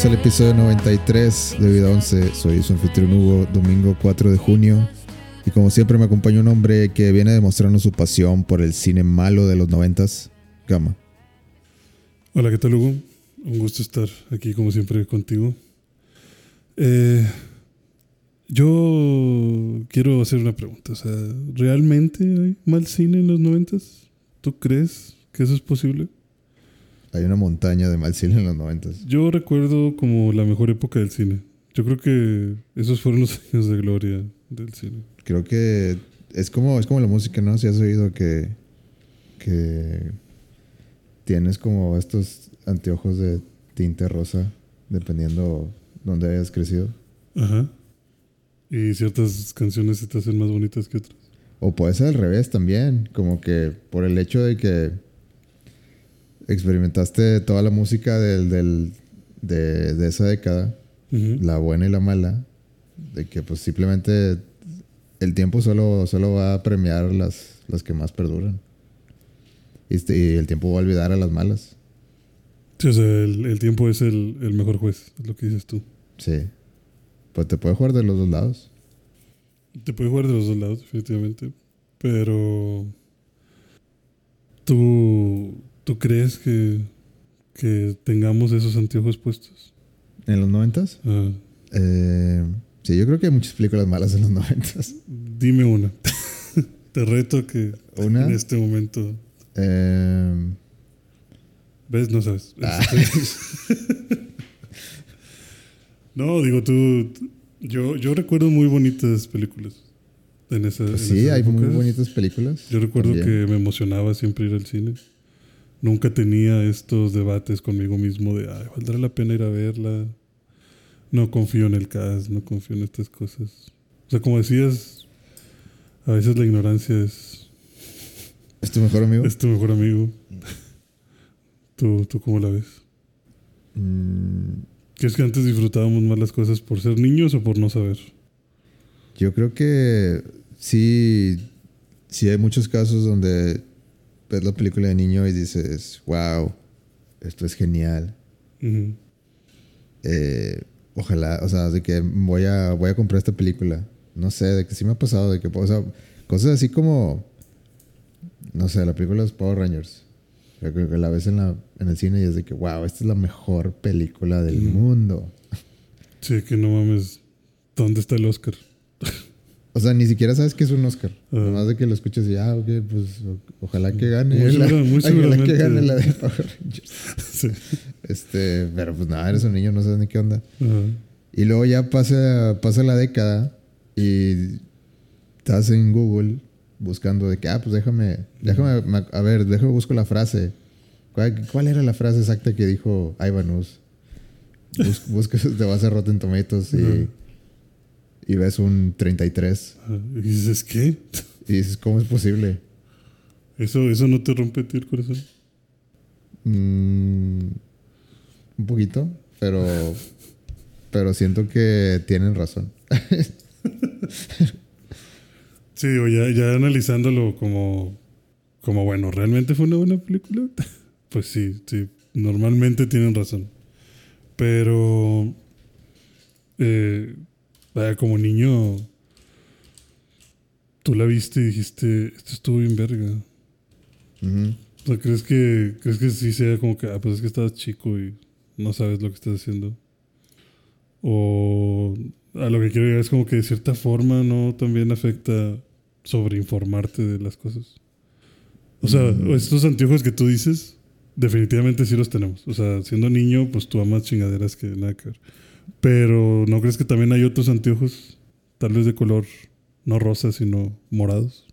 Bienvenidos al episodio 93 de Vida 11. Soy su anfitrión Hugo, domingo 4 de junio. Y como siempre me acompaña un hombre que viene demostrando su pasión por el cine malo de los noventas, Gama. Hola, ¿qué tal Hugo? Un gusto estar aquí como siempre contigo. Eh, yo quiero hacer una pregunta. O sea, ¿realmente hay mal cine en los noventas? ¿Tú crees que eso es posible? Hay una montaña de mal cine en los noventas. Yo recuerdo como la mejor época del cine. Yo creo que esos fueron los años de gloria del cine. Creo que es como, es como la música, ¿no? Si has oído que, que tienes como estos anteojos de tinte rosa, dependiendo dónde hayas crecido. Ajá. Y ciertas canciones se te hacen más bonitas que otras. O puede ser al revés también, como que por el hecho de que experimentaste toda la música del, del- de, de esa década, la buena y la mala, de que pues simplemente el tiempo solo, solo va a premiar las, las que más perduran. Y, este- y el tiempo va a olvidar a las malas. Sí, o sea, el, el tiempo es el, el mejor juez, es lo que dices tú. Sí. Pues te puede jugar de los dos lados. Te puede jugar de los dos lados, definitivamente. Pero. ¿Tú, tú crees que, que tengamos esos anteojos puestos? ¿En los noventas? Ah, Eh, sí, yo creo que hay muchas películas malas en los noventas. dime una. Te reto que Una. en este momento. Eh, ¿Ves? No sabes. Ah. No, digo, tú. Yo, yo recuerdo muy bonitas películas. En esa, pues en sí, hay muy bonitas películas. Yo recuerdo también. que me emocionaba siempre ir al cine. Nunca tenía estos debates conmigo mismo de, ay, ¿valdrá la pena ir a verla? No confío en el cast, no confío en estas cosas. O sea, como decías, a veces la ignorancia es, ¿Es tu mejor amigo? es tu mejor amigo. ¿Tú, ¿Tú cómo la ves? Mm, ¿Crees que antes disfrutábamos más las cosas por ser niños o por no saber? yo creo que sí, sí hay muchos casos donde ves la película de niño y dices, wow, esto es genial. Eh, ojalá, o sea, de que voy a, voy a comprar esta película. No sé, de que sí me ha pasado, de que, o sea, cosas así como, no sé, la película de los Power Rangers. O sea, que la ves en, la, en el cine y es de que, wow, esta es la mejor película del mundo. Sí, que no mames. ¿Dónde está el Oscar? O sea, ni siquiera sabes que es un Oscar. Ajá. Nomás de que lo escuchas y, ah, ok, pues ojalá que gane. Muy la, segura- muy ojalá que gane la de Power Rangers. sí. Este, pero pues nada, eres un niño, no sabes ni qué onda. Ajá. Y luego ya pasa, pasa la década y estás en Google buscando de que, ah, pues déjame, déjame, a ver, déjame busco la frase. ¿Cuál, cuál era la frase exacta que dijo Ivanus? Bus, buscas, te vas a Rotten Tomatoes y, Ujú. Y ves un 33 Ajá. Y dices, ¿qué? y dices, ¿cómo es posible? ¿Eso, ¿Eso no te rompe ti el corazón? Mm, un poquito, pero, pero siento que tienen razón. Sí, o ya, ya analizándolo como, como, bueno, ¿realmente fue una buena película? Pues sí, sí, normalmente tienen razón. Pero, eh, vaya, como niño, tú la viste y dijiste, esto estuvo bien verga. Ujú. O sea, ¿crees que, ¿crees que sí sea como que, ah, pues es que estás chico y no sabes lo que estás haciendo? O a lo que quiero llegar es como que de cierta forma no también afecta sobreinformarte de las cosas. O sea, Mm. estos anteojos que tú dices, definitivamente sí los tenemos. O sea, siendo niño, pues tú amas chingaderas que nada que ver. Pero ¿no crees que también hay otros anteojos, tal vez de color no rosa, sino morados?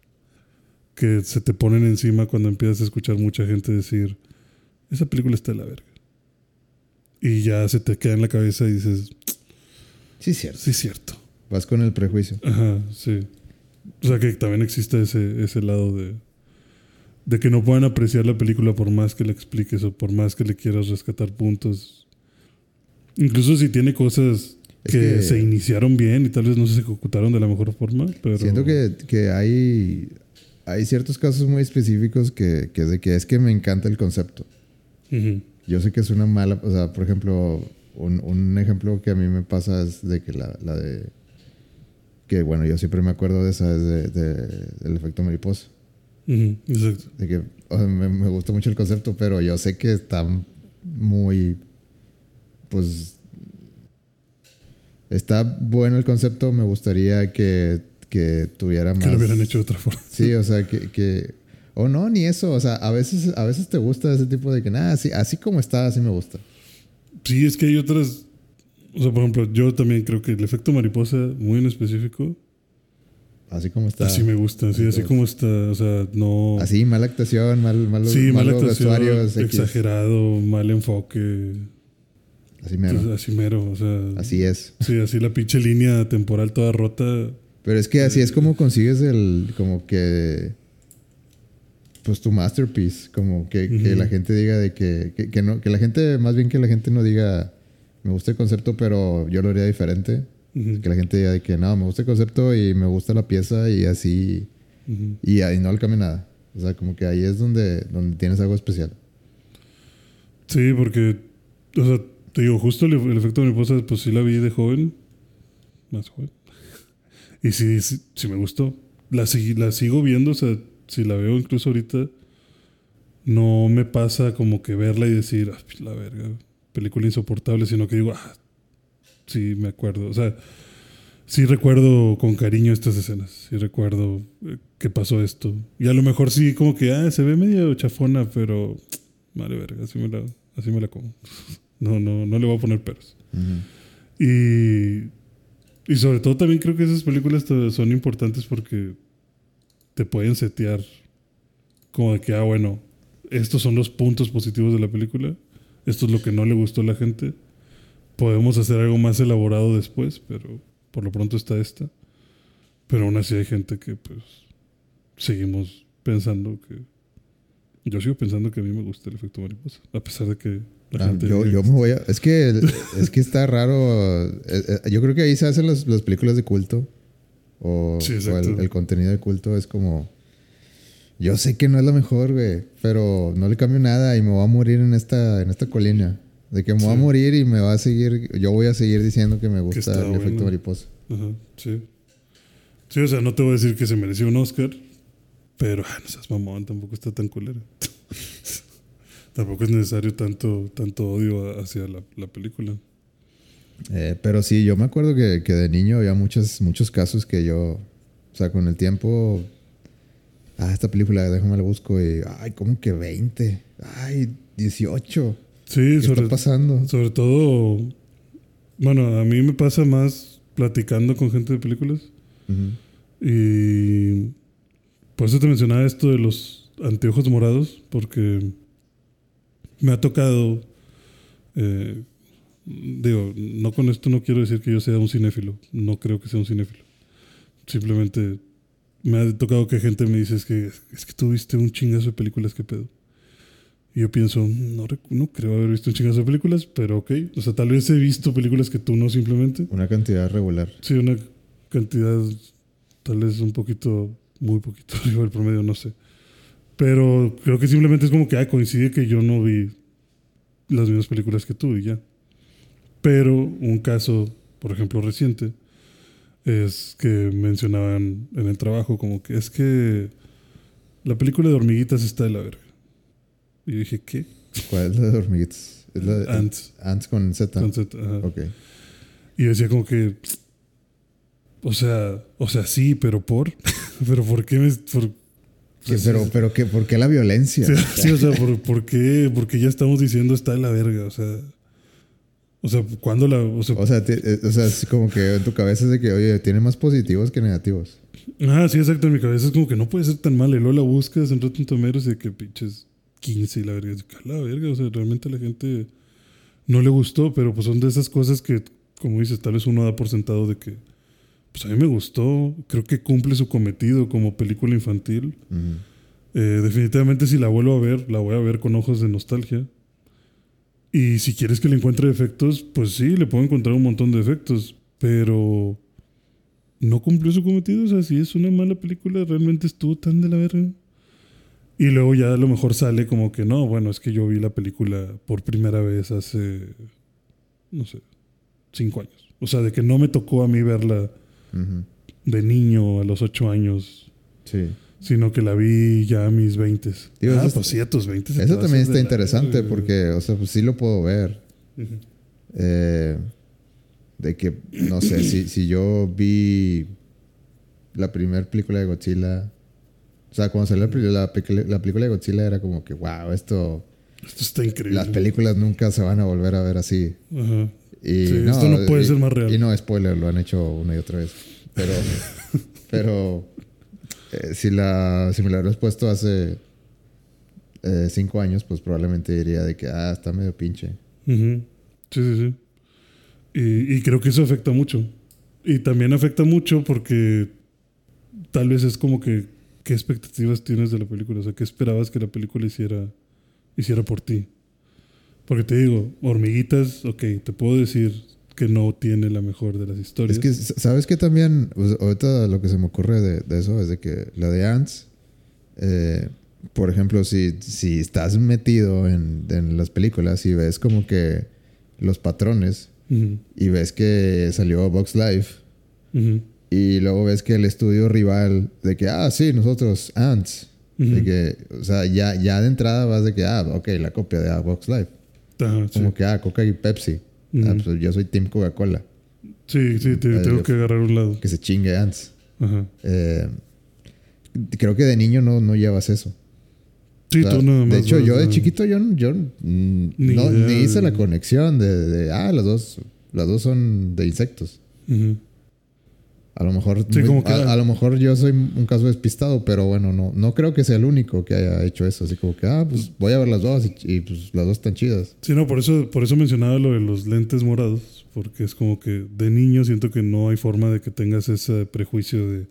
que se te ponen encima cuando empiezas a escuchar mucha gente decir, esa película está de la verga. Y ya se te queda en la cabeza y dices, Sí, cierto. sí, cierto. Vas con el prejuicio. Ajá, sí. O sea que también existe ese, ese lado de, de que no puedan apreciar la película por más que le expliques o por más que le quieras rescatar puntos. Incluso si tiene cosas Es que, que- se iniciaron bien y tal vez no se ejecutaron de la mejor forma, pero... Siento que, que hay, hay ciertos casos muy específicos que, que es de que es que me encanta el concepto. Yo sé que es una mala, o sea, por ejemplo, un, un ejemplo que a mí me pasa es de que la, la de, que bueno, yo siempre me acuerdo de esa, es de, de- del efecto mariposa. Exacto. De que o sea, me, me gusta mucho el concepto, pero yo sé que está muy, pues, está bueno el concepto, me gustaría que, que tuviera más... Que lo hubieran hecho de otra forma. Sí, o sea, que, que... O no, ni eso. O sea, a veces, a veces te gusta ese tipo de que, nada, así, así como está, así me gusta. Sí, es que hay otras. O sea, por ejemplo, yo también creo que el efecto mariposa, muy en específico, Así como está. así me gusta. Sí, así como está. O sea, no. Así, mala actuación, mal, malos, sí, mala malos actuación, vestuarios, X. exagerado, mal enfoque. Así mero. Así mero. O sea, Así es. Sí, así la pinche línea temporal toda rota. Pero es que así es como consigues el, como que, pues tu masterpiece, como que, que la gente diga de que, que, que no, que la gente, más bien que la gente no diga, me gusta el concepto, pero yo lo haría diferente. Que la gente diga de que no, me gusta el concepto y me gusta la pieza y así, y ahí no le cambia nada. O sea, como que ahí es donde, donde tienes algo especial. Sí, porque. O sea, te digo, justo el, el efecto mariposa, pues sí la vi de joven. Más joven. Y sí, sí, sí me gustó. La, la sigo viendo, o sea, si la veo incluso ahorita, no me pasa como que verla y decir, "Ah, la verga, película insoportable, sino que digo, ah, sí me acuerdo. O sea, sí recuerdo con cariño estas escenas. Sí recuerdo eh, que pasó esto. Y a lo mejor sí, como que, ah, se ve medio chafona, pero, madre verga, así me la, así me la como. No, no, no le voy a poner peros. Y, y sobre todo también creo que esas películas son importantes porque te pueden setear como de que, ah, bueno, estos son los puntos positivos de la película, esto es lo que no le gustó a la gente, podemos hacer algo más elaborado después, pero por lo pronto está esta. Pero aún así hay gente que pues seguimos pensando que... Yo sigo pensando que a mí me gusta el efecto mariposa, a pesar de que la Ah, gente... yo, yo me voy a... Es que, es que está raro. eh, eh, Yo creo que ahí se hacen las, las películas de culto. O, Sí, el, el contenido de culto es como... Yo sé que no es la mejor, güey. Pero no le cambio nada y me voy a morir en esta, en esta colina. De que me voy a Sí. morir y me va a seguir... Yo voy a seguir diciendo que me gusta el efecto mariposa. Ajá, sí. Sí, o sea, no te voy a decir que se mereció un Oscar, pero no seas mamón, tampoco está tan culera. tampoco es necesario tanto, tanto odio hacia la, la película. Eh, pero sí, yo me acuerdo que, que de niño había muchos, muchos casos que yo, o sea, con el tiempo, ah, esta película, déjame la busco y, ay, ¿cómo que 20? Ay, 18. Sí, ¿Qué sobre, está pasando? sobre todo, bueno, a mí me pasa más platicando con gente de películas y por eso te mencionaba esto de los anteojos morados, porque me ha tocado, eh, digo, no con esto no quiero decir que yo sea un cinéfilo, no creo que sea un cinéfilo. Simplemente me ha tocado que gente me dice es que es que tú viste un chingazo de películas, ¿qué pedo? Y yo pienso, no, no creo haber visto un chingazo de películas, pero ok. O sea, tal vez he visto películas que tú no simplemente. Una cantidad regular. Sí, una cantidad tal vez un poquito, muy poquito arriba del promedio, no sé. Pero creo que simplemente es como que ah, coincide que yo no vi las mismas películas que tú y ya. Pero un caso, por ejemplo, reciente, es que mencionaban en el trabajo como que es que la película de hormiguitas está de la verga. Y yo dije, ¿qué? ¿Cuál es la de hormiguitas? Es la de Ants. Ants con Z. Con Z, ajá. Ok. Y decía como que, o sea, o sea, sí, pero por, pero ¿por qué me, por, sí, pero, pero ¿qué, ¿por qué la violencia? sí, sí, o sea, ¿por, por qué, porque ya estamos diciendo está de la verga, o sea, o sea, ¿cuándo la, o sea, O sea, te- eh, o sea, es como que en tu cabeza es de que, oye, tiene más positivos que negativos. ah, sí, exacto, en mi cabeza es como que no puede ser tan mal, y luego la buscas en Rotten Tomatoes y de que pinches 15 y la verga, y que a la verga, o sea, realmente a la gente no le gustó, pero pues son de esas cosas que, como dices, tal vez uno da por sentado de que, pues a mí me gustó, creo que cumple su cometido como película infantil. Eh, definitivamente si la vuelvo a ver, la voy a ver con ojos de nostalgia. Y si quieres que le encuentre defectos, pues sí, le puedo encontrar un montón de defectos, pero no cumplió su cometido. O sea, si es una mala película, realmente estuvo tan de la verga. Y luego ya a lo mejor sale como que no, bueno, es que yo vi la película por primera vez hace, no sé, cinco años. O sea, de que no me tocó a mí verla De niño a los ocho años, Sí. sino que la vi ya a mis veintes. Digo, ah, eso pues sí, a tus veintes. se te Eso va a también está la interesante porque, o sea, pues sí lo puedo ver. Eh, de que, no sé, si, si yo vi la primera película de Godzilla. O sea, cuando salió la, la, la película de Godzilla era como que, wow, esto. Esto está increíble. Las películas nunca se van a volver a ver así. Ajá. Y Sí, esto no puede y- ser más real. Y no, spoiler, lo han hecho una y otra vez. Pero, pero eh, si, la, si me lo hubieras puesto hace eh, cinco años, pues probablemente diría de que, ah, está medio pinche. Ujú. Sí, sí, sí. Y, y creo que eso afecta mucho. Y también afecta mucho porque tal vez es como que qué expectativas tienes de la película, o sea, qué esperabas que la película hiciera, hiciera por ti. Porque te digo, hormiguitas, ok, te puedo decir que no tiene la mejor de las historias. Es que, ¿sabes que también? Pues, ahorita lo que se me ocurre de, de eso es de que la de Ants, eh, por ejemplo, si, si estás metido en, en las películas y ves como que los patrones y ves que salió Box Life y luego ves que el estudio rival de que, ah, sí, nosotros, Ants. De que, o sea, ya, ya de entrada vas de que, ah, ok, la copia de ah, Box Life. Ajá, sí. Como que, ah, Coca y Pepsi. Ah, pues yo soy Team Coca-Cola. Sí, sí, te- Eh, tengo que agarrar un lado. Que se chingue Ants. Ajá. Eh, creo que de niño no, no llevas eso. Sí, O sea, tú nada más. de hecho, yo de chiquito yo, yo mm, Ni no, ni hice de- la conexión de, de, ah, las dos, las dos son de insectos. Ujú. A lo mejor, Sí, muy- como que- a, a lo mejor yo soy un caso despistado, pero bueno, no, no creo que sea el único que haya hecho eso. Así como que, ah, pues voy a ver las dos y, y, pues las dos están chidas. Sí, no, por eso, por eso mencionaba lo de los lentes morados, porque es como que de niño siento que no hay forma de que tengas ese prejuicio de,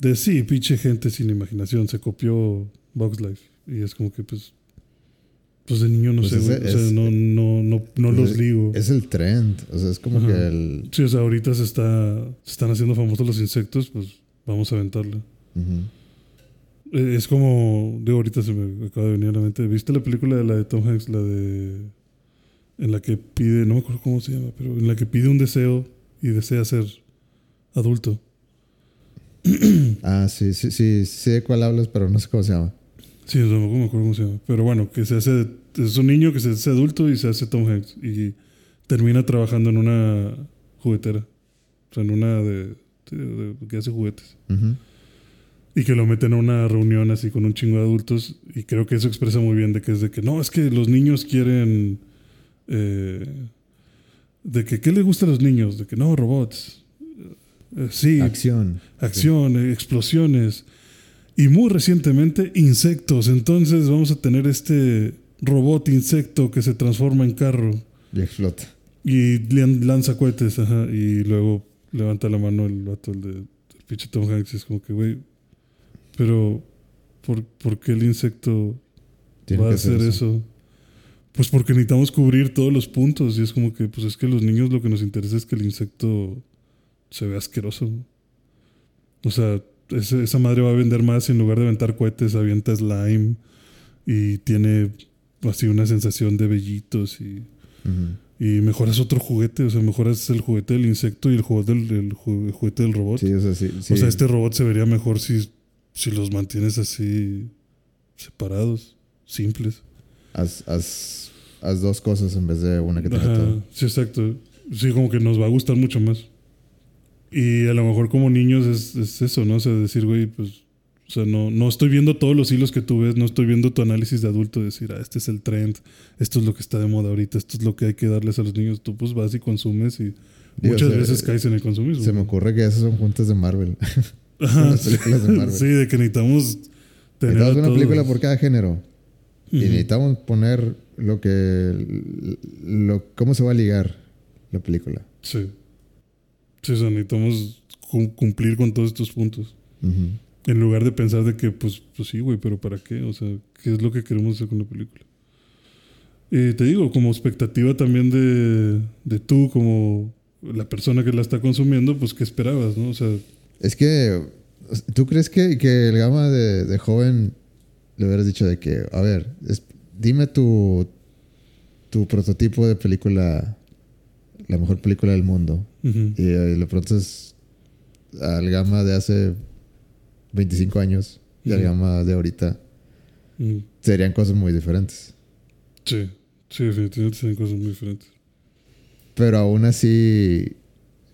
de sí, pinche gente sin imaginación, se copió Box Life. Y es como que pues, pues de niño no Pues sé, o sea, es- no, no, no, no Pues los ligo. Es el trend. O sea, es como Ajá. que el. Sí, o sea, ahorita se, está, se están haciendo famosos los insectos, pues vamos a aventarla. Ujú. Eh, Es como, de ahorita se me acaba de venir a la mente. ¿Viste la película de la de Tom Hanks, la de. en la que pide, no me acuerdo cómo se llama, pero en la que pide un deseo y desea ser adulto? Ah, sí, sí, sí, sí de cuál hablas, pero no sé cómo se llama. Sí, no me acuerdo cómo se llama. Pero bueno, que se hace. Es un niño que se hace adulto y se hace Tom Hanks. Y termina trabajando en una juguetera. O sea, en una de. de- de- que hace juguetes. Y que lo meten a una reunión así con un chingo de adultos. Y creo que eso expresa muy bien de que es de que no, es que los niños quieren. eh, de que, ¿qué le gusta a los niños? De que no, robots. Eh, sí, Acción. acción, explosiones. Y muy recientemente, insectos. Entonces vamos a tener este robot insecto que se transforma en carro. Y explota. Y lan- lanza cohetes, ajá. Y luego levanta la mano el vato, el de el pinche Tom Hanks. es como que, güey, pero ¿por, por qué el insecto Tiene va a hacer hacer eso? Pues porque necesitamos cubrir todos los puntos. Y es como que, pues es que los niños lo que nos interesa es que el insecto se vea asqueroso. O sea, ese- esa madre va a vender más en lugar de aventar cohetes, avienta slime. Y tiene así una sensación de vellitos y Ujú. y mejoras otro juguete, o sea, mejoras el juguete del insecto y el juguete del, el ju- el juguete del robot. Sí, o sea, sí. sí. O sea, este robot se vería mejor si, si los mantienes así separados, simples. Haz, haz, haz dos cosas en vez de una que todo. sí, exacto. Sí, como que nos va a gustar mucho más. Y a lo mejor como niños es, es eso, ¿no? O sea, decir, güey, pues, o sea, no, no estoy viendo todos los hilos que tú ves, no estoy viendo tu análisis de adulto, decir, ah, este es el trend, esto es lo que está de moda ahorita, esto es lo que hay que darles a los niños. Tú pues vas y consumes y Digo, muchas veces caes en el consumismo. Se me ocurre que esas son juntas de Marvel. Ajá, las películas de Marvel. Sí, de que necesitamos tener Necesitamos una película por cada género. Y necesitamos poner lo que. Lo, ¿Cómo se va a ligar la película? Sí. Sí, o sea, necesitamos cum- cumplir con todos estos puntos. En lugar de pensar de que, pues, pues sí, güey, pero ¿para qué? O sea, ¿qué es lo que queremos hacer con la película? Y te digo, como expectativa también de, de tú, como la persona que la está consumiendo, pues, ¿qué esperabas, no? O sea, Es que. ¿Tú crees que, que el gama de, de joven le hubieras dicho de que, a ver, es- dime tu, tu prototipo de película, la mejor película del mundo. Y, eh, le preguntas al gama de hace 25 años y al gama de ahorita, serían cosas muy diferentes. Sí, sí, definitivamente son cosas muy diferentes. Pero aún así,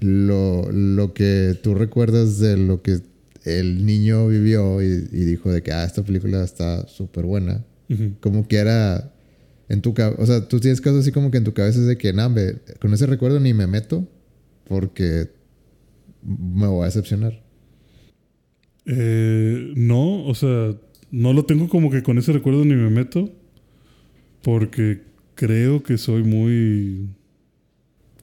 lo, lo que tú recuerdas de lo que el niño vivió y, y dijo de que, ah, esta película está súper buena, como que era en tu cabeza, o sea, tú tienes casos así como que en tu cabeza es de que, nah, con ese recuerdo ni me meto porque me voy a decepcionar. Eh, no, o sea, no lo tengo como que con ese recuerdo ni me meto. Porque creo que soy muy.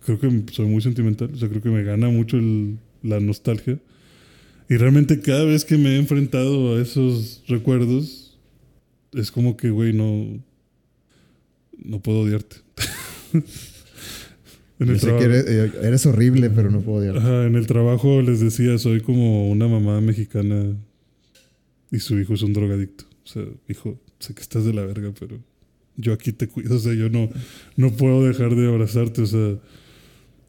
Creo que soy muy sentimental. O sea, creo que me gana mucho el- la nostalgia. Y realmente cada vez que me he enfrentado a esos recuerdos, es como que, güey, no. No puedo odiarte. en el trabajo. eres, eh, eres horrible, pero no puedo odiar. Ajá, en el trabajo les decía, soy como una mamá mexicana y su hijo es un drogadicto. O sea, hijo, sé que estás de la verga, pero yo aquí te cuido. O sea, yo no, no puedo dejar de abrazarte. O sea,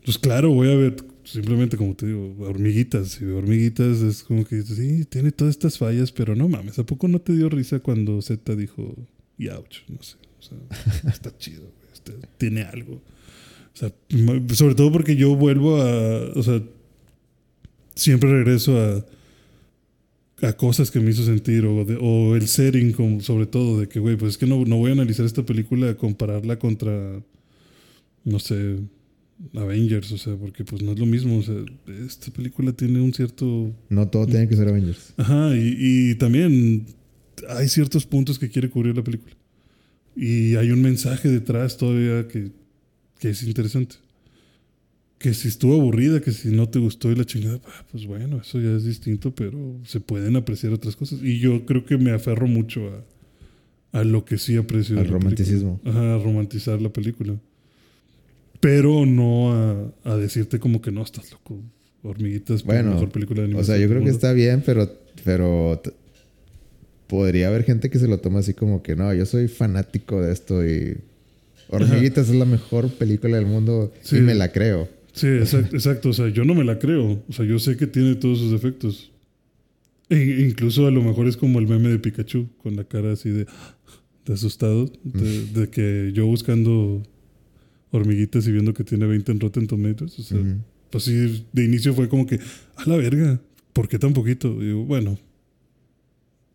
pues claro, voy a ver, simplemente como te digo, hormiguitas. Y hormiguitas es como que, sí, tiene todas estas fallas, pero no mames, ¿a poco no te dio risa cuando Z dijo, ouch? No sé, o sea, está chido, tiene algo. O sea, sobre todo porque yo vuelvo a. O sea, siempre regreso a. a cosas que me hizo sentir. O, de- o el setting, como, sobre todo, de que, güey, pues es que no, no voy a analizar esta película, compararla contra. No sé. Avengers, o sea, porque pues no es lo mismo. O sea, esta película tiene un cierto. No todo tiene que ser Avengers. Ajá, y, y también hay ciertos puntos que quiere cubrir la película. Y hay un mensaje detrás todavía que, que es interesante. Que si estuvo aburrida, que si no te gustó y la chingada, ah, pues bueno, eso ya es distinto, pero se pueden apreciar otras cosas. Y yo creo que me aferro mucho a, a lo que sí aprecio. Al romanticismo. película. Ajá, a romantizar la película. Pero no a, a decirte como que no, estás loco. Hormiguitas, Bueno, mejor película de O animación sea, yo creo que está bien, pero, pero podría haber gente que se lo toma así como que no, yo soy fanático de esto y Hormiguitas es la mejor película del mundo Sí. y me la creo. Sí, exacto, exacto. O sea, yo no me la creo. O sea, yo sé que tiene todos sus defectos. E incluso a lo mejor es como el meme de Pikachu, con la cara así de, de asustado, de, de que yo buscando hormiguitas y viendo que tiene 20 en Rotten Tomatoes. O sea, Ujú. pues sí, de inicio fue como que, a la verga, ¿por qué tan poquito? Y digo, bueno,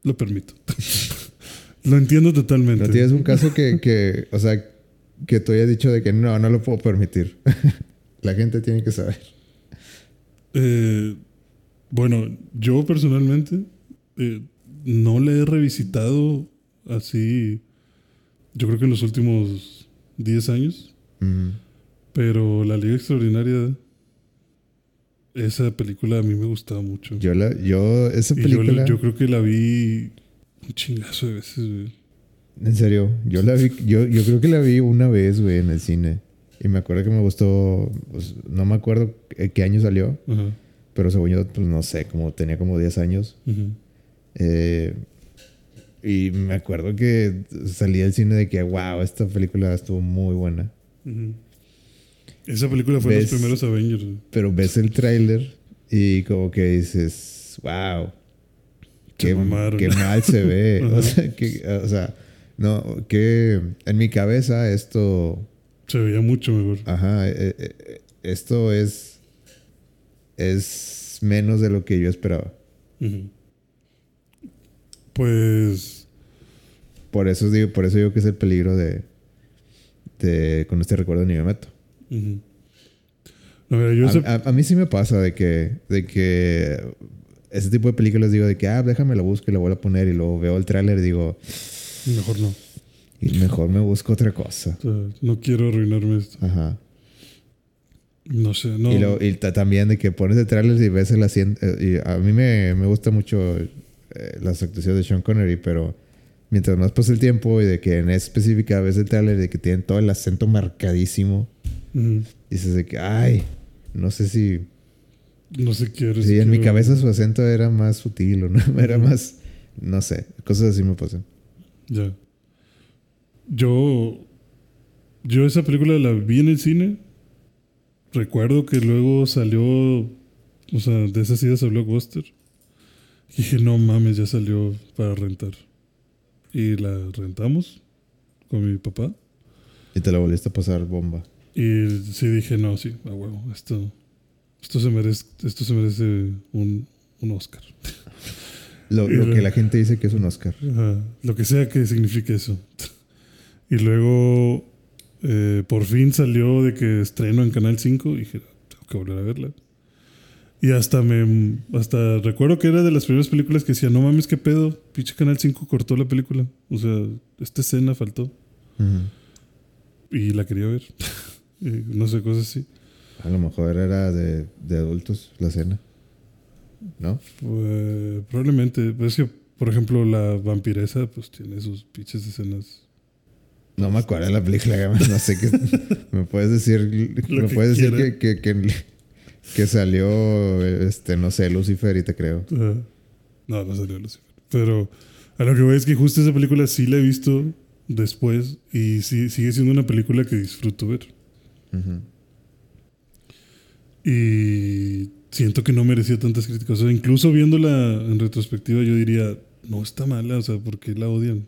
lo permito. lo entiendo totalmente. No tienes un caso que, que, o sea, que tú hayas dicho de que no, no lo puedo permitir. la gente tiene que saber. Eh, bueno, yo personalmente eh, no le he revisitado así, yo creo que en los últimos 10 años, pero La Liga Extraordinaria, esa película a mí me gustaba mucho. Yo, la, yo, esa yo, película, la- yo creo que la vi un chingazo de veces, güey. En serio, yo la vi, yo, yo creo que la vi una vez, güey, en el cine. Y me acuerdo que me gustó, pues, no me acuerdo qué año salió, pero según yo, pues no sé, como tenía como 10 años. Eh, y me acuerdo que salí del cine de que, wow, esta película estuvo muy buena. Esa película fue de los ¿Ves? primeros Avengers. Pero ves el tráiler y como que dices, wow, qué, mal se ve. Ajá. o, sea, que, o sea, no, que en mi cabeza esto, Se veía mucho mejor. ajá, eh, eh, esto es, es menos de lo que yo esperaba. Pues... Por eso digo, por eso digo que es el peligro de, de con este recuerdo ni me meto. No, mira, yo A, sé- a- a mí sí me pasa de que, de que ese tipo de películas digo de que, ah, déjame la busco y la voy a poner y luego veo el tráiler y digo, Mejor no. y mejor me busco otra cosa. No quiero arruinarme esto. Ajá. No sé, no. Y, lo- y ta- también de que pones el tráiler y ves el asiento. eh, y a mí me, me gusta mucho eh, las actuaciones de Sean Connery, pero mientras más pasa el tiempo y de que en específica ves el tráiler de que tienen todo el acento marcadísimo, dices de que, ay, no sé si... No sé qué eres. Sí, en mi cabeza su acento era más sutil o no, era más, no sé, cosas así me pasan. Ya. Yo. Yo esa película la vi en el cine. Recuerdo que luego salió. O sea, de esas ideas a Blockbuster. Y dije, no mames, ya salió para rentar. Y la rentamos con mi papá. Y te la volviste a pasar bomba. Y sí dije, no, sí, a huevo, esto, esto se merece, esto se merece un, un Oscar. Lo, lo que la gente dice que es un Oscar. Ajá, lo que sea que signifique eso. Y luego, eh, por fin salió de que estreno en Canal 5 y dije, tengo que volver a verla. Y hasta me, hasta recuerdo que era de las primeras películas que decía, no mames, qué pedo, pinche Canal 5 cortó la película. O sea, esta escena faltó. Y la quería ver. No sé, cosas así. A lo mejor era de, de adultos la cena. ¿No? Pues, probablemente. Pero es que, por ejemplo, la vampiresa, pues tiene sus pinches escenas. No me acuerdo de la película, no sé qué. ¿Me puedes decir, Lo me que puedes decir quiera. que, que, que, que salió, este, no sé, Lucifer y te creo? Ajá. No, no salió Lucifer. Pero a lo que voy es que justo esa película sí la he visto después y sí, sigue siendo una película que disfruto ver. Ujú. Y siento que no merecía tantas críticas. O sea, incluso viéndola en retrospectiva, yo diría, no está mala, o sea, ¿por qué la odian?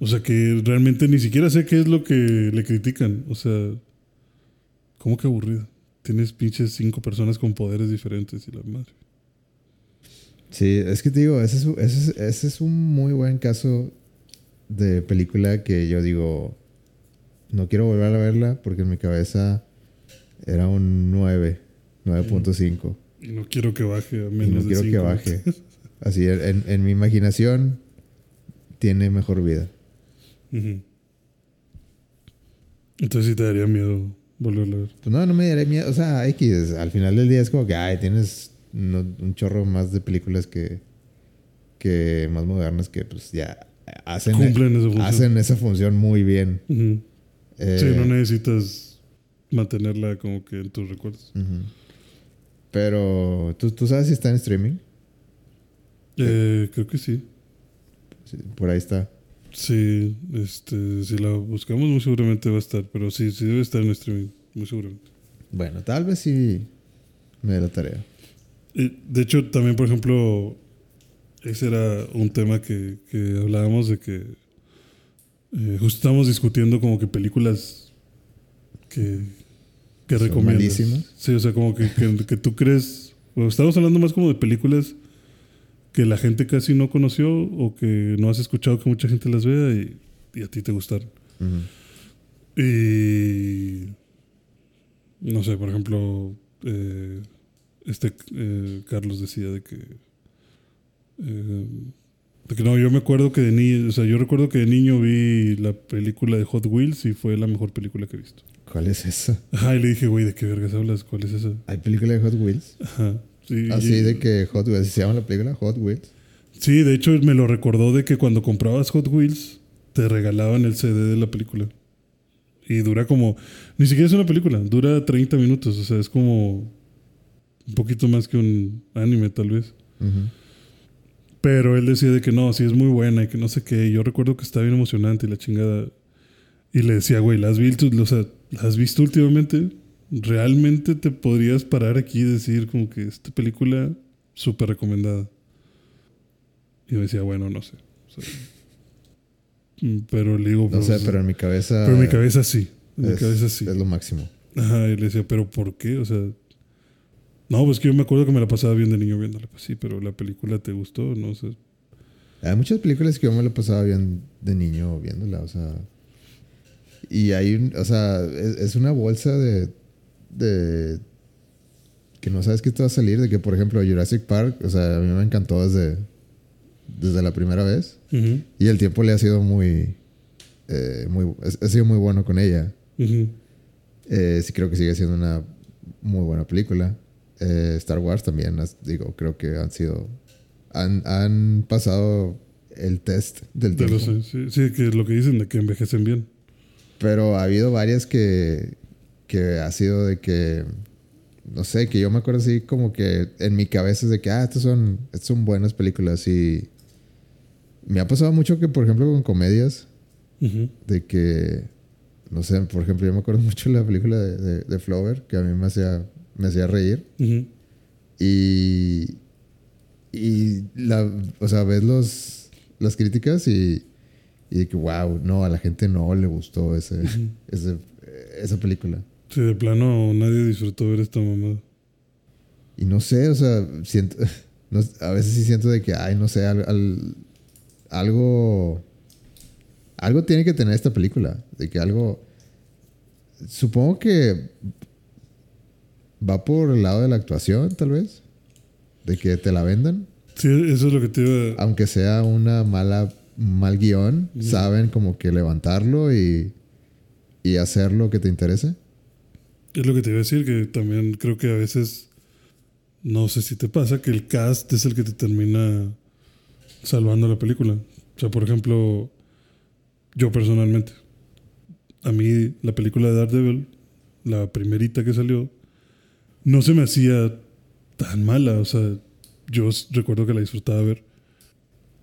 O sea, que realmente ni siquiera sé qué es lo que le critican. O sea, ¿cómo que aburrida? Tienes pinches cinco personas con poderes diferentes y la madre. Sí, es que te digo, ese es, ese, es, ese es un muy buen caso de película que yo digo, no quiero volver a verla porque en mi cabeza era un 9, 9.5. Y no quiero que baje a Y menos no de quiero que cinco. baje. Así, en, en mi imaginación tiene mejor vida. Entonces sí te daría miedo volverla a ver. Pues no, no me daré miedo. O sea, X, al final del día es como que, ay, tienes no- un chorro más de películas que, que más modernas que pues ya hacen, Cumplen esa función. hacen esa función muy bien. Ujú. Eh, Sí, no necesitas mantenerla como que en tus recuerdos. ujú. Pero, ¿tú, ¿tú sabes si está en streaming? Eh, creo que sí. Sí, por ahí está. Sí, este, si la buscamos muy seguramente va a estar, pero sí, sí debe estar en streaming, muy seguramente. Bueno, tal vez sí me dé la tarea. De hecho, también, por ejemplo, ese era un tema que, que hablábamos de que eh, justo estábamos discutiendo como que películas que, que Son recomiendas. malísimas. Sí, o sea, como que, que, que tú crees, bueno, estamos hablando más como de películas que la gente casi no conoció o que no has escuchado que mucha gente las vea y, y a ti te gustaron. Y no sé, por ejemplo, eh, este eh, Carlos decía de que eh, de que no, yo me acuerdo que de niño, o sea, yo recuerdo que de niño vi la película de Hot Wheels y fue la mejor película que he visto. ¿Cuál es esa? Ajá, y le dije, güey, ¿de qué vergas hablas? ¿Cuál es esa? ¿Hay película de Hot Wheels? Ajá. Sí, Así y- de que Hot Wheels, ¿se llama la película? Hot Wheels. Sí, de hecho me lo recordó de que cuando comprabas Hot Wheels te regalaban el CD de la película. Y dura como, ni siquiera es una película, dura 30 minutos, o sea, es como un poquito más que un anime tal vez. Ujú. Pero él decía de que no, sí es muy buena y que no sé qué. Y yo recuerdo que estaba bien emocionante y la chingada. Y le decía, güey, ¿la has visto? O sea, ¿la has visto últimamente? ¿Realmente te podrías parar aquí y decir como que esta película súper recomendada? Y me decía, bueno, no sé. O sea, mm, pero le digo, No pues, sé, pero en mi cabeza. pero en mi cabeza sí. En mi cabeza sí. es lo máximo. Ajá, y le decía, ¿pero por qué? O sea, no, pues que yo me acuerdo que me la pasaba bien de niño viéndola. Pues sí, pero la película te gustó, no sé. Hay muchas películas que yo me lo pasaba bien de niño viéndola, o sea. Y hay. O sea, es, es una bolsa de. de. que no sabes qué te va a salir. De que, por ejemplo, Jurassic Park, o sea, a mí me encantó desde. desde la primera vez. Y el tiempo le ha sido muy. eh, muy ha sido muy bueno con ella. Eh, sí, creo que sigue siendo una muy buena película. Eh, Star Wars también, digo, creo que han sido. Han, han pasado el test del De tiempo. los- sí, sí, que es lo que dicen, de que envejecen bien. Pero ha habido varias que. que ha sido de que. No sé, que yo me acuerdo así como que en mi cabeza es de que, ah, estas son, estas son buenas películas y. Me ha pasado mucho que, por ejemplo, con comedias, de que, no sé, por ejemplo, yo me acuerdo mucho de la película de, de, de Flower, que a mí me hacía, me hacía reír. Y, y la, o sea, ves los, las críticas y, y de que, wow, no, a la gente no le gustó ese, ese- esa película. Sí, de plano nadie disfrutó ver esta mamada. Y no sé, o sea, siento, no- a veces sí siento de que, ay, no sé, al- al- algo, algo tiene que tener esta película, de que algo, supongo que va por el lado de la actuación, tal vez, de que te la vendan, Sí, eso es lo que te iba a... aunque sea una mala, mal guion, saben como que levantarlo y, y hacer lo que te interese. Es lo que te iba a decir, que también creo que a veces, no sé si te pasa, que el cast es el que te termina salvando la película. O sea, por ejemplo, yo personalmente, a mí la película de Daredevil, la primerita que salió, no se me hacía tan mala. O sea, yo recuerdo que la disfrutaba ver.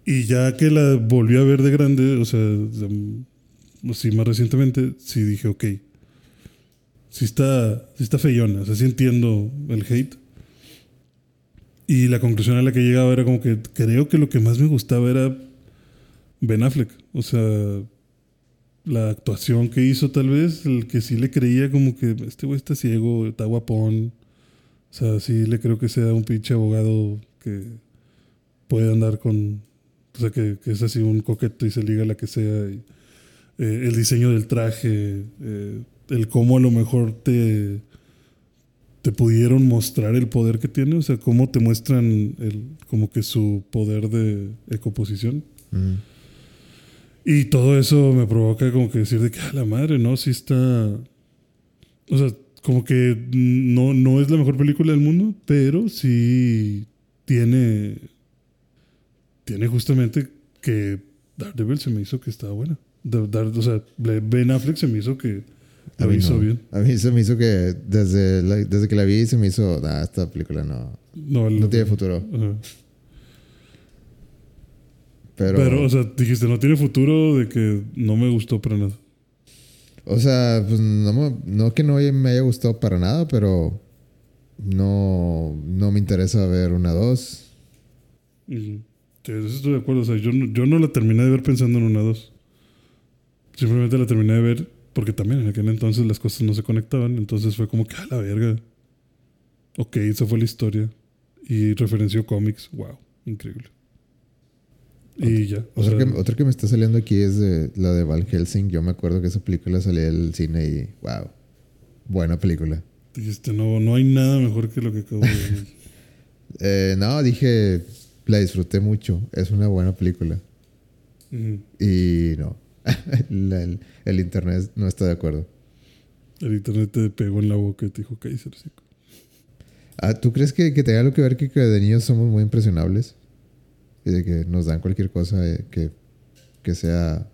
Y ya que la volví a ver de grande, o sea, de- así más recientemente, sí dije, ok, sí está, sí está feyona, o sea, sí entiendo el hate. Y la conclusión a la que llegaba era como que creo que lo que más me gustaba era Ben Affleck. O sea, la actuación que hizo tal vez, el que sí le creía como que este güey está ciego, está guapón. O sea, sí le creo que sea un pinche abogado que puede andar con... O sea, que, que es así un coqueto y se liga a la que sea. y, eh, el diseño del traje, eh, el cómo a lo mejor te, te pudieron mostrar el poder que tiene, o sea, cómo te muestran el, como que su poder de ecomposición. Mm. Y todo eso me provoca como que decir de que, a la madre, ¿no? Sí está... O sea, como que no, no es la mejor película del mundo, pero sí tiene... Tiene justamente que Daredevil se me hizo que estaba buena. Dar- o sea, Ben Affleck se me hizo que A lo mí hizo no. bien. A mí se me hizo que desde, la- desde que la vi se me hizo, nah, esta película no, No, tiene futuro. Ajá. Pero, Pero, o sea, dijiste, no tiene futuro de que no me gustó para nada. o sea, pues no, me- no que no me haya gustado para nada, pero no, no me interesa ver una dos. Eso estoy de acuerdo. O sea, yo no, yo no la terminé de ver pensando en una dos. Simplemente la terminé de ver porque también en aquel entonces las cosas no se conectaban. Entonces fue como que, a la verga. Ok, esa fue la historia. Y referenció cómics. Wow, increíble. Y ya. o Otra, que, otra que me está saliendo aquí es de la de Van Helsing. Yo me acuerdo que esa película salía del cine y, wow, buena película. dijiste, no, no hay nada mejor que lo que acabo de ver. Eh, no, dije, la disfruté mucho. Es una buena película. Y no, el, el internet no está de acuerdo. El internet te pegó en la boca y te dijo, cállese, el hocico". Ah, ¿Tú crees que, que tenga algo que ver que, que de niños somos muy impresionables? Y de que nos dan cualquier cosa eh, que, que sea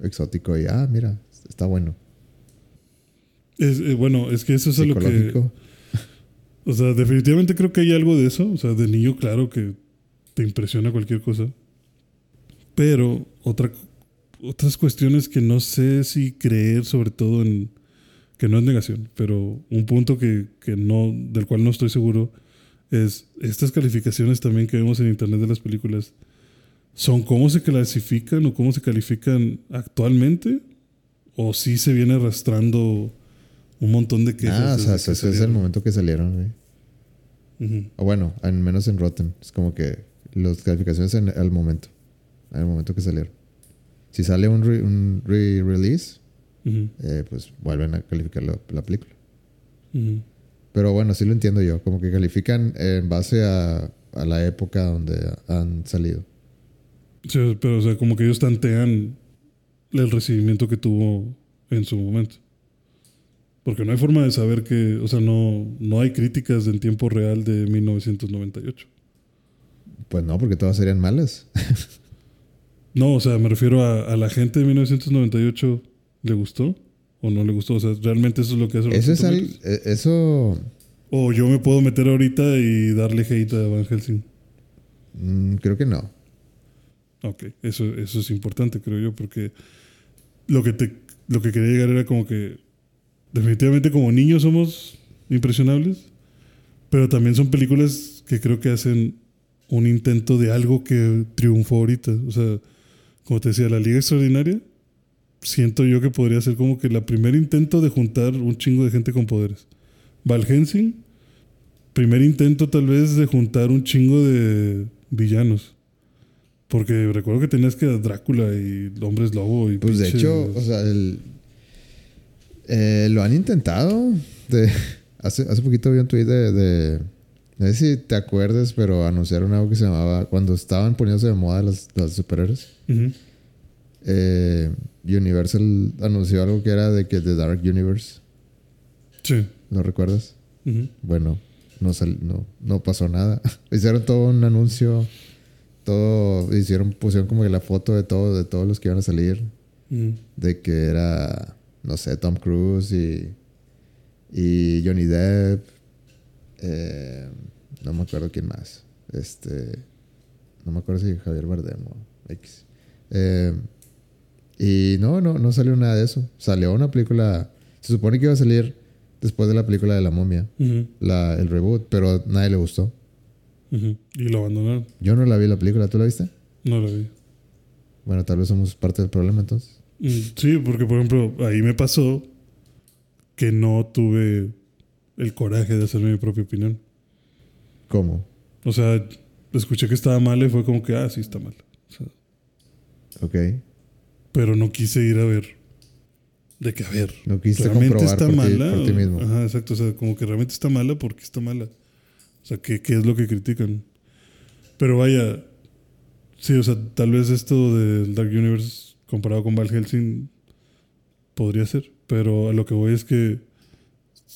exótico y, ah, mira, está bueno. Es, eh, bueno, es que eso es lo que... O sea, definitivamente creo que hay algo de eso. O sea, de niño, claro que te impresiona cualquier cosa. Pero otra, otras cuestiones que no sé si creer, sobre todo en. que no es negación, pero un punto que, que no, del cual no estoy seguro es estas calificaciones también que vemos en internet de las películas. ¿Son cómo se clasifican o cómo se califican actualmente? ¿O sí se viene arrastrando un montón de quejas? Ah, o sea, que ese es el momento que salieron, güey. Ujú. O bueno, al menos en Rotten. Es como que las calificaciones en, al momento. Al momento que salieron. Si sale un, re- un re-release, eh, pues vuelven a calificar la, la película. Pero bueno, sí lo entiendo yo. Como que califican en base a, a la época donde han salido. Sí, pero, o sea, como que ellos tantean el recibimiento que tuvo en su momento. Porque no hay forma de saber que, o sea, no, no hay críticas en tiempo real de 1998. Pues no, porque todas serían malas. No, o sea, me refiero a, a la gente de 1998, ¿le gustó o no le gustó? O sea, realmente eso es lo que hace Eso es. Tomatoes? eh, Eso. O yo me puedo meter ahorita y darle hate a Van Helsing. mm, creo que no. Ok, eso, eso es importante, creo yo, porque lo que, te, lo que quería llegar era como que definitivamente como niños somos impresionables, pero también son películas que creo que hacen un intento de algo que triunfó ahorita. O sea, como te decía, la Liga Extraordinaria, siento yo que podría ser como que la primer intento de juntar un chingo de gente con poderes. Val Helsing, primer intento tal vez de juntar un chingo de villanos. Porque recuerdo que tenías que Drácula y Hombres Lobo y Pues de hecho, o sea, el, eh, lo han intentado. De, hace, hace poquito vi un tweet de, de- No sé si te acuerdas, pero anunciaron algo que se llamaba. Cuando estaban poniéndose de moda las, las superhéroes. Eh, Universal anunció algo que era de que The Dark Universe. Sí. ¿Lo recuerdas? Bueno, no, sal- no, no pasó nada. Hicieron todo un anuncio. Todo. Hicieron, pusieron como que la foto de todo, de todos los que iban a salir. De que era, no sé, Tom Cruise y, y Johnny Depp. Eh, no me acuerdo quién más. Este, no me acuerdo si Javier Bardem o X. Eh, y no, no, no salió nada de eso. Salió una película, se supone que iba a salir después de la película de la momia, la, el reboot, pero nadie le gustó. Y lo abandonaron. Yo no la vi la película, ¿tú la viste? No lo vi. Bueno, tal vez somos parte del problema entonces. Mm, Sí, porque por ejemplo, ahí me pasó que no tuve el coraje de hacerme mi propia opinión. ¿Cómo? O sea, escuché que estaba mal y fue como que, ah, sí está mal. O sea, Ok. pero no quise ir a ver. De que, a ver, No quisiste realmente está por ti- mala. por ti mismo. Ajá, exacto. O sea, como que realmente está mala porque está mala. O sea, ¿qué, qué es lo que critican? Pero vaya, sí, o sea, tal vez esto del Dark Universe comparado con Val Helsing podría ser. Pero a lo que voy es que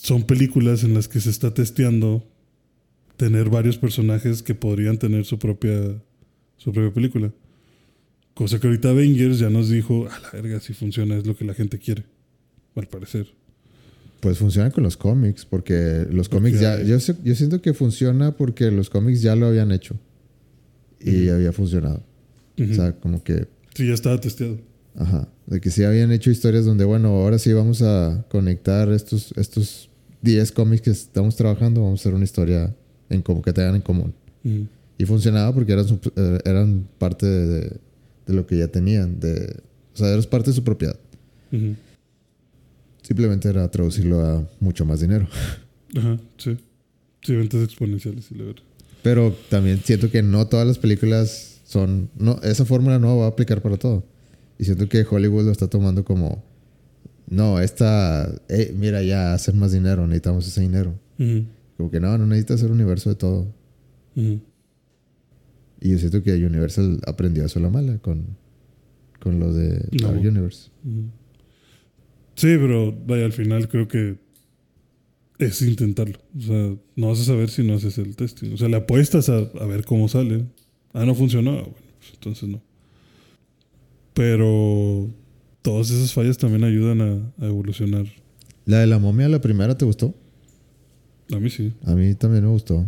son películas en las que se está testeando tener varios personajes que podrían tener su propia, su propia película. Cosa que ahorita Avengers ya nos dijo, a la verga, si funciona, es lo que la gente quiere. Al parecer. Pues funciona con los cómics, porque los cómics ya. hay- Yo, yo siento que funciona porque los cómics ya lo habían hecho. Y había funcionado. O sea, como que. sí, ya estaba testeado. Ajá. De que sí habían hecho historias donde, bueno, ahora sí vamos a conectar estos, estos 10 cómics que estamos trabajando. Vamos a hacer una historia en como que tengan en común. Ujú. Y funcionaba porque eran, eh, eran parte de, de- de lo que ya tenían. De, o sea, eras parte de su propiedad. Simplemente era traducirlo a mucho más dinero. Ajá, sí. Sí, ventas exponenciales, sí, la verdad. Pero también siento que no todas las películas son. No, esa fórmula no va a aplicar para todo. Y siento que Hollywood lo está tomando como. No, esta. eh, mira, ya hacer más dinero, necesitamos ese dinero. Como que no, no necesitas hacer universo de todo. Y yo siento que Universal aprendió eso a la mala con, con lo de No. Dark Universe. Sí, pero vaya, al final creo que es intentarlo. O sea, no vas a saber si no haces el testing. O sea, le apuestas a, a ver cómo sale. Ah, no funcionó. Bueno, pues entonces no. Pero todas esas fallas también ayudan a, a evolucionar. La de la momia, la primera, ¿te gustó? A mí sí, A mí también me gustó.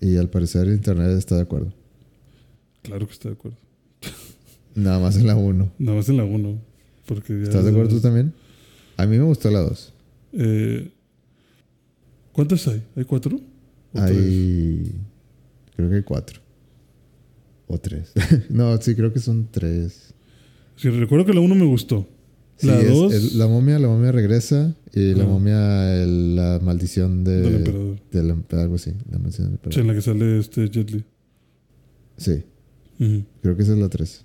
Y al parecer Internet está de acuerdo. claro que estoy de acuerdo. Nada más en la 1. Nada más en la 1. Porque ya ¿Estás de acuerdo tú también? A mí me gustó la 2. Eh, ¿Cuántas hay? ¿Hay cuatro? ¿O tres? Hay. Creo que hay cuatro. O tres. no, sí, creo que son tres. Sí, recuerdo que la 1 me gustó. Sí, La es- dos- es la momia, la momia regresa. Y la momia, el- la maldición de. Del emperador. del algo así. La maldición del Sí, emperador. en la que sale este Jet Li. Sí, Ujú. creo que esa es la tres.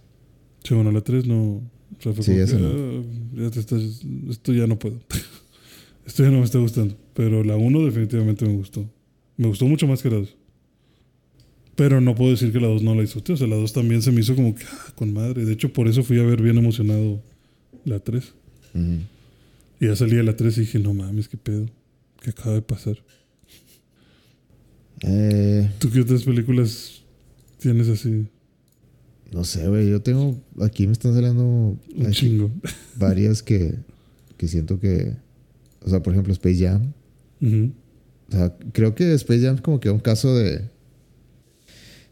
Sí, bueno, la 3 no. O sea, Sí, esa que, no. ah, ya te estás- esto ya no puedo. esto ya no me está gustando. Pero la 1 definitivamente me gustó. Me gustó mucho más que la 2. Pero no puedo decir que la 2 no la disfruté. O sea, la 2 también se me hizo como que, ah, con madre. De hecho, por eso fui a ver bien emocionado la 3. Ujú. Y ya salí de la 3 y dije, no mames, qué pedo. ¿Qué acaba de pasar? Eh, ¿Tú qué otras películas tienes así? no sé, güey. Yo tengo. Aquí me están saliendo Un chingo. varias que, que siento que. O sea, por ejemplo, Space Jam. O sea, creo que Space Jam es como que un caso de.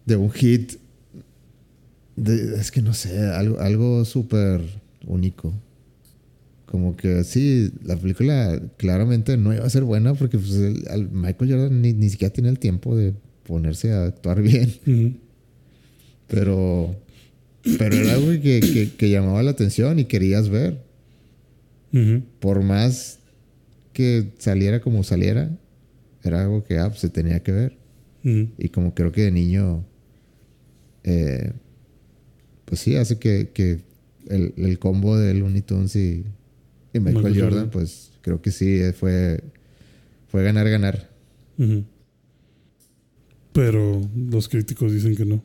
De un hit de- es que no sé, algo, algo súper único. Como que sí, la película claramente no iba a ser buena porque pues, el- Michael Jordan ni, ni siquiera tenía el tiempo de ponerse a actuar bien. Pero, pero era algo que, que- que llamaba la atención y querías ver. Por más que saliera como saliera, era algo que ah, pues, se tenía que ver. Ujú. Y como creo que de niño, eh, pues sí, hace que, que el, el combo de Looney Tunes y, y Michael, Michael Jordan, Jordan. pues creo que sí, eh, fue, fue ganar, ganar. Pero los críticos dicen que no.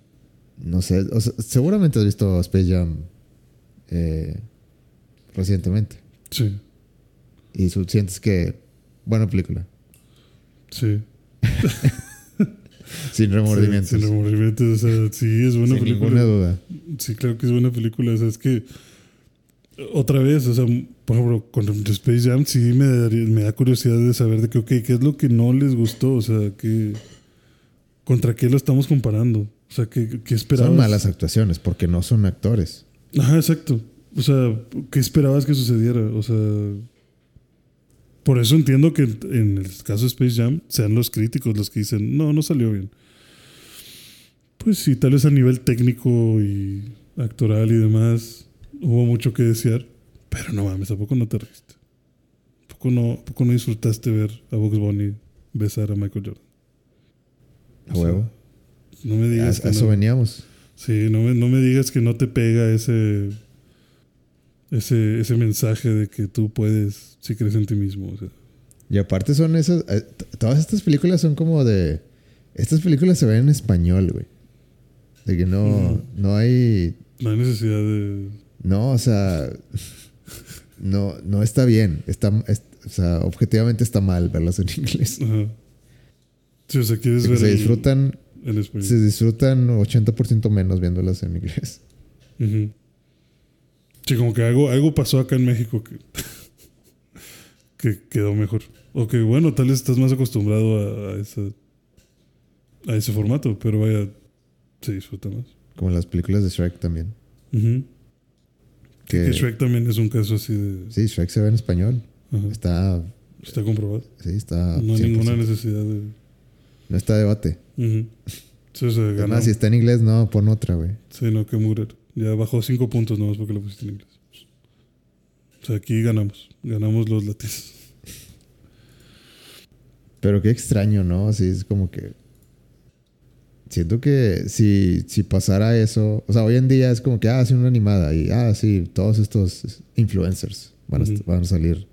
No sé, o sea, seguramente has visto Space Jam eh, recientemente. Sí, Y sientes que, buena película, sí. sin remordimientos. Sí, sin remordimientos. O sea, sí, es buena sin película. ninguna duda. Sí, claro que es buena película. O sea, es que. Otra vez, o sea, por ejemplo, con Space Jam sí me, daría- me da curiosidad de saber de que, ok, ¿qué es lo que no les gustó? O sea, que. ¿Contra qué lo estamos comparando? O sea, ¿qué, qué esperabas? Son malas actuaciones porque no son actores. Ajá, exacto. O sea, ¿qué esperabas que sucediera? O sea. Por eso entiendo que en el caso de Space Jam sean los críticos los que dicen, no, no salió bien. Pues sí, tal vez a nivel técnico y actoral y demás hubo mucho que desear. Pero no mames, ¿a poco no te reíste? ¿A poco no, a poco no disfrutaste ver a Bugs Bunny besar a Michael Jordan? A O sea, huevo. No me A, digas a que eso no. veníamos. Sí, no me, no me digas que no te pega ese, ese, ese mensaje de que tú puedes si crees en ti mismo. o sea. Y aparte son esas... eh, todas estas películas son como de... Estas películas se ven en español, güey. De que no, no hay... no hay necesidad de... No, o sea... No, no está bien. Está, es- o sea, objetivamente está mal verlas en inglés. Ajá. Sí, o sea, quieres ver se el- disfrutan, el español. se disfrutan 80% menos viéndolas en inglés. Ujú. Sí, como que algo, algo pasó acá en México que, que quedó mejor. O que, bueno, tal vez estás más acostumbrado a, a ese, a ese formato, pero vaya, se disfruta más. Como las películas de Shrek también. Que, Que Shrek también es un caso así de... Sí, Shrek se ve en español. Ajá. Está... Está comprobado. Sí, está... No hay 100%. ninguna necesidad de. No está debate. Ujú. Sí, o sea. Además, si está en inglés, no, pon otra, güey. Sí, no, que Murer. Ya bajó cinco puntos nomás porque lo pusiste en inglés. O sea, aquí ganamos. Ganamos los latinos. Pero qué extraño, ¿no? Así es como que. Siento que si, si pasara eso. O sea, hoy en día es como que, ah, sí, una animada. Y, ah, sí, todos estos influencers van a, van a salir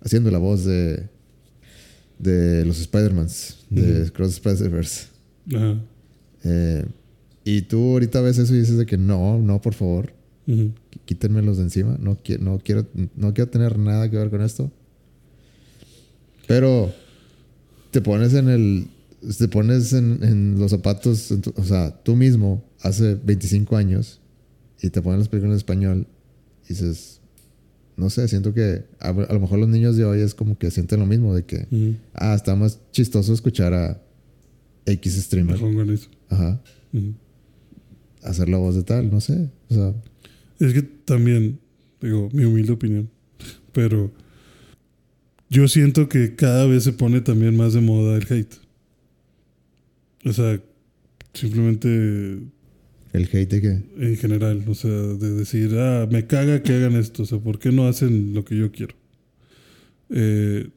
haciendo la voz de. de los Spider-Mans. De. Cross Spider-Verse. Ajá. Eh, y tú ahorita ves eso y dices de que no, no, por favor. Ujú. Qu- Quítenmelos de encima. No, qui- no, quiero, no quiero tener nada que ver con esto. Pero te pones en el. Te pones en, en los zapatos. en tu- o sea, tú mismo hace 25 años y te pones las películas en español y dices. No sé, siento que a, a lo mejor los niños de hoy es como que sienten lo mismo de que. Ujú. Ah, está más chistoso escuchar a X streamer. Mejor con eso. Hacer la voz de tal, no sé. O sea, Es que también, digo, mi humilde opinión, pero yo siento que cada vez se pone también más de moda el hate. O sea, simplemente el hate de que. en general, o sea, de decir, ah, me caga que hagan esto, o sea, ¿por qué no hacen lo que yo quiero? Eh,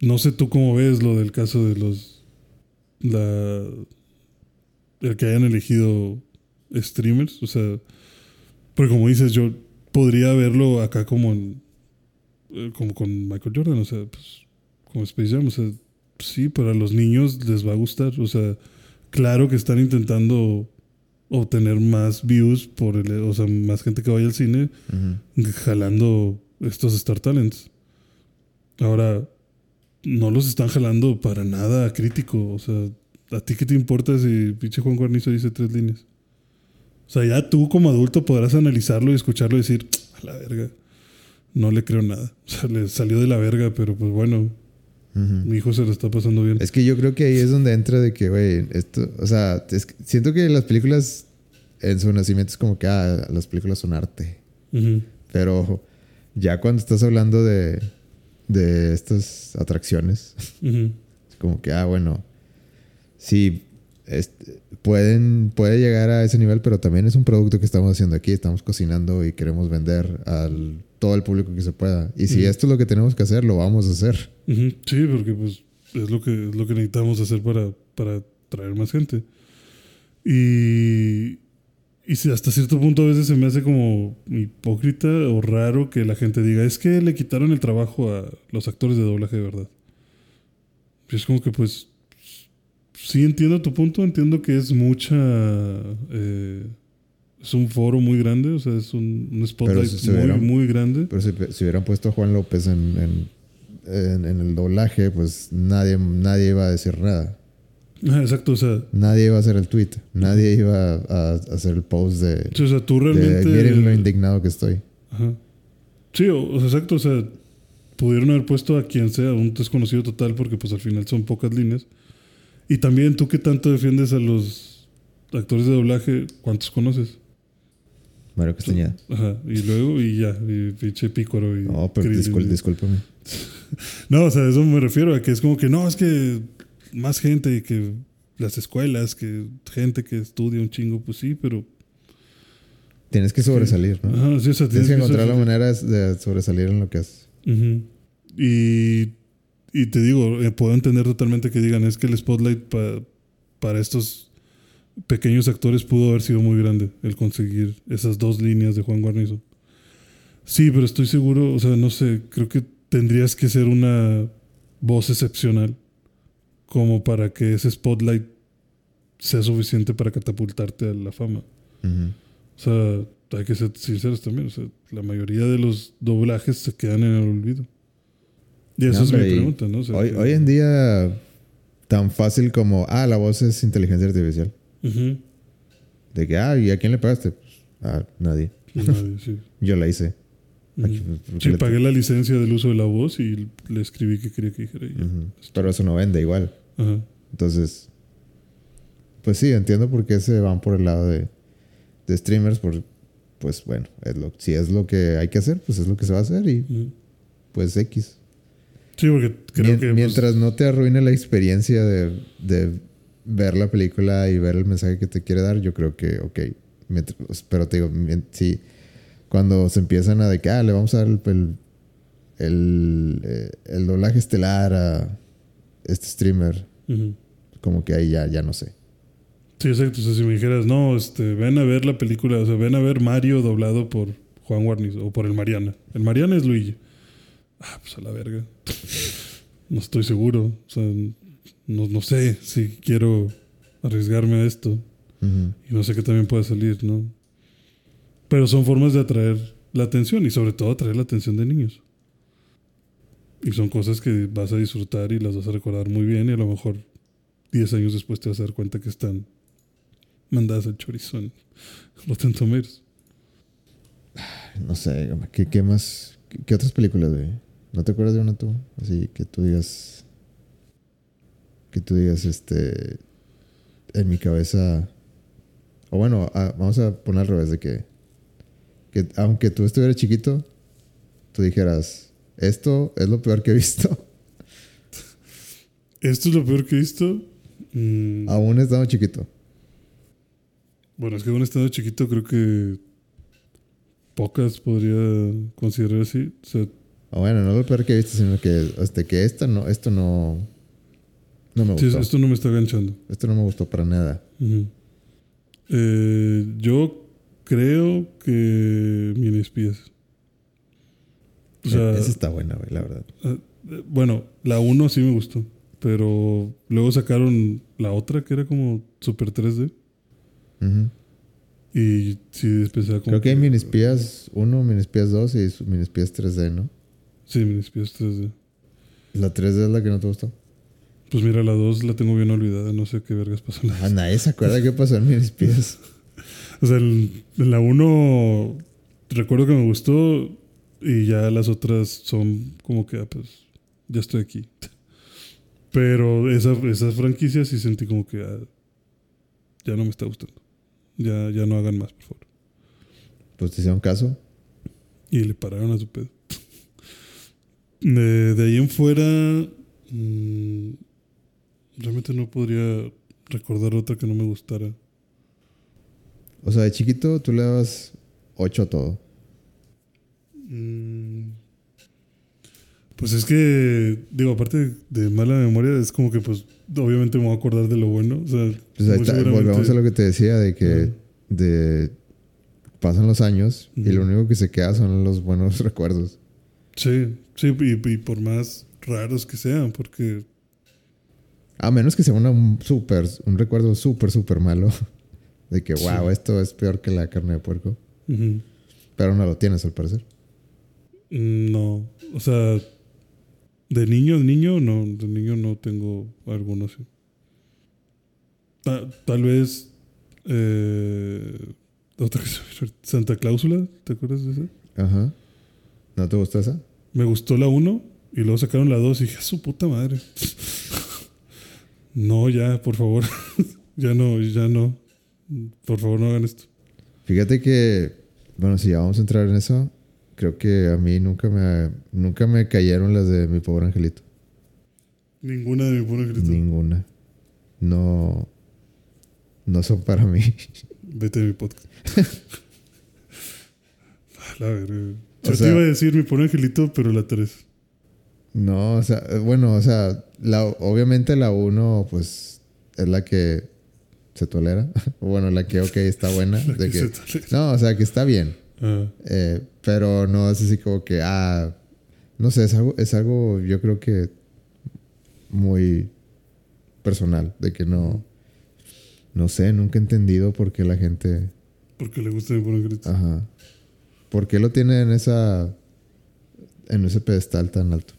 no sé tú cómo ves lo del caso de los, la, el que hayan elegido streamers, o sea, porque como dices, yo podría verlo acá como, en- eh, como con Michael Jordan, o sea, pues, como Space Jam, o sea, sí, para los niños les va a gustar, o sea, claro que están intentando obtener más views por el, o sea, más gente que vaya al cine jalando estos Star Talents. Ahora, no los están jalando para nada crítico. O sea, ¿a ti qué te importa si pinche Juan Guarnizo dice tres líneas? O sea, ya tú como adulto podrás analizarlo y escucharlo y decir, a la verga, no le creo nada. O sea, le salió de la verga, pero pues bueno, mi hijo se lo está pasando bien. Es que yo creo que ahí es donde entra de que, güey, esto, o sea, es que siento que las películas en su nacimiento es como que ah, las películas son arte. Ujú. Pero ya cuando estás hablando de, de estas atracciones, es como que, ah, bueno, sí, este, pueden, puede llegar a ese nivel, pero también es un producto que estamos haciendo aquí. Estamos cocinando y queremos vender al todo el público que se pueda. Y si Ujú. esto es lo que tenemos que hacer, lo vamos a hacer. Ujú, Sí, porque pues es lo que, es lo que necesitamos hacer para, para traer más gente. Y, y si hasta cierto punto a veces se me hace como hipócrita o raro que la gente diga, es que le quitaron el trabajo a los actores de doblaje de verdad. Y es como que pues sí entiendo tu punto, entiendo que es mucha... eh, es un foro muy grande, o sea, es un, un spotlight si muy, hubieran- muy grande. Pero si, si hubieran puesto a Juan López en, en, en- en el doblaje, pues nadie, nadie iba a decir nada. Ajá, exacto, o sea, Nadie iba a hacer el tweet. Nadie iba a, a hacer el post de, o sea, tú de realmente... miren lo indignado que estoy. Ajá. Sí, o, o sea, exacto. O sea, pudieron haber puesto a quien sea, un desconocido total, porque pues al final son pocas líneas. Y también tú que tanto defiendes a los actores de doblaje, ¿cuántos conoces? Mario Castañeda. Ajá. Y luego, y ya, y pinche pícoro. Y No, pero discúlpame. No, o sea, a eso me refiero, a que es como que no, es que más gente, que las escuelas, que gente que estudia un chingo, pues sí, pero. Tienes que sobresalir, ¿no? Ajá, sí, o sea, Tienes que encontrar la manera de sobresalir en lo que haces. Ujú. y, y te digo, eh, puedo entender totalmente que digan, es que el spotlight pa- para estos pequeños actores pudo haber sido muy grande, el conseguir esas dos líneas de Juan Guarnizo. Sí, pero estoy seguro, o sea, no sé, creo que tendrías que ser una voz excepcional como para que ese spotlight sea suficiente para catapultarte a la fama. O sea, hay que ser sinceros también. O sea, la mayoría de los doblajes se quedan en el olvido. Y eso No, es mi pregunta, ¿no? O sea, Hoy, que- hoy en día, tan fácil como, ah, la voz es inteligencia artificial. De que, ah, ¿y a quién le pagaste? Pues, a nadie. Nadie, sí. Yo la hice. Aquí, ¿por qué Sí, pagué la licencia del uso de la voz y le escribí que quería que dijera. Ujú. Pero eso no vende igual. Entonces, pues sí, entiendo por qué se van por el lado de, de streamers. Por, pues bueno, es lo, si es lo que hay que hacer, pues es lo que se va a hacer y pues X. Sí, porque creo Mien- que. pues, mientras no te arruine la experiencia de, de ver la película y ver el mensaje que te quiere dar, yo creo que, ok. Mientras- pero te digo, si cuando se empiezan a de que, ah, le vamos a dar el, el, el, eh, el doblaje estelar a este streamer, como que ahí ya, ya no sé. Sí, exacto. O sea, si me dijeras, no, este, ven a ver la película, o sea, ven a ver Mario doblado por Juan Guarnizo o por el Mariana. El Mariana es Luigi. Ah, pues a la verga. No estoy seguro. O sea, no, no sé si quiero arriesgarme a esto. Y no sé qué también puede salir, ¿no? Pero son formas de atraer la atención y sobre todo atraer la atención de niños. Y son cosas que vas a disfrutar y las vas a recordar muy bien y a lo mejor 10 años después te vas a dar cuenta que están mandadas al Rotten Tomatoes. No sé, ¿qué, qué más? ¿Qué, qué otras películas, güey? ¿No te acuerdas de una tú? Así que tú digas. Que tú digas, este. En mi cabeza. O bueno, ah, vamos a poner al revés de que. Que aunque tú estuvieras chiquito, tú dijeras: Esto es lo peor que he visto. Esto es lo peor que he visto. Mm, Aún estando chiquito. bueno, es que aún estando chiquito creo que pocas podría considerar así. O sea, O bueno, no lo peor que he visto, sino que. Hasta que esta no, esto no. No me sí, gustó. esto no me está ganchando. Esto no me gustó para nada. Eh, yo creo que mini espías. O sea, Esa está buena, güey, la verdad. eh, bueno, la 1 sí me gustó, pero luego sacaron la otra que era como Super 3D Ujú. y sí empecé a como Creo que hay Minispías 1, Minispías 2 y Minispías 3D, ¿no? Sí, espías 3D. La 3D es la que no te gustó. Pues mira, la 2 la tengo bien olvidada, no sé qué vergas pasó en la Ah, nadie se acuerda qué pasó en Minispías. O sea, en, en la 1 recuerdo que me gustó y ya las otras son como que, ah, pues, ya estoy aquí. Pero esa, esa franquicia sí sentí como que ah, ya no me está gustando. Ya, ya no hagan más, por favor. Pues te hicieron caso. Y le pararon a su pedo. De, de ahí en fuera, mm, realmente no podría recordar otra que no me gustara. O sea, de chiquito tú le dabas 8 a todo. Mm, Pues es que, digo, aparte de mala memoria, es como que, pues, obviamente me voy a acordar de lo bueno. O sea, Pues ahí está, volvemos a lo que te decía de que de pasan los años y lo único que se queda son los buenos recuerdos. Sí, sí, y, y por más raros que sean, porque A menos que sea una un súper, un recuerdo súper, súper malo. De que, Sí. wow, esto es peor que la carne de puerco. Pero no lo tienes al parecer. mm, no. O sea, de niño, de niño, no, de niño no tengo alguno así. Ta- tal vez eh, otra Santa Cláusula, ¿te acuerdas de esa? Ajá. ¿No te gustó esa? Me gustó la 1 y luego sacaron la 2 y dije, "A su puta madre. no, ya, por favor. ya no, ya no. Por favor, no hagan esto. Fíjate que, bueno, si ya vamos a entrar en eso, creo que a mí nunca me, nunca me cayeron las de mi pobre angelito. Ninguna de mi puro grito. Ninguna. No, no son para mí. Vete de mi podcast. La. O Yo te iba a decir mi pobre angelito, pero la 3. No, o sea, bueno, o sea, la, obviamente la uno, pues, es la que se tolera. bueno, la que, ok, está buena. de que- no, o sea, que está bien. Ah, Eh, pero no es así como que, ah, no sé, es algo, es algo, yo creo que muy personal, de que no, no sé, nunca he entendido por qué la gente, porque le gusta mi pobre angelito. ajá, por qué lo tiene en esa, en ese pedestal tan alto.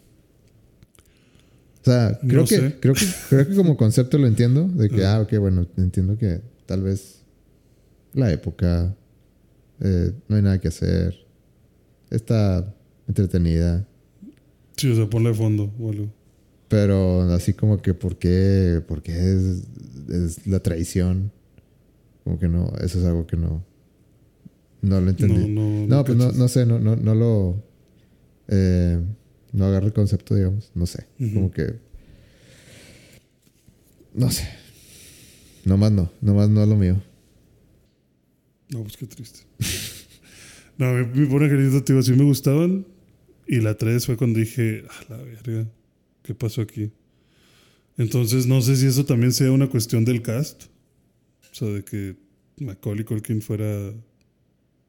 O sea, creo No que, sé. creo que, creo que como concepto lo entiendo, de que, ah, ok, bueno, entiendo que tal vez la época, eh, no hay nada que hacer, está entretenida, Sí, o sea, ponla de fondo o algo. pero así como que, ¿por qué, por qué es, es la traición? Como que no, eso es algo que no, no lo entendí. No, no, No, pues no, no sé, no, no, no lo. eh, no agarro el concepto, digamos. No sé. Como que. No sé. Nomás no. Nomás no es lo mío. No, pues qué triste. no, mi, mi pobre angelito, te digo, sí me gustaban. Y la 3 fue cuando dije, ah, la verga, ¿qué pasó aquí? Entonces, no sé si eso también sea una cuestión del cast. O sea, de que Macaulay Culkin fuera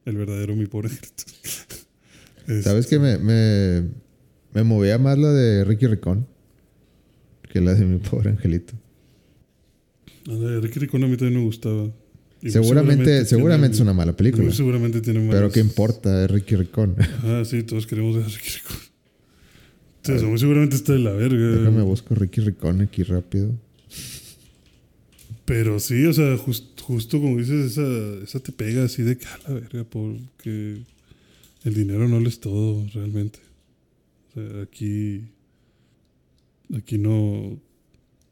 el verdadero mi pobre angelito. Este, ¿Sabes que me, me, me movía más la de Ricky Ricón que la de mi pobre angelito? La de Ricky Ricón a mí también me gustaba. Y Seguramente, seguramente es tiene- una mala película. seguramente tiene Pero malas- ¿qué importa? Es Ricky Ricón. Ah, sí, todos queremos ver a Ricky Ricón. Sea, muy seguramente está de la verga. Déjame busco Ricky Ricón aquí rápido. Pero sí, o sea, jus- justo como dices, esa, esa te pega así de que a la verga, porque el dinero no lo es todo realmente. O sea, aquí, aquí no,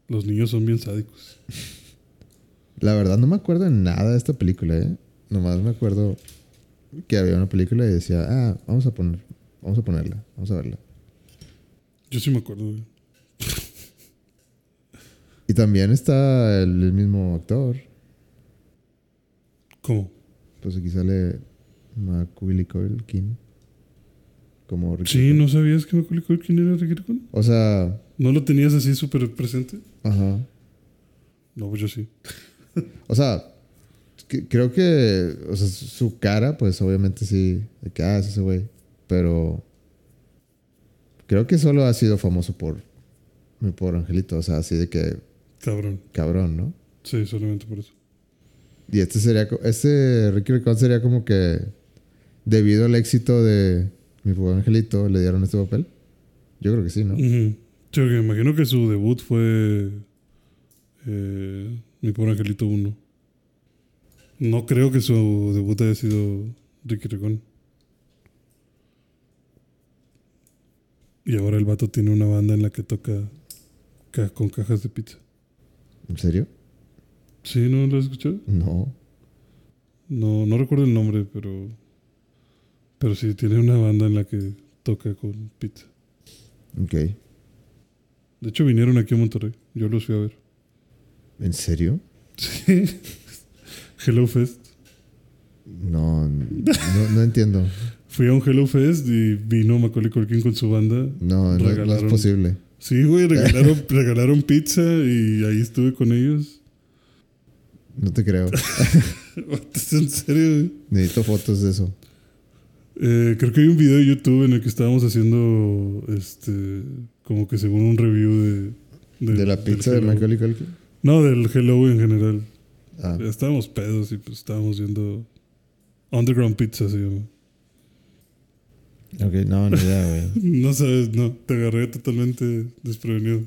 los niños son bien sádicos. La verdad no me acuerdo de nada de esta película, ¿eh? Nomás me acuerdo que había una película y decía, ah, vamos a poner, vamos a ponerla, vamos a verla. Yo sí me acuerdo. güey. Y también está el, el mismo actor. ¿Cómo? Pues aquí sale Macaulay Culkin. Como Ricky Sí. ¿no sabías que Macaulay Culkin era Ricky Ricón? O sea, ¿No lo tenías así súper presente? ajá. No, pues yo sí. O sea, que- creo que, o sea, su cara, pues obviamente sí, de que, ah, es ese güey. Pero creo que solo ha sido famoso por mi pobre angelito. O sea, así de que, Cabrón. cabrón, ¿no? Sí, solamente por eso. Y este sería, este Ricky Ricón sería como que debido al éxito de mi pobre angelito le dieron este papel. Yo creo que sí, ¿no? Sí, porque me imagino que su debut fue eh, Mi pobre Angelito 1. No creo que su debut haya sido Ricky Ricón. Y ahora el vato tiene una banda en la que toca ca- con cajas de pizza. ¿En serio? ¿Sí? ¿No lo has escuchado? No. No, no recuerdo el nombre, pero. Pero sí, tiene una banda en la que toca con pizza. Ok. De hecho, vinieron aquí a Monterrey. Yo los fui a ver. ¿En serio? Sí. Hello Fest. No, no, no entiendo. Fui a un Hello Fest y vino Macaulay Culkin con su banda. No, no, no es posible. Sí, güey, regalaron, regalaron pizza y ahí estuve con ellos. No te creo. en serio, güey. Necesito fotos de eso. Eh, creo que hay un video de YouTube en el que estábamos haciendo, este, como que según un review de... ¿De la pizza de. Macaulay Culkin? No, del Hello en general. Ah, Estábamos pedos y pues estábamos viendo Underground Pizza, se llama. Ok, no, ni idea, güey. No sabes, no, te agarré totalmente desprevenido.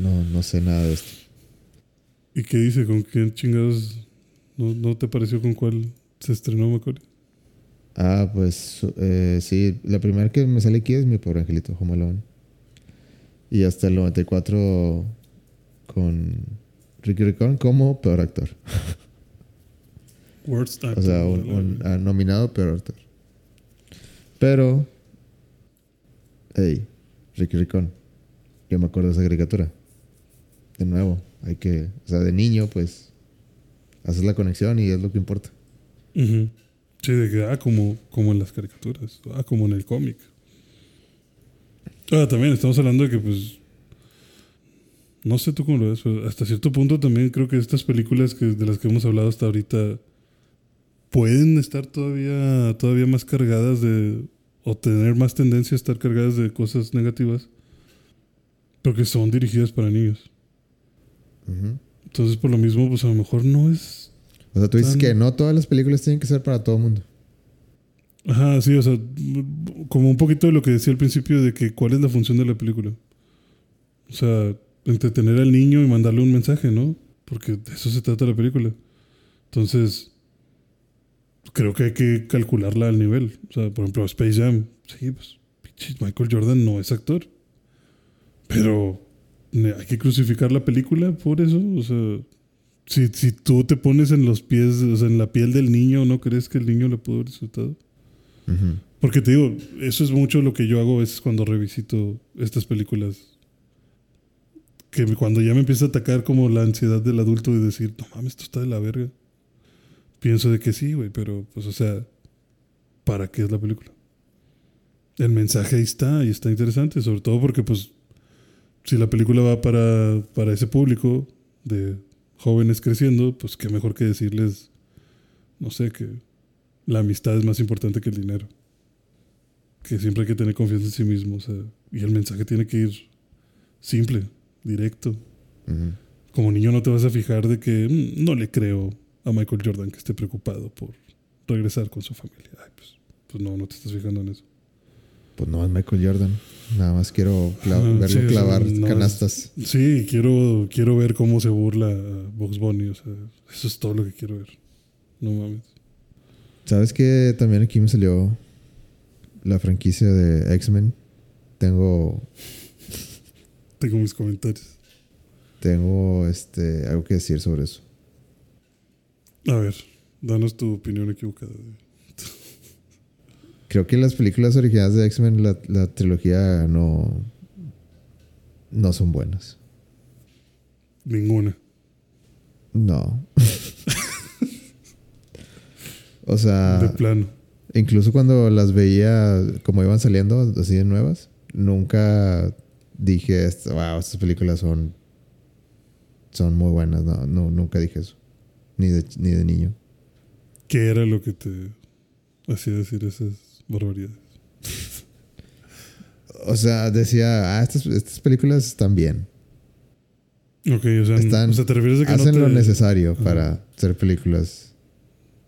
No, no sé nada de esto. ¿Y qué dice? ¿Con quién chingados? ¿No, no te pareció con cuál se estrenó Macaulay? Ah, pues eh, sí, la primera que me sale aquí es mi pobre angelito, Home Alone. Y hasta el 94 con Ricky Ricón como peor actor. Worst O sea, un, un- ah, nominado peor actor. Pero, hey, Ricky Ricón, yo me acuerdo de esa caricatura. De nuevo, hay que, o sea, de niño, pues, haces la conexión y es lo que importa. Sí, de que, ah, como, como en las caricaturas, ah, como en el cómic. Ah, también estamos hablando de que, pues, no sé tú cómo lo ves, pero hasta cierto punto también creo que estas películas que, de las que hemos hablado hasta ahorita pueden estar todavía, todavía más cargadas de, o tener más tendencia a estar cargadas de cosas negativas, porque son dirigidas para niños. Entonces, por lo mismo, pues a lo mejor no es O sea, tú dices que no todas las películas tienen que ser para todo el mundo. Ajá, sí, o sea, como un poquito de lo que decía al principio de que cuál es la función de la película. O sea, entretener al niño y mandarle un mensaje, ¿no? Porque de eso se trata la película. Entonces, creo que hay que calcularla al nivel. O sea, por ejemplo, Space Jam. Sí, pues, Michael Jordan no es actor. Pero hay que crucificar la película por eso. O sea, si, si tú te pones en los pies, o sea, en la piel del niño, ¿no crees que el niño le pudo haber disfrutado? Porque te digo, eso es mucho lo que yo hago a veces cuando revisito estas películas. Que cuando ya me empieza a atacar como la ansiedad del adulto de decir, no mames, esto está de la verga. Pienso de que sí, güey, pero pues o sea, ¿para qué es la película? El mensaje ahí está y está interesante, sobre todo porque pues si la película va para, para ese público de jóvenes creciendo, pues qué mejor que decirles, no sé, que la amistad es más importante que el dinero. Que siempre hay que tener confianza en sí mismo. O sea, y el mensaje tiene que ir simple, directo. Como niño no te vas a fijar de que "Mm, no le creo a Michael Jordan que esté preocupado por regresar con su familia. Ay, pues, pues no, no te estás fijando en eso. Pues no es Michael Jordan. Nada más quiero cla- Ajá, verlo sí, clavar no canastas. Sí, quiero, quiero ver cómo se burla a Box Bunny. O sea, eso es todo lo que quiero ver. No mames. ¿Sabes que también aquí me salió la franquicia de X-Men? Tengo, Tengo mis comentarios. tengo este, algo que decir sobre eso. A ver, danos tu opinión equivocada. Creo que las películas originales de X-Men, la, la trilogía, no, no son buenas. Ninguna. No. o sea, de plano. incluso cuando las veía como iban saliendo, así de nuevas, nunca dije, "Est- wow, estas películas son, son muy buenas. No, no, nunca dije eso. Ni de, ni de niño. ¿Qué era lo que te hacía decir esas barbaridades? O sea, decía, ah, estas, estas películas están bien. Ok, o sea, Están- o sea, te refieres a que Hacen no te, lo necesario Ajá. para hacer películas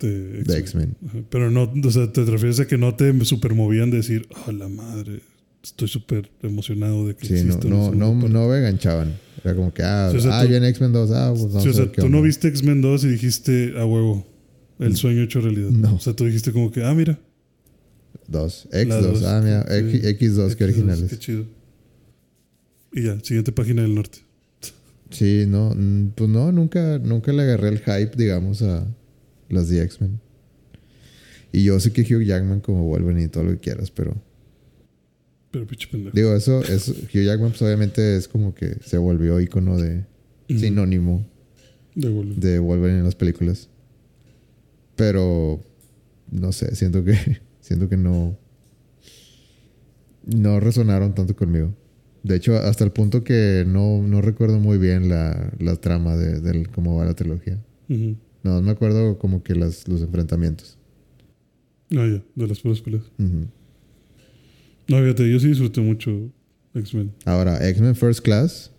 de X-Men. Pero no, o sea, te refieres a que no te supermovían de decir, oh, la madre, estoy súper emocionado de que Sí, no, no, no, parte". no me enganchaban. Era como que, ah, Sí, o sea, ah tú- viene X-Men 2, ah, pues vamos Sí, o a sea, ver qué tú no viste X-Men 2 y dijiste, a huevo, el sueño hecho realidad. No. O sea, tú dijiste como que, ah, mira. Dos. la X2. dos. Ah, mira, Sí. X, X2, que X2, originales. Qué chido. Y ya, siguiente página del norte. Sí, no, mm, pues no, nunca, nunca le agarré el hype, digamos, a las de X-Men. Y yo sé que Hugh Jackman como Wolverine y todo lo que quieras, pero... Pero pinche pendejo. Digo, eso, eso Hugh Jackman pues obviamente es como que se volvió icono de... Sinónimo De Wolverine. de Wolverine en las películas. Pero... No sé, siento que... Siento que no... No resonaron tanto conmigo. De hecho, hasta el punto que no, no recuerdo muy bien la, la trama de, cómo va la trilogía. No, me acuerdo como que las, los enfrentamientos. Ah, ya, de las puras peleas. No, fíjate, yo sí disfruté mucho X-Men. Ahora, X-Men First Class,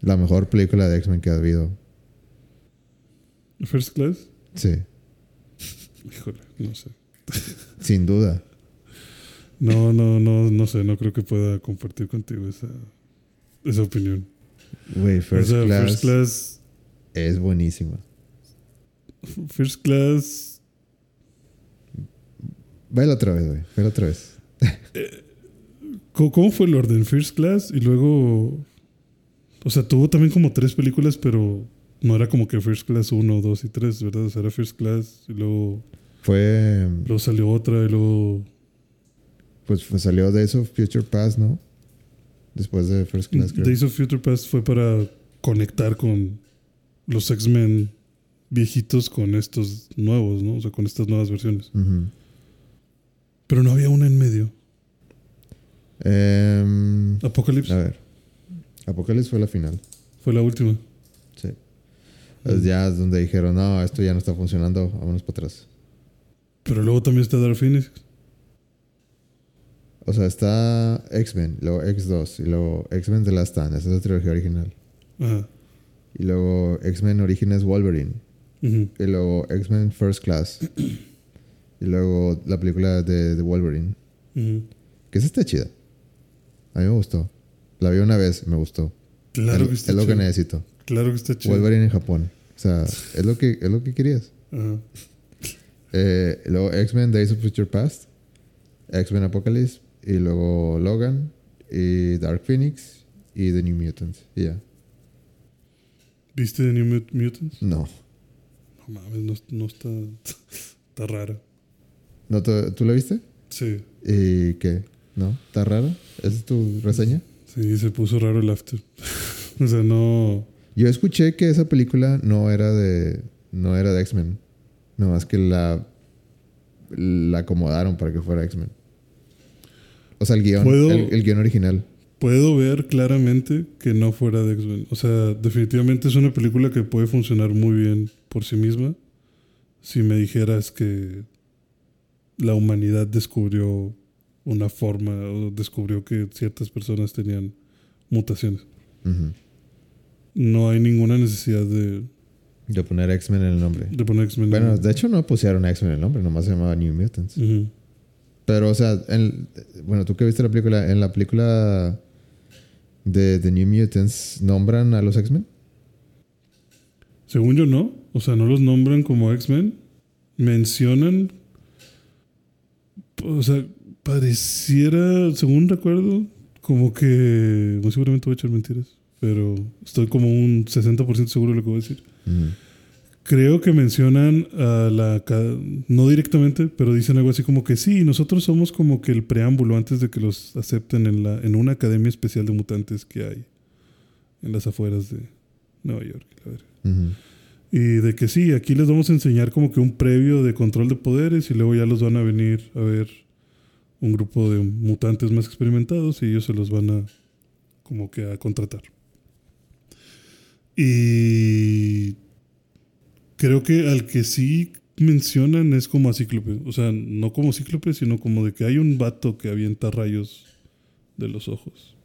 la mejor película de X-Men que ha habido. First Class, Sí, híjole, no sé. sin duda. No, no, no, no sé, no creo que pueda compartir contigo esa, esa opinión. Güey, First, o sea, Class First Class, es buenísima. First Class, Vela otra vez, güey. Vela otra vez. ¿Cómo, cómo fue el orden? First Class y luego, o sea, tuvo también como tres películas, pero no era como que First Class 1, 2 y 3, ¿verdad? O sea, era First Class y luego, Fue. luego salió otra y luego... Pues, pues salió Days of Future Past, ¿no? Después de First Class, creo. Days of Future Past fue para conectar con los X-Men viejitos con estos nuevos, ¿no? O sea, con estas nuevas versiones. Ujú. Pero no había una en medio. Em, Apocalypse a ver. Apocalypse fue la final. fue la última. Sí. Es ya es donde dijeron, no, esto ya no está funcionando, vámonos para atrás. Pero luego también está Dark Phoenix. O sea, está X-Men, luego X2 y luego X-Men The Last Stand, esa es la trilogía original. Ajá. Y luego X-Men Origins Wolverine. Y luego X-Men First Class. Y luego la película de, de Wolverine. Que esa está chida. A mí me gustó. La vi una vez y me gustó. Claro es, que está es lo que necesito. Claro que está chido. Wolverine en Japón. O sea, es lo que, es lo que querías. Ajá. Eh, luego X-Men Days of Future Past. X-Men Apocalypse. Y luego Logan. Y Dark Phoenix. Y The New Mutants. Y ya. ¿Viste The New Mut- Mutants? No. No mames, no, no está... está rara. ¿No te- ¿Tú la viste? Sí. ¿Y qué? ¿No? ¿Está rara? ¿Esa es tu reseña? Sí, se puso raro el after. o sea, no... Yo escuché que esa película no era de. No era de X-Men. Nomás que la. La acomodaron para que fuera X-Men. O sea, el guion. ¿Puedo- El, el guion original. Puedo ver claramente que no fuera de X-Men. O sea, definitivamente es una película que puede funcionar muy bien por sí misma. Si me dijeras que la humanidad descubrió una forma o descubrió que ciertas personas tenían mutaciones. No hay ninguna necesidad de, De poner X-Men en el nombre. de poner X-Men. Bueno, en- de hecho no pusieron X-Men en el nombre, nomás se llamaba New Mutants. Pero, o sea, en- bueno, tú que viste la película, en la película de The New Mutants, ¿nombran a los X-Men? Según yo, no. O sea, no los nombran como X-Men. Mencionan. O sea, pareciera, según recuerdo, como que. Muy seguramente voy a echar mentiras. Pero estoy como un 60% seguro de lo que voy a decir. Creo que mencionan a la. No directamente, pero dicen algo así como que sí, nosotros somos como que el preámbulo antes de que los acepten en, la, en una academia especial de mutantes que hay en las afueras de Nueva York. la verga. Ujú. Y de que sí, aquí les vamos a enseñar como que un previo de control de poderes y luego ya los van a venir a ver un grupo de mutantes más experimentados y ellos se los van a como que a contratar. Y creo que al que sí mencionan es como a Cíclope. O sea, no como Cíclope, sino como de que hay un vato que avienta rayos de los ojos.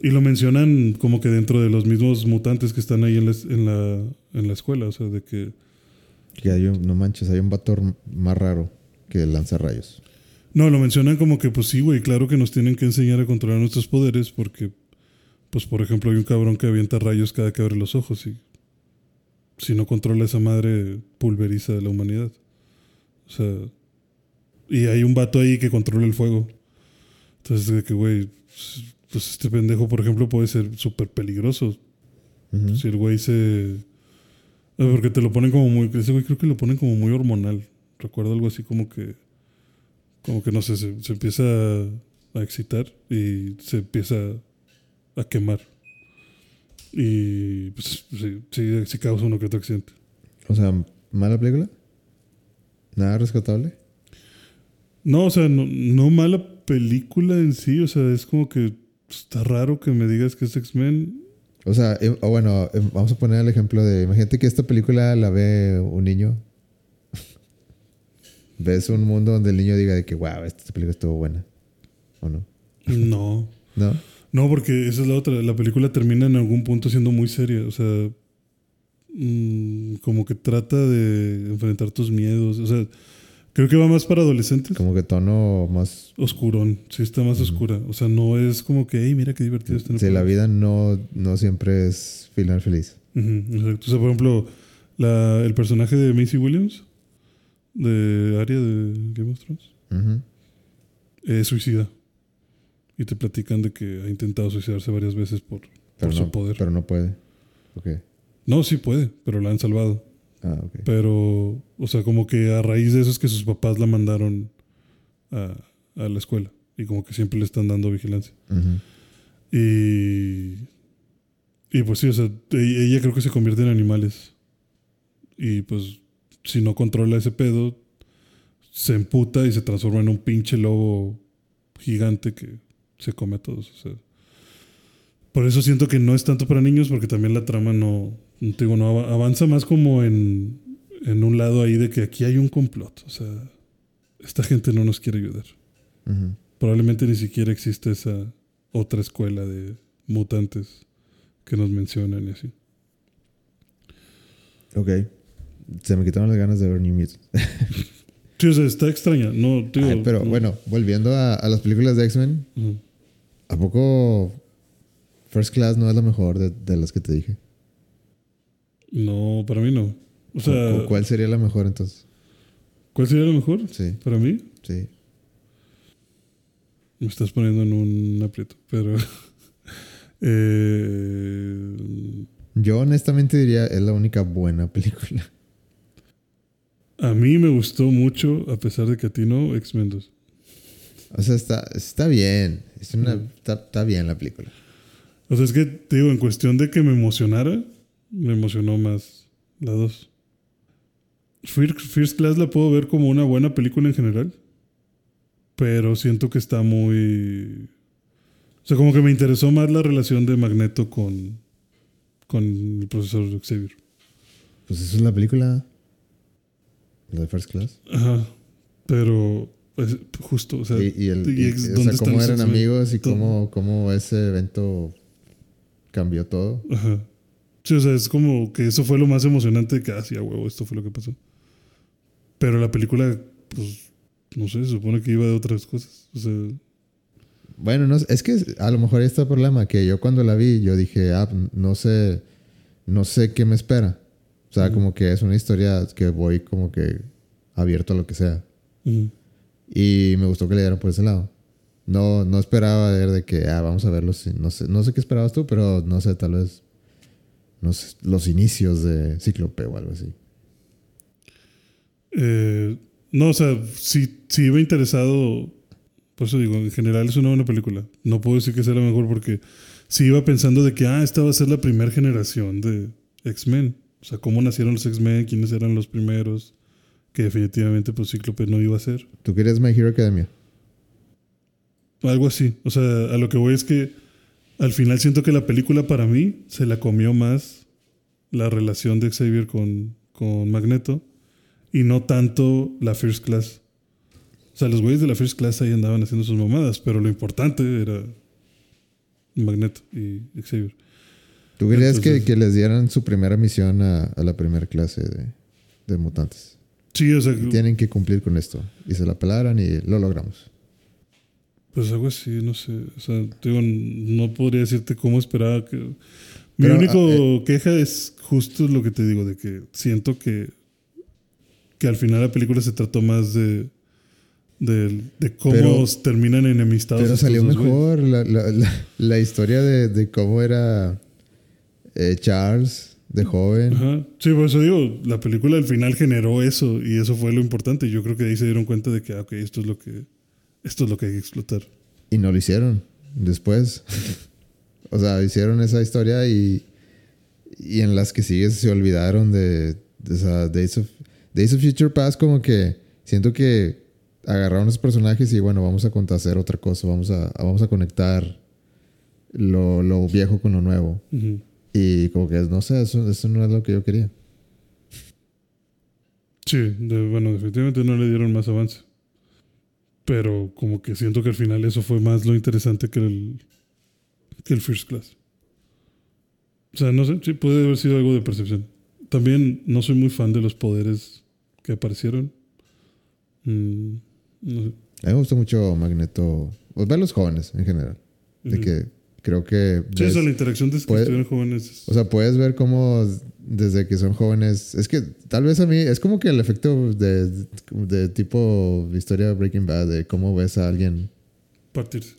Y lo mencionan como que dentro de los mismos mutantes que están ahí en la, en la, en la escuela. O sea, de que... Que hay un, no manches, hay un vato más raro que lanza rayos. No, lo mencionan como que pues sí, güey, claro que nos tienen que enseñar a controlar nuestros poderes porque, pues por ejemplo, hay un cabrón que avienta rayos cada que abre los ojos y si no controla esa madre, pulveriza a la humanidad. O sea, y hay un vato ahí que controla el fuego. Entonces, de que, güey, pues este pendejo, por ejemplo, puede ser súper peligroso. Si el güey se. Ah, Porque te lo ponen como muy. Ese güey creo que lo ponen como muy hormonal. Recuerdo algo así como que, como que no sé, se, se empieza a, a excitar y se empieza a quemar. Y pues sí, sí, sí causa uno que otro accidente. O sea, mala película. Nada rescatable. No, o sea, no, no mala película en sí, o sea, es como que está raro que me digas que es X-Men. O sea, eh, o bueno, eh, vamos a poner el ejemplo de, imagínate que esta película la ve un niño. Ves un mundo donde el niño diga de que, wow, esta película estuvo buena. ¿O no? No. ¿No? No, porque esa es la otra. La película termina en algún punto siendo muy seria. O sea, mm, como que trata de enfrentar tus miedos. O sea, creo que va más para adolescentes. Como que tono más... Oscurón, sí está más oscura. O sea, no es como que, hey, mira qué divertido está. Sí, la juego". vida no, no siempre es final feliz. Exacto. O sea, por ejemplo, la- el personaje de Macy Williams, de Arya de Game of Thrones, es suicida. Y te platican de que ha intentado suicidarse varias veces por, por no, su poder. pero no puede. Ok. No, sí puede, pero la han salvado. Ah. Pero, o sea, como que a raíz de eso es que sus papás la mandaron a, a la escuela. Y como que siempre le están dando vigilancia. Y. Y pues sí, o sea, e- ella creo que se convierte en animales. Y pues, si no controla ese pedo, se emputa y se transforma en un pinche lobo gigante que se come a todos. O sea. Por eso siento que no es tanto para niños, porque también la trama no. Te digo, no av- avanza más como en, en un lado ahí de que aquí hay un complot. O sea, esta gente no nos quiere ayudar. Probablemente ni siquiera existe esa otra escuela de mutantes que nos mencionan y así. Ok. Se me quitaron las ganas de ver New Mutants. Sí, o sea, está extraña. No, Ay, pero no- bueno, volviendo a, a las películas de X-Men. ¿a poco First Class no es la mejor de, de las que te dije? No, para mí no. O sea, ¿Cu- ¿Cuál sería la mejor entonces? ¿cuál sería la mejor? Sí, Para mí, sí. me estás poniendo en un aprieto, pero. eh, Yo honestamente diría es la única buena película. a mí me gustó mucho, a pesar de que a ti no, X-Men 2. O sea, está, está bien. Es una, está, está bien la película. O sea, es que te digo, en cuestión de que me emocionara, me emocionó más la 2. First, First Class la puedo ver como una buena película en general, pero siento que está muy... O sea, como que me interesó más la relación de Magneto con, con el profesor Xavier. Pues eso es la película. La de First Class. Ajá, pero pues, justo, o sea, Y, y el, y y- ex- o ¿dónde sea, cómo eran amigos y cómo, cómo ese evento cambió todo. Ajá. Sí, o sea, es como que eso fue lo más emocionante que, ah, sí, a huevo, esto fue lo que pasó. Pero la película, pues, no sé, se supone que iba de otras cosas. O sea, Bueno, no, es que a lo mejor ahí está el problema, que yo cuando la vi, yo dije, ah, no sé, no sé qué me espera. O sea, Ujú. como que es una historia que voy como que abierto a lo que sea. ujú. Y me gustó que le dieran por ese lado. No, no esperaba ver de que, ah, vamos a verlo. No sé, no sé qué esperabas tú, pero no sé, tal vez los inicios de Cíclope o algo así. Eh, no, o sea, si, si iba interesado, por eso digo, en general es una buena película. No puedo decir que sea la mejor porque si iba pensando de que, ah, esta va a ser la primera generación de X-Men. O sea, cómo nacieron los X-Men, quiénes eran los primeros, que definitivamente pues Cíclope no iba a ser. ¿Tú querías My Hero Academia? Algo así. O sea, a lo que voy es que al final siento que la película para mí se la comió más la relación de Xavier con, con Magneto y no tanto la First Class. O sea, los güeyes de la First Class ahí andaban haciendo sus mamadas, pero lo importante era Magneto y Xavier. ¿Tú querías que, Entonces- que les dieran su primera misión a, a la primera clase de, de mutantes? Sí, o sea, Tienen que cumplir con esto. Y se la pelaran y lo logramos. Pues algo así, no sé. O sea, digo, no podría decirte cómo esperaba que... Mi Pero, único ah, eh, queja es justo lo que te digo, de que siento que, que al final la película se trató más de, de, de cómo Pero- terminan enemistados. Pero salió mejor la, la, la, la historia de, de cómo era eh, Charles de joven. Ajá. Sí, por eso digo, la película al final generó eso y eso fue lo importante. Yo creo que de ahí se dieron cuenta de que, ah, ok, esto es lo que, esto es lo que hay que explotar. Y no lo hicieron después. o sea, hicieron esa historia y, y en las que sigues se olvidaron de, de esa Days of, Days of Future Past como que siento que agarraron a los personajes y bueno, vamos a contar hacer otra cosa, vamos a, vamos a conectar lo, lo viejo con lo nuevo. Y como que no sé, eso, eso no es lo que yo quería. Sí, de- bueno, definitivamente no le dieron más avance. Pero como que siento que al final eso fue más lo interesante que el, que el First Class. O sea, no sé, sí, puede haber sido algo de percepción. También no soy muy fan de los poderes que aparecieron. Mm, no sé. A mí me gustó mucho Magneto, ver los jóvenes en general. De que creo que... Sí, ves- la interacción de que puede- estuvieron jóvenes. es- O sea, puedes ver cómo desde que son jóvenes. Es que tal vez a mí es como que el efecto de, de tipo historia Breaking Bad, de cómo ves a alguien. partirse.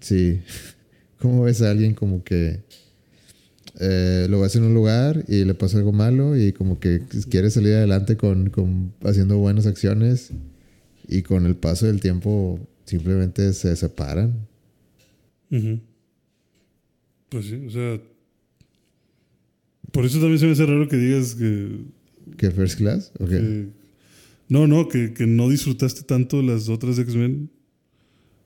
Sí. Cómo ves a alguien como que eh, lo ves en un lugar y le pasa algo malo y como que quiere salir adelante con, con haciendo buenas acciones y con el paso del tiempo simplemente se separan. Ujú. Pues sí, o sea. Por eso también se me hace raro que digas que. ¿Qué First Class? ¿O qué? que- no, no, que, que no disfrutaste tanto las otras X-Men.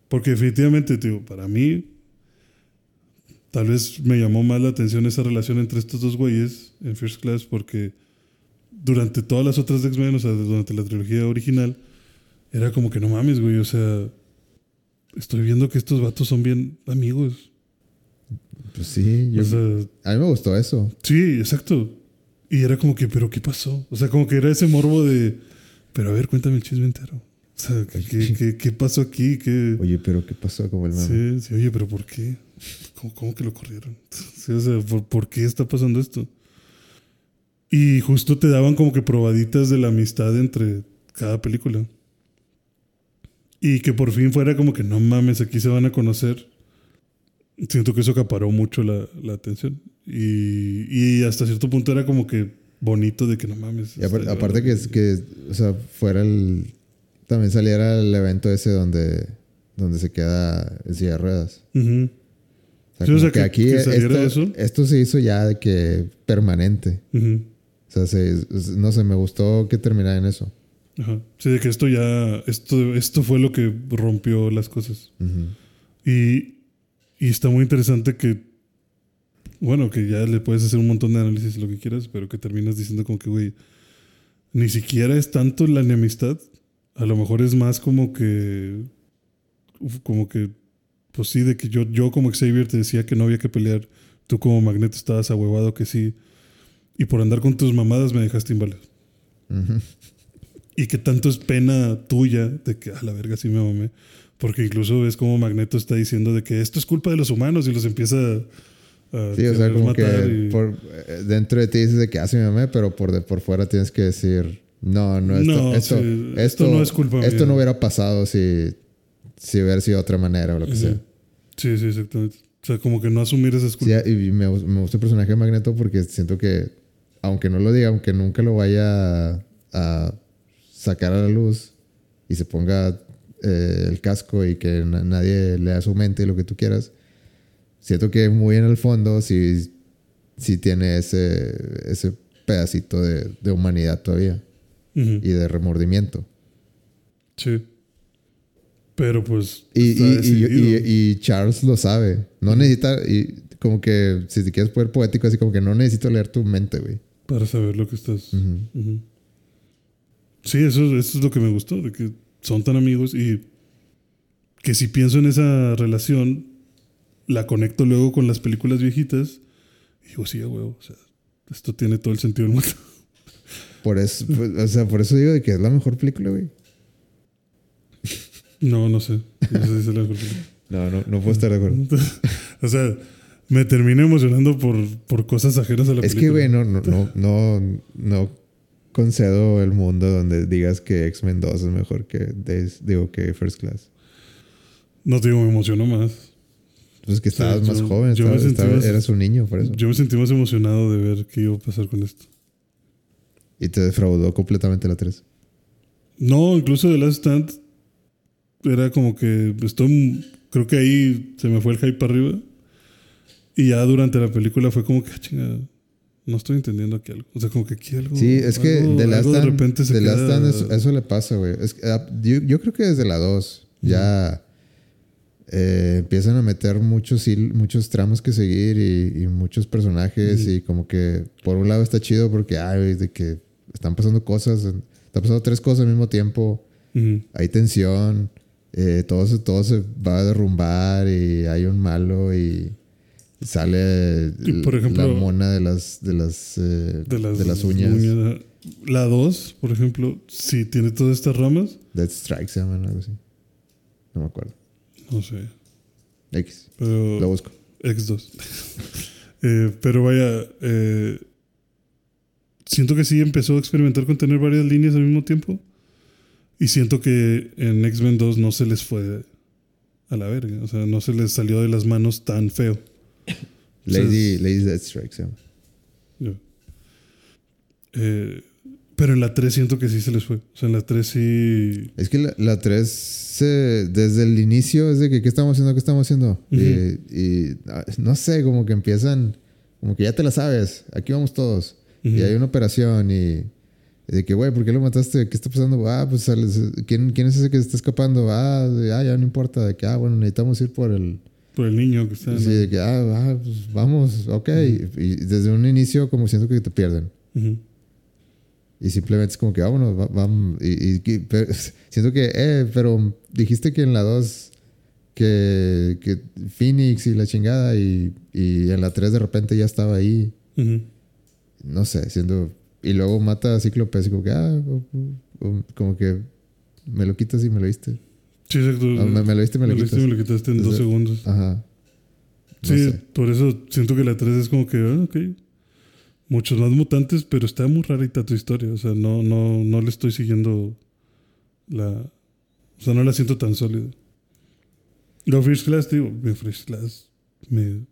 Porque definitivamente, tío, para mí. Tal vez me llamó más la atención esa relación entre estos dos güeyes en First Class porque durante todas las otras X-Men, o sea, durante la trilogía original, era como que no mames, güey, o sea, estoy viendo que estos vatos son bien amigos. Pues sí, yo, O sea, a mí me gustó eso. sí, exacto. Y era como que, ¿pero qué pasó? O sea, como que era ese morbo de, pero a ver, cuéntame el chisme entero. O sea, ¿qué, qué, qué- qué pasó aquí? ¿Qué... Oye, pero ¿qué pasó como el meme? Sí, sí, oye, pero ¿por qué? ¿Cómo, cómo que lo corrieron? Sí, o sea, ¿por, por qué está pasando esto? Y justo te daban como que probaditas de la amistad entre cada película. Y que por fin fuera como que no mames, aquí se van a conocer. Siento que eso acaparó mucho la, la atención. Y, y hasta cierto punto era como que bonito de que no mames. Y aparte que, es- que, o sea, fuera el... También saliera el evento ese donde, donde se queda en silla de ruedas. O sea, Sí, o sea, que que- aquí que esto, eso. esto se hizo ya de que permanente. Ujú. O sea, se- no sé, me gustó que terminara en eso. Ajá. Sí, de que esto ya, esto, esto fue lo que rompió las cosas. Ujú. Y, y está muy interesante que, bueno, que ya le puedes hacer un montón de análisis lo que quieras, pero que terminas diciendo como que, güey, ni siquiera es tanto la enemistad, a lo mejor es más como que, como que, pues sí, de que yo, yo como Xavier te decía que no había que pelear, tú como Magneto estabas ahuevado que sí, y por andar con tus mamadas me dejaste inválido. Ujú. Y que tanto es pena tuya de que a la verga sí me mamé. Porque incluso ves como Magneto está diciendo de que esto es culpa de los humanos y los empieza a, Sí, o sea, como que y- por, eh, dentro de ti dices de que hace mi mamá, pero por, de, por fuera tienes que decir, no, no, esto, No, esto, sí, esto, esto no es culpa Esto mía. no hubiera pasado si, si hubiera sido de otra manera o lo que Ujú. sea. Sí, sí, exactamente. O sea, como que no asumir esas Sí, culpas. y me, me gusta el personaje de Magneto porque siento que, aunque no lo diga, aunque nunca lo vaya a, a sacar a la luz y se ponga eh, el casco y que na- nadie lea su mente y lo que tú quieras, siento que muy en el fondo sí, sí tiene ese, ese pedacito de, de humanidad todavía Ujú. y de remordimiento. Sí. Pero pues. Y, y- y- y- Charles lo sabe. No necesita, y como que, si te quieres poner poético, así como que no necesito leer tu mente, güey. para saber lo que estás. Ujú. Ujú. Sí, eso, eso es lo que me gustó, de que son tan amigos y que si pienso en esa relación, la conecto luego con las películas viejitas y digo, sí, huevo, o sea, esto tiene todo el sentido del mundo. Por eso, pues, o sea, por eso digo de que es la mejor película, güey. No, no sé. No sé si es la mejor película. No, no, no puedo estar de acuerdo. o sea, me termino emocionando por, por cosas ajenas a la Es que, película. güey, no, no, no, no, no concedo el mundo donde digas que X-Men 2 es mejor que Days, digo que First Class. No te digo, me emocionó más. Pues que estabas más yo- joven, yo más- eras un niño por eso. Yo me sentí más emocionado de ver qué iba a pasar con esto. Y te defraudó completamente la 3. No, incluso The Last Stand era como que estoy, creo que ahí se me fue el hype para arriba. Y ya durante la película fue como que, "Ah, chinga, no estoy entendiendo aquí algo. O sea, como que aquí algo. Sí, es que algo- Last algo de repente se Last queda- Stand eso, eso le pasa, güey. Es que, ah, yo, yo creo que desde la 2 ya eh, empiezan a meter muchos, muchos tramos que seguir y, y muchos personajes y como que por un lado está chido porque, ay, de que están pasando cosas, están pasando tres cosas al mismo tiempo, hay tensión, eh, todo, se, todo se va a derrumbar y hay un malo y sale Y, por ejemplo, la mona de las, de las, eh, de, las, de las uñas. uñas. La 2, por ejemplo, sí tiene todas estas ramas. Dead Strike se llaman, algo así. No me acuerdo. No sé. X. Pero. Lo busco. X2. Eh, pero vaya, eh, siento que sí empezó a experimentar con tener varias líneas al mismo tiempo. Y siento que en X-Men 2 no se les fue a la verga. O sea, no se les salió de las manos tan feo. Lady, Lady Dead Strike se llama. Ya. Eh, pero en la 3 siento que sí se les fue. O sea, en la 3 sí. Es que la, la 3, desde el inicio, es de que, ¿qué estamos haciendo? ¿Qué estamos haciendo? Y, y, ah, no sé, como que empiezan, como que ya te la sabes, aquí vamos todos. Y hay una operación y de que, güey, ¿por qué lo mataste? ¿Qué está pasando? Ah, pues, ¿quién, ¿quién es ese que se está escapando? Ah, de- ah, ya no importa. De que, ah, bueno, necesitamos ir por el... Por el niño que está. en Sí, de que, ah, ah, pues vamos, ok. Y desde un inicio como siento que te pierden. Y simplemente es como que vámonos, va- vamos. Y, y- y- pero- siento que, eh, pero dijiste que en la 2 que, que Phoenix y la chingada y, y en la 3 de repente ya estaba ahí. No sé, siendo... Y luego mata a Cíclope así como que, ah, como que me lo quitas y me lo diste. Sí, exacto. Me, me lo diste y me lo Me lo quitas. hiciste y me lo quitaste en dos segundos. Ajá. No sí, sé. por eso siento que la 3 es como que, ah, ok. Muchos más mutantes, pero está muy rarita tu historia. O sea, no, no, no le estoy siguiendo la. O sea, no la siento tan sólida. Lo First Class, digo, mi First Class me,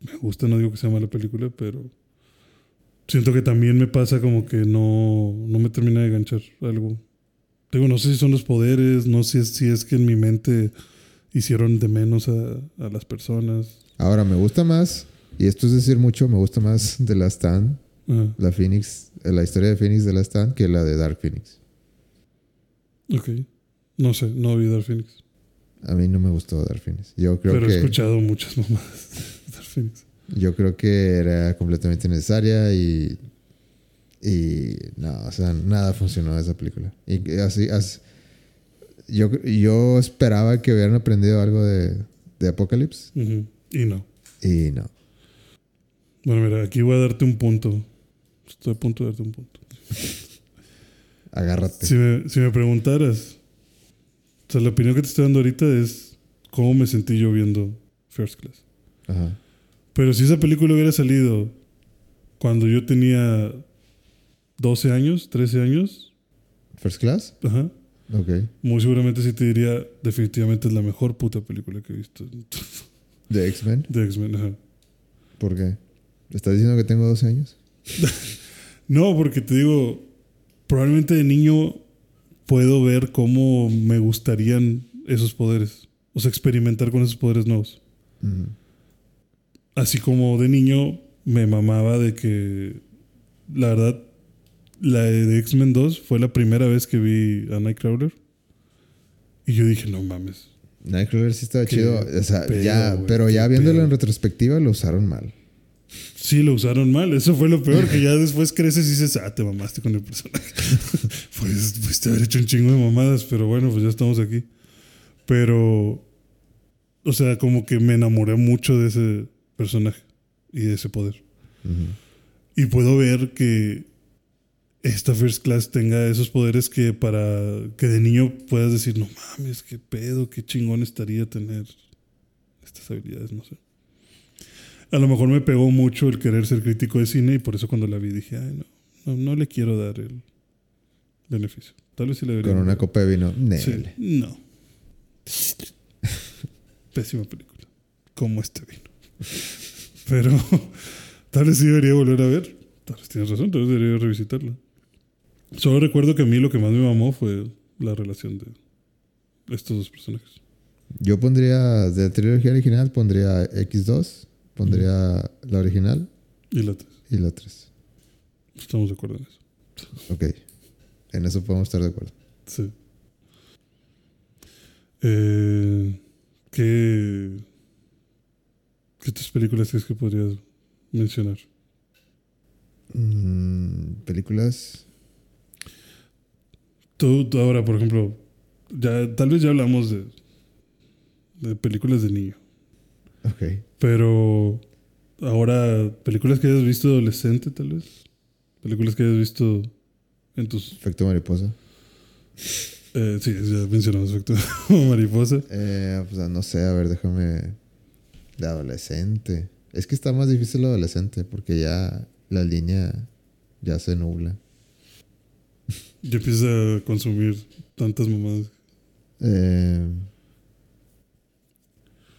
me gusta, no digo que sea mala película, pero siento que también me pasa como que no, no me termina de enganchar algo. Digo, no sé si son los poderes, no sé si es que en mi mente hicieron de menos a, a las personas. Ahora, me gusta más, y esto es decir mucho, me gusta más de la Stand, Ajá. la Phoenix, la historia de Phoenix de la Stand que la de Dark Phoenix. Ok. No sé, no vi Dark Phoenix. A mí no me gustó Dark Phoenix. Yo creo pero he que escuchado muchas mamadas de Dark Phoenix. yo creo que era completamente necesaria y y no, o sea, nada funcionó de esa película. Y así, as- yo yo esperaba que hubieran aprendido algo de de Apocalypse Ujú. Y no. y no. Bueno, mira, aquí voy a darte un punto. Estoy a punto de darte un punto. Agárrate. Si me, si me preguntaras, o sea, la opinión que te estoy dando ahorita es cómo me sentí yo viendo First Class. Ajá. Pero si esa película hubiera salido cuando yo tenía 12 años, 13 años, First Class? ajá, Ok. muy seguramente sí te diría definitivamente es la mejor puta película que he visto De X-Men. de X-Men. Ajá. ¿Por qué? ¿Estás diciendo que tengo 12 años? No, porque te digo, probablemente de niño puedo ver cómo me gustarían esos poderes. O sea, experimentar con esos poderes nuevos. Así como de niño me mamaba de que, la verdad, la de X-Men 2 fue la primera vez que vi a Nightcrawler. Y yo dije, no mames. Nightcrawler sí estaba Qué chido. O sea, pedo, ya, güey, pero ya viéndolo pedo. en retrospectiva lo usaron mal. Sí, lo usaron mal. Eso fue lo peor, que ya después creces y dices, ah, te mamaste con el personaje. pues, pudiste haber hecho un chingo de mamadas, pero bueno, pues ya estamos aquí. Pero, o sea, como que me enamoré mucho de ese personaje y de ese poder. Ujú. Y puedo ver que esta First Class tenga esos poderes que para que de niño puedas decir, no mames, qué pedo, qué chingón estaría tener estas habilidades, no sé. A lo mejor me pegó mucho el querer ser crítico de cine y por eso cuando la vi dije, ay, no, no, no le quiero dar el beneficio. Tal vez sí le debería. Con una copa de vino. Sí, no. Pésima película. como este vino. Pero tal vez sí debería volver a ver. Tal vez tienes razón, tal vez debería revisitarla. Solo recuerdo que a mí lo que más me mamó fue la relación de estos dos personajes. Yo pondría, de la trilogía original, pondría X2, pondría la original Y la tres. y la 3. Estamos de acuerdo en eso. Ok. En eso podemos estar de acuerdo. Sí. Eh, ¿qué, ¿Qué otras películas crees que podrías mencionar? Mm, películas. Tú, tú ahora, por ejemplo, ya, tal vez ya hablamos de, de películas de niño, Ok. pero ahora, películas que hayas visto adolescente, tal vez. Películas que hayas visto en tus... Efecto mariposa. eh, sí, ya mencionamos Efecto Mariposa. Eh, pues no sé, a ver, déjame. De adolescente. Es que está más difícil lo adolescente porque ya la línea ya se nubla. Ya empiezas a consumir tantas mamadas. Eh,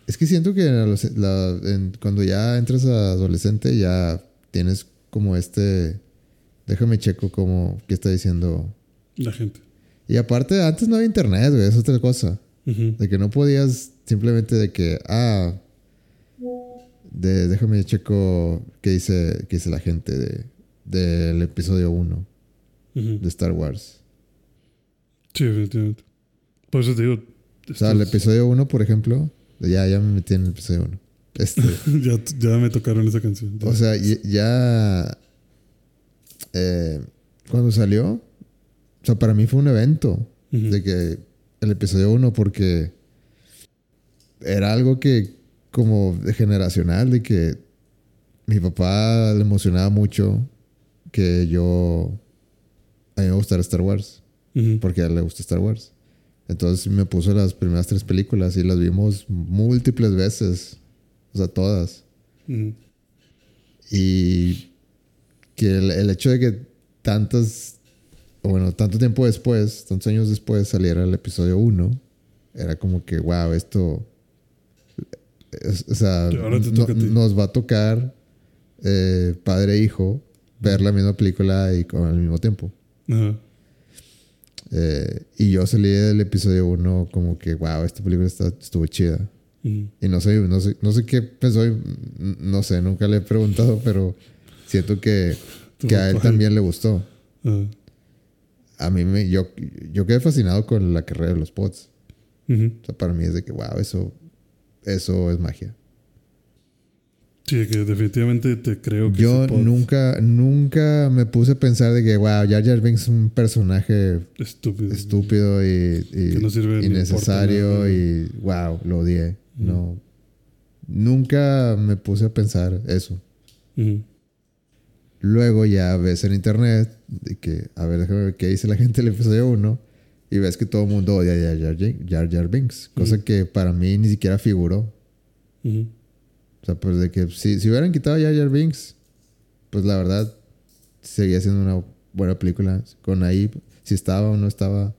es que siento que en adolesc- la- en- cuando ya entras a adolescente ya tienes como este... Déjame checo como qué está diciendo. La gente. Y aparte, antes no había internet, güey, es otra cosa. De que no podías simplemente de que, ah, de, déjame checo qué dice, qué dice la gente de, del episodio 1 De Star Wars. Sí, definitivamente. Por eso te digo. O sea, el episodio 1, por ejemplo, ya, ya me metí en el episodio 1. Este, ya, ya me tocaron esa canción. Ya. o sea, ya, eh, cuando salió, o sea, para mí fue un evento de que el episodio 1 porque era algo que como de generacional de que mi papá le emocionaba mucho que yo a mí me gustara Star Wars porque a él le gusta Star Wars. Entonces me puso las primeras tres películas y las vimos múltiples veces o sea todas. Y que el, el hecho de que tantas, bueno, tanto tiempo después, tantos años después saliera el episodio 1, era como que, wow, esto, es- o sea, no- nos va a tocar eh, padre e hijo ver la misma película y con al mismo tiempo. Ajá. Eh, y yo salí del episodio 1 como que, wow, esta película está, estuvo chida. Y no sé, no sé, no sé qué pensó, no sé, nunca le he preguntado, pero siento que, que a él también le gustó. A mí me, yo, yo quedé fascinado con la carrera de los pods. O sea, para mí es de que, wow, eso, eso es magia. Sí, que definitivamente te creo que Yo nunca, nunca me puse a pensar de que, wow, Jar Jar Binks es un personaje Estúpido. estúpido y, y Que no sirve ni innecesario y, wow, lo odié. No. Nunca me puse a pensar eso. Luego ya ves en internet de que, a ver, déjame ver qué dice la gente del episodio 1 y ves que todo el mundo odia a Jar Jar, Jar Jar Binks, cosa que para mí ni siquiera figuró. O sea, pues de que si, si hubieran quitado a Jar Binks, pues la verdad seguía siendo una buena película. Con ahí, si estaba o no estaba,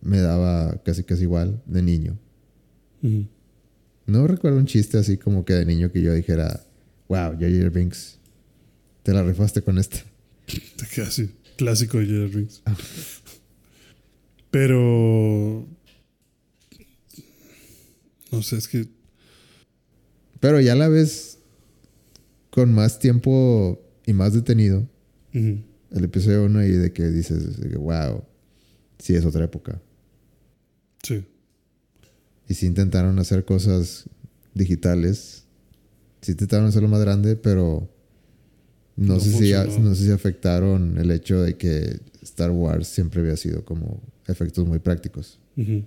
me daba casi casi igual de niño. No recuerdo un chiste así como que de niño que yo dijera, wow, Jar Binks, te la rifaste con esta. Así. Clásico de Jar Binks. Pero. No sé, es que. Pero ya la ves con más tiempo y más detenido el episodio 1 y de que dices, de que, wow, sí es otra época. Sí. Y sí intentaron hacer cosas digitales. Sí intentaron hacerlo más grande, pero no, No sé si no sé si afectaron el hecho de que Star Wars siempre había sido como efectos muy prácticos. Ujú.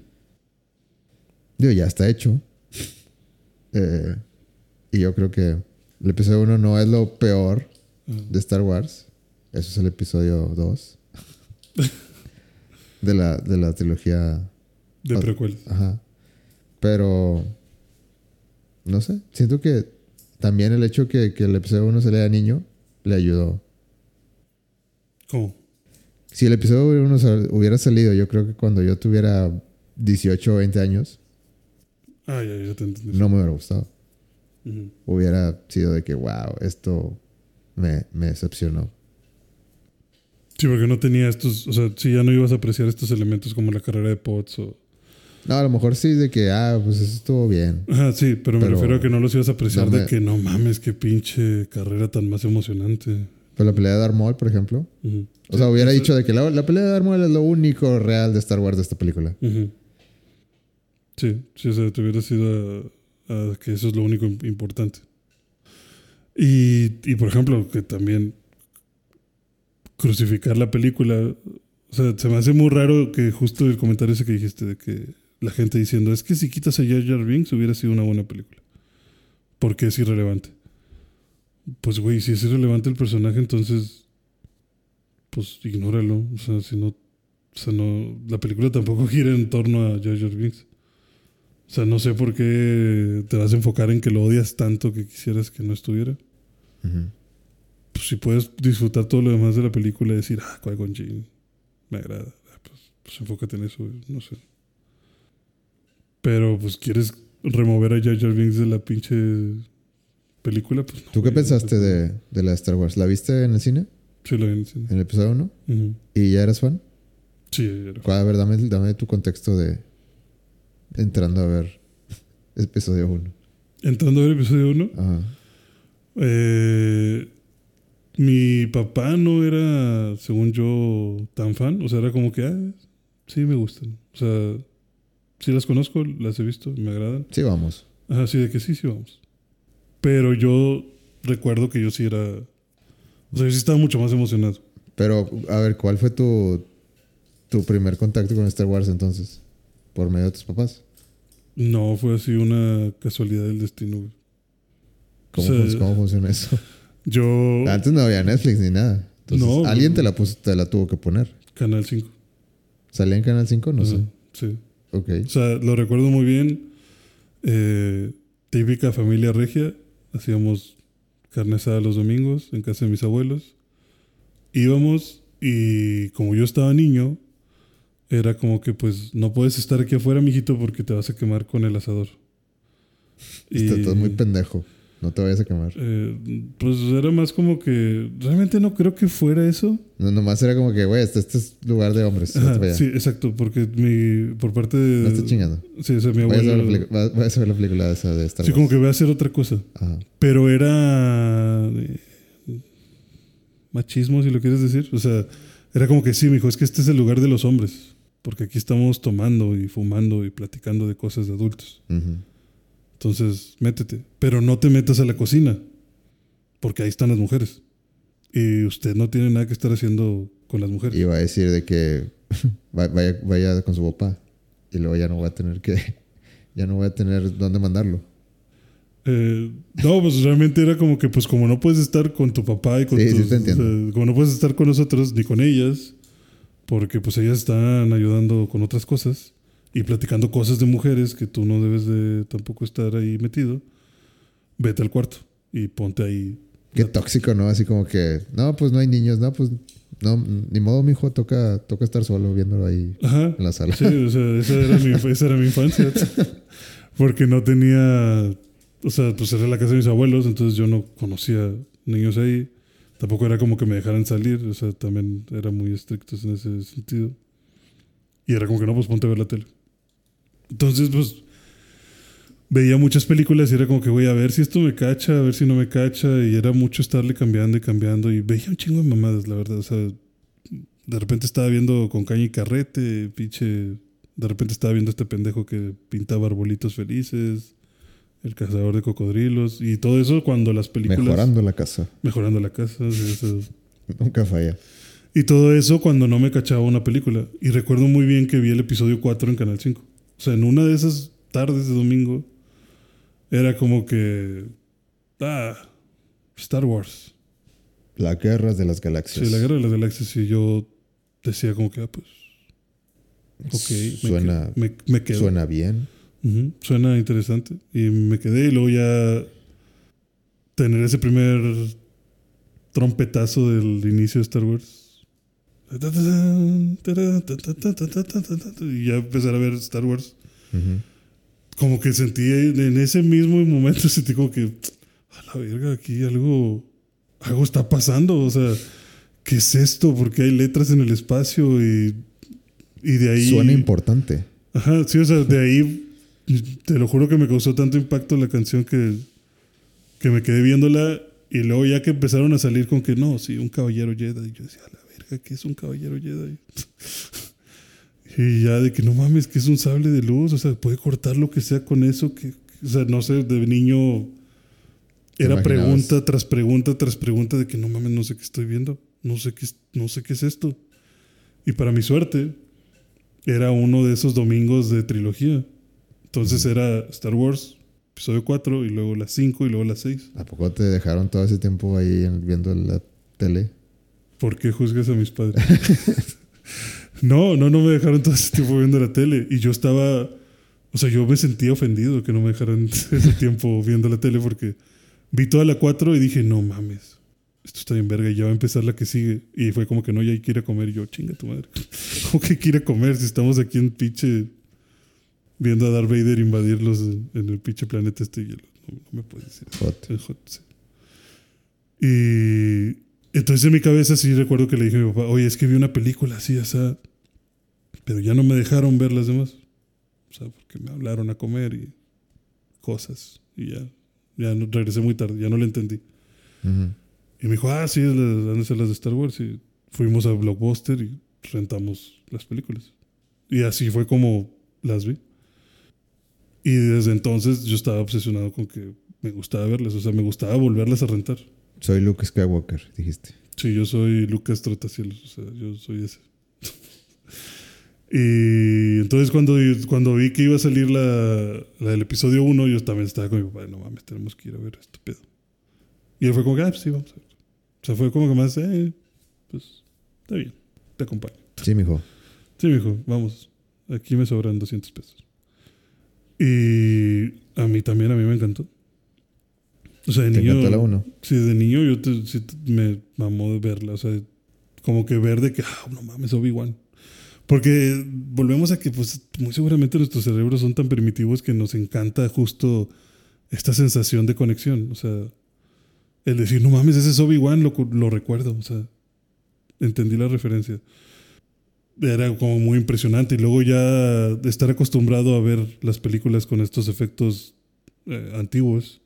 Digo, ya está hecho. Eh, y yo creo que el episodio 1 no es lo peor Ajá. de Star Wars. Eso es el episodio 2. de, la, de la trilogía. De precuelas. Ajá. Pero. No sé. Siento que también el hecho que, que el episodio 1 se lea niño le ayudó. ¿Cómo? Si el episodio 1 sal- hubiera salido, yo creo que cuando yo tuviera 18 o 20 años, Ah, ya, ya te entendí. no me hubiera gustado. Hubiera sido de que, wow, esto me, me decepcionó. Sí, porque no tenía estos, o sea, sí, ya no ibas a apreciar estos elementos como la carrera de Potts o... No, a lo mejor sí de que, ah, pues eso estuvo bien. Ajá, sí, pero me refiero a que no los ibas a apreciar no me- de que no mames, qué pinche carrera tan más emocionante. Pero la pelea de Darth Maul, por ejemplo. O sea, hubiera eso- dicho de que la, la pelea de Darth Maul es lo único real de Star Wars de esta película. Sí, sí, o sea, te hubiera sido a que eso es lo único im- importante. Y, y, por ejemplo, que también crucificar la película, o sea, se me hace muy raro que justo el comentario ese que dijiste de que la gente diciendo, es que si quitas a Jar Jar Binks hubiera sido una buena película. Porque es irrelevante. Pues, güey, si es irrelevante el personaje, entonces, pues, ignóralo. O sea, si no, o sea, no, la película tampoco gira en torno a Jar Jar Binks. O sea, no sé por qué te vas a enfocar en que lo odias tanto que quisieras que no estuviera. Pues si puedes disfrutar todo lo demás de la película y decir, ah, Qui-Gon Jinn, me agrada. Pues, pues enfócate en eso, no sé. Pero pues quieres remover a Jar Jar Binks de la pinche película, pues no, ¿Tú qué pensaste no. de, de la Star Wars? ¿La viste en el cine? Sí, lo vi en el cine. ¿En el episodio 1? Ujú. ¿Y ya eras fan? Sí, ya era. A ver, dame, dame tu contexto de entrando a ver episodio 1. Entrando a ver episodio 1, Ajá. Eh, mi papá no era, según yo, tan fan. O sea, era como que, ah, sí me gustan. O sea, sí las conozco, las he visto, me agradan. Sí, vamos. Ajá, sí, de que sí, sí, vamos. Pero yo recuerdo que yo sí era. O sea, yo sí estaba mucho más emocionado. Pero, a ver, ¿cuál fue tu, tu primer contacto con Star Wars entonces? ¿Por medio de tus papás? No fue así una casualidad del destino. güey. ¿Cómo, O sea, fun- cómo funciona eso? Yo. Antes no había Netflix ni nada. Entonces, No, alguien te la, puso, te la tuvo que poner. Canal 5. ¿Salía en Canal 5? No sé. Sí. Ok. O sea, lo recuerdo muy bien. Eh, típica familia regia. Hacíamos carne asada los domingos en casa de mis abuelos. Íbamos y como yo estaba niño, era como que pues no puedes estar aquí afuera, mijito, porque te vas a quemar con el asador. Estás estás muy pendejo. No te vayas a quemar. eh, pues era más como que realmente no creo que fuera eso. No, nomás era como que, güey, este, este es lugar de hombres. Ajá, sí, exacto, porque mi por parte de No estés chingando. sí, o sea, mi abuelo vayas a ver la película esa de Star sí Wars. como que voy a hacer otra cosa. Ajá. Pero era eh, machismo, si lo quieres decir. O sea, era como que sí, mijo, es que este es el lugar de los hombres. Porque aquí estamos tomando y fumando y platicando de cosas de adultos. Ujú. Entonces, métete. Pero no te metas a la cocina. Porque ahí están las mujeres. Y usted no tiene nada que estar haciendo con las mujeres. Iba a decir de que va- vaya, vaya con su papá. Y luego ya no voy a tener que. Ya no voy a tener dónde mandarlo. Eh, no, pues realmente era como que, pues como no puedes estar con tu papá y con Sí, sí tus- te entiendo. o sea, como no puedes estar con nosotros ni con ellas, porque pues ellas están ayudando con otras cosas y platicando cosas de mujeres que tú no debes de tampoco estar ahí metido, vete al cuarto y ponte ahí. Qué tóxico, ¿no? Así como que, no, pues no hay niños, no, pues, no, ni modo, mijo, toca, toca estar solo viéndolo ahí Ajá. en la sala. Sí, o sea, esa era mi, esa era mi infancia. Porque no tenía, o sea, pues era la casa de mis abuelos, entonces yo no conocía niños ahí. Tampoco era como que me dejaran salir, o sea, también eran muy estrictos en ese sentido. Y era como que no, pues ponte a ver la tele. Entonces, pues veía muchas películas y era como que voy a ver si esto me cacha, a ver si no me cacha. Y era mucho estarle cambiando y cambiando. Y veía un chingo de mamadas, la verdad. O sea, de repente estaba viendo con caña y carrete, pinche. De repente estaba viendo este pendejo que pintaba arbolitos felices, el cazador de cocodrilos y todo eso cuando las películas. Mejorando la casa. Mejorando la casa. eso. Nunca falla. Y todo eso cuando no me cachaba una película. Y recuerdo muy bien que vi el episodio 4 en Canal 5. O sea, en una de esas tardes de domingo era como que. Ah, Star Wars. La guerra de las galaxias. Sí, la guerra de las galaxias. Y yo decía como que, ah, pues. Ok, Suena, que- me, me quedo. suena bien. Suena interesante. Y me quedé y luego ya tener ese primer trompetazo del inicio de Star Wars. Y ya empezar a ver Star Wars. Como que sentí en ese mismo momento, sentí como que, a la verga, aquí algo, algo está pasando. O sea, ¿qué es esto? Porque hay letras en el espacio y, y de ahí. Suena importante. Ajá, sí, o sea, de ahí, te lo juro que me causó tanto impacto la canción que, que me quedé viéndola. Y luego ya que empezaron a salir con que no, sí, un caballero Jedi. Y yo decía, a la verga, ¿qué es un caballero Jedi? y ya de que no mames, que es un sable de luz. O sea, puede cortar lo que sea con eso. Que, o sea, no sé, de niño era pregunta tras pregunta tras pregunta de que no mames, no sé qué estoy viendo. No sé qué, no sé qué es esto. Y para mi suerte, era uno de esos domingos de trilogía. Entonces era Star Wars, episodio 4, y luego las 5, y luego las 6. ¿A poco te dejaron todo ese tiempo ahí en- viendo la tele? ¿Por qué juzgas a mis padres? no, no, no me dejaron todo ese tiempo viendo la tele. Y yo estaba, o sea, yo me sentía ofendido que no me dejaran ese tiempo viendo la tele porque vi toda la 4 y dije, no mames, esto está bien verga y ya va a empezar la que sigue. Y fue como que no, ya hay que ir a comer. Y yo, chinga tu madre. ¿Cómo que a comer si estamos aquí en pinche viendo a Darth Vader invadirlos en, en el pinche planeta este hielo? No, no me puedes decir. Hot. El hot, sí. Y entonces en mi cabeza sí recuerdo que le dije a mi papá, oye, es que vi una película así, o sea, pero ya no me dejaron ver las demás. O sea, porque me hablaron a comer y cosas. Y ya, ya no- regresé muy tarde, ya no le entendí. Ujú. Y me dijo, ah, sí, han de ser las de Star Wars. Y fuimos a Blockbuster y rentamos las películas. Y así fue como las vi. Y desde entonces yo estaba obsesionado con que me gustaba verlas. O sea, me gustaba volverlas a rentar. Soy Luke Skywalker, dijiste. Sí, yo soy Lucas Trotacielos, o sea, yo soy ese. y entonces cuando, cuando vi que iba a salir la, la del episodio 1, yo también estaba con mi papá, no mames, tenemos que ir a ver esto pedo. Y él fue como que, ah, pues sí, vamos a ver. O sea, fue como que más, eh, pues, está bien, te acompaño. Sí, mijo. Sí, mijo, vamos, aquí me sobran 200 pesos. Y a mí también, a mí me encantó. O sea, de Te niño... encantó la 1. Sí, de niño yo te- sí me mamó de verla. O sea, como que ver de que, ah, no mames, Obi-Wan. Porque volvemos a que, pues, muy seguramente nuestros cerebros son tan primitivos que nos encanta justo esta sensación de conexión. O sea, el decir, no mames, ese es Obi-Wan, lo, lo recuerdo. O sea, entendí la referencia. Era como muy impresionante. Y luego ya estar acostumbrado a ver las películas con estos efectos eh, antiguos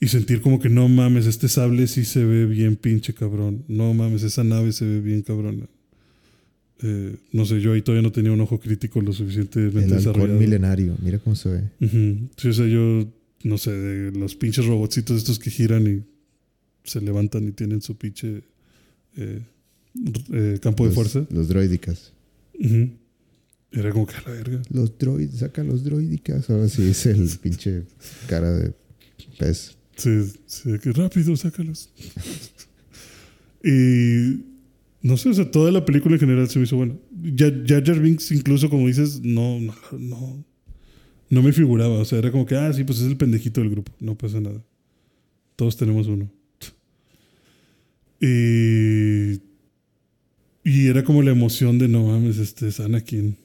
y sentir como que no mames, este sable sí se ve bien pinche cabrón. No mames, esa nave se ve bien cabrona. Eh, no sé, yo ahí todavía no tenía un ojo crítico lo suficientemente El desarrollado. milenario. Mira cómo se ve. Ujú. Sí, o sea, yo, no sé, de los pinches robotcitos estos que giran y se levantan y tienen su pinche eh, eh, campo de fuerza. Los droidicas. Era como que a la verga. Los droids, saca los droidicas. Ahora sí es el pinche cara de pez. Sí, sí, que rápido, sácalos. y no sé, o sea, toda la película en general se me hizo buena. Ya Jar Binks, incluso como dices, no, no, no, no me figuraba. O sea, era como que, ah, sí, pues es el pendejito del grupo, no pasa nada. Todos tenemos uno. Y, y era como la emoción de, no mames, este es Anakin.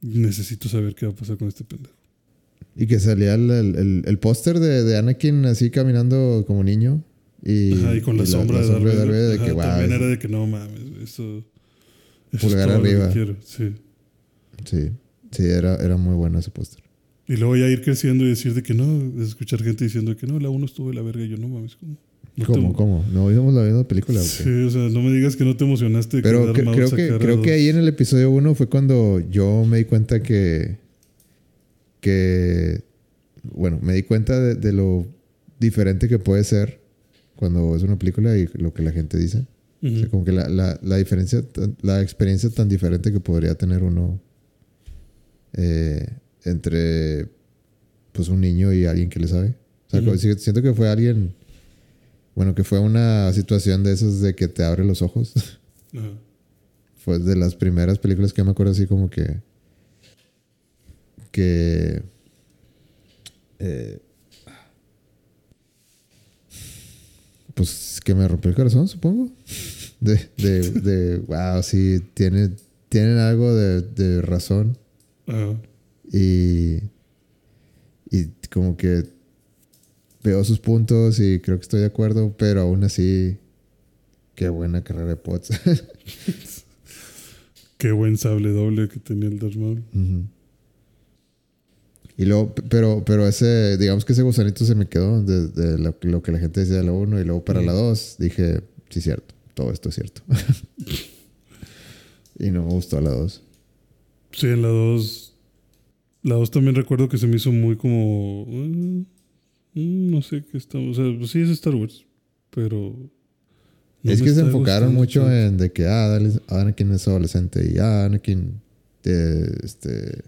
Necesito saber qué va a pasar con este pendejo. Y que salía el, el, el- el póster de, de Anakin así caminando como niño. Y, Ajá, y con la, sombra, de Darth sombra Vader. de Ajá, que, wow, también es- era de que no mames, eso, eso Pulgar es todo lo que arriba. quiero, sí. Sí, sí, era, era muy bueno ese póster. Y luego ya ir creciendo y decir de que no, escuchar gente diciendo que no, la 1 estuvo de la verga y yo no mames, ¿cómo? ¿Cómo, cómo? ¿No vimos la misma película? Sí, o sea, no me digas que no te emocionaste que Pero Maul creo, que, creo que ahí en el episodio 1 fue cuando yo me di cuenta que. que. Bueno, me di cuenta de, de lo diferente que puede ser cuando es una película y lo que la gente dice. O sea, como que la, la, la diferencia, la experiencia tan diferente que podría tener uno eh, entre pues un niño y alguien que le sabe. O sea, siento que fue alguien, bueno, que fue una situación de esas de que te abre los ojos. Ajá. fue de las primeras películas que me acuerdo así como que que eh, pues que me rompió el corazón supongo de, de, de wow sí tiene tienen algo de, de razón Ajá. Y, y como que veo sus puntos y creo que estoy de acuerdo, pero aún así, qué buena carrera de Potts. Qué buen sable doble que tenía el Darth Maul. Y luego, pero, pero ese, digamos que ese gusanito se me quedó de, de lo, lo que la gente decía de la 1 y luego para la 2 dije, sí, cierto, todo esto es cierto. y no me gustó la 2. Sí, en la 2. La 2 también recuerdo que se me hizo muy como. mm, no sé qué estamos. O sea, pues sí es Star Wars. Pero. no es que se está enfocaron mucho en de que, ah, dale- Anakin es adolescente y ah, Anakin eh, este,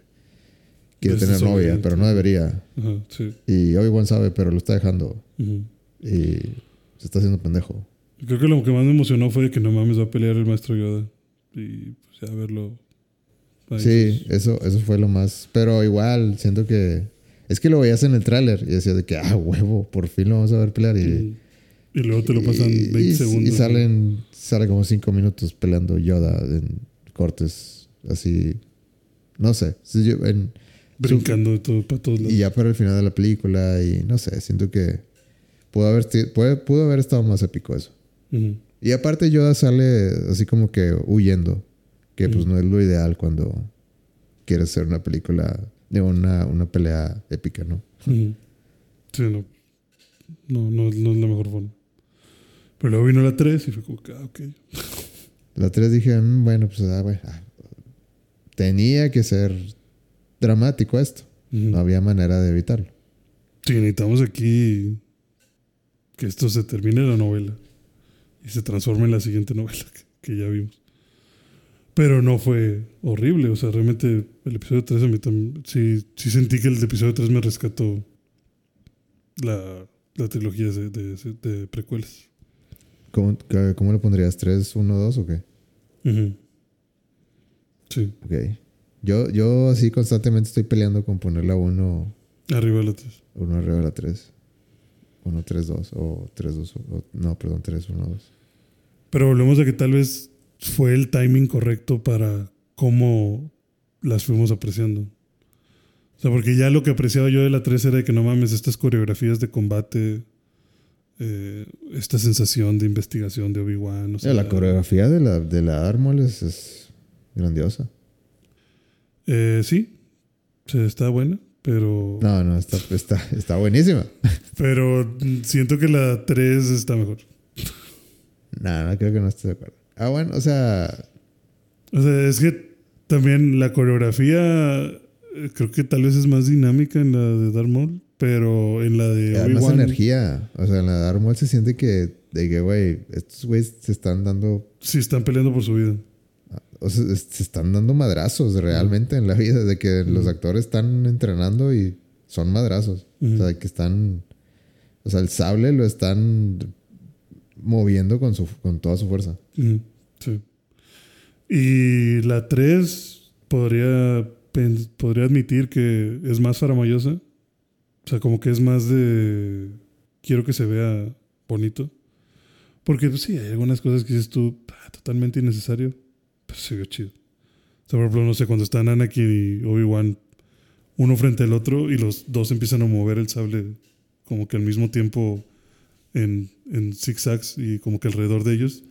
quiere Es tener novia, pero no debería. Ajá, sí. Y Obi-Wan sabe, pero lo está dejando y se está haciendo pendejo. Creo que lo que más me emocionó fue de que no mames va a pelear el maestro Yoda. Y pues ya verlo. ahí, Sí, pues, eso, eso fue lo más. Pero igual, siento que. Es que lo veías en el tráiler y decías de que, ah, huevo, por fin lo vamos a ver pelear. Y. Y luego te lo pasan y- 20 y- segundos. Y salen, sale como 5 minutos peleando Yoda en cortes así. No sé. En- Brincando de todo, para todos lados. y ya para el final de la película, y no sé, siento que pudo haber, pudo haber estado más épico eso. Y aparte Yoda sale así como que huyendo, que pues no es lo ideal cuando quieres hacer una película de una, una pelea épica, ¿no? Sí, no. No, no, no es la mejor forma. Pero luego vino la 3 y fue como que, ah, ok. La 3 dije, "Mm, bueno, pues ah, bueno, ah, tenía que ser dramático esto. Ujú. No había manera de evitarlo. Sí, necesitamos aquí que esto se termine la novela y se transforme en la siguiente novela que, que ya vimos. Pero no fue horrible, o sea, realmente el episodio 3 a mí también, sí, sí sentí que el episodio 3 me rescató la, la trilogía de, de, de precuelas. ¿Cómo, cómo le pondrías? ¿3, 1, 2 o qué? Ujú. Sí, Ok. Yo, yo así constantemente estoy peleando con poner la 1 arriba de la 3. uno arriba de la 3. 1, 3, 2 o 3, 2. o- no, perdón, 3, 1, 2. Pero volvemos a que tal vez fue el timing correcto para cómo las fuimos apreciando. O sea, porque ya lo que apreciaba yo de la 3 era de que no mames, estas coreografías de combate, eh, esta sensación de investigación de Obi-Wan. o sea, la coreografía de la, de la es, es grandiosa. eh, sí, sí, está buena, pero, No, no, está, está, está buenísima. pero siento que la 3 está mejor. No, no creo que no esté de acuerdo. Ah, bueno, o sea, O sea, es que también la coreografía eh, creo que tal vez es más dinámica en la de Darth Maul, pero en la de hay más energía. O sea, en la de Armol se siente que, de que, güey, estos güeyes se están dando, sí están peleando por su vida. o sea, se están dando madrazos realmente en la vida, de que los actores están entrenando y son madrazos. O sea, que están, o sea, el sable lo están moviendo con, su, con toda su fuerza. Sí. Y la 3 podría, podría admitir que es más faramayosa. O sea, como que es más de. Quiero que se vea bonito. Porque pues, sí, hay algunas cosas que dices tú, "Ah, totalmente innecesario. Pero se vio chido. Por ejemplo, no sé, cuando están Anakin y Obi-Wan uno frente al otro y los dos empiezan a mover el sable como que al mismo tiempo en, en zigzags y como que alrededor de ellos.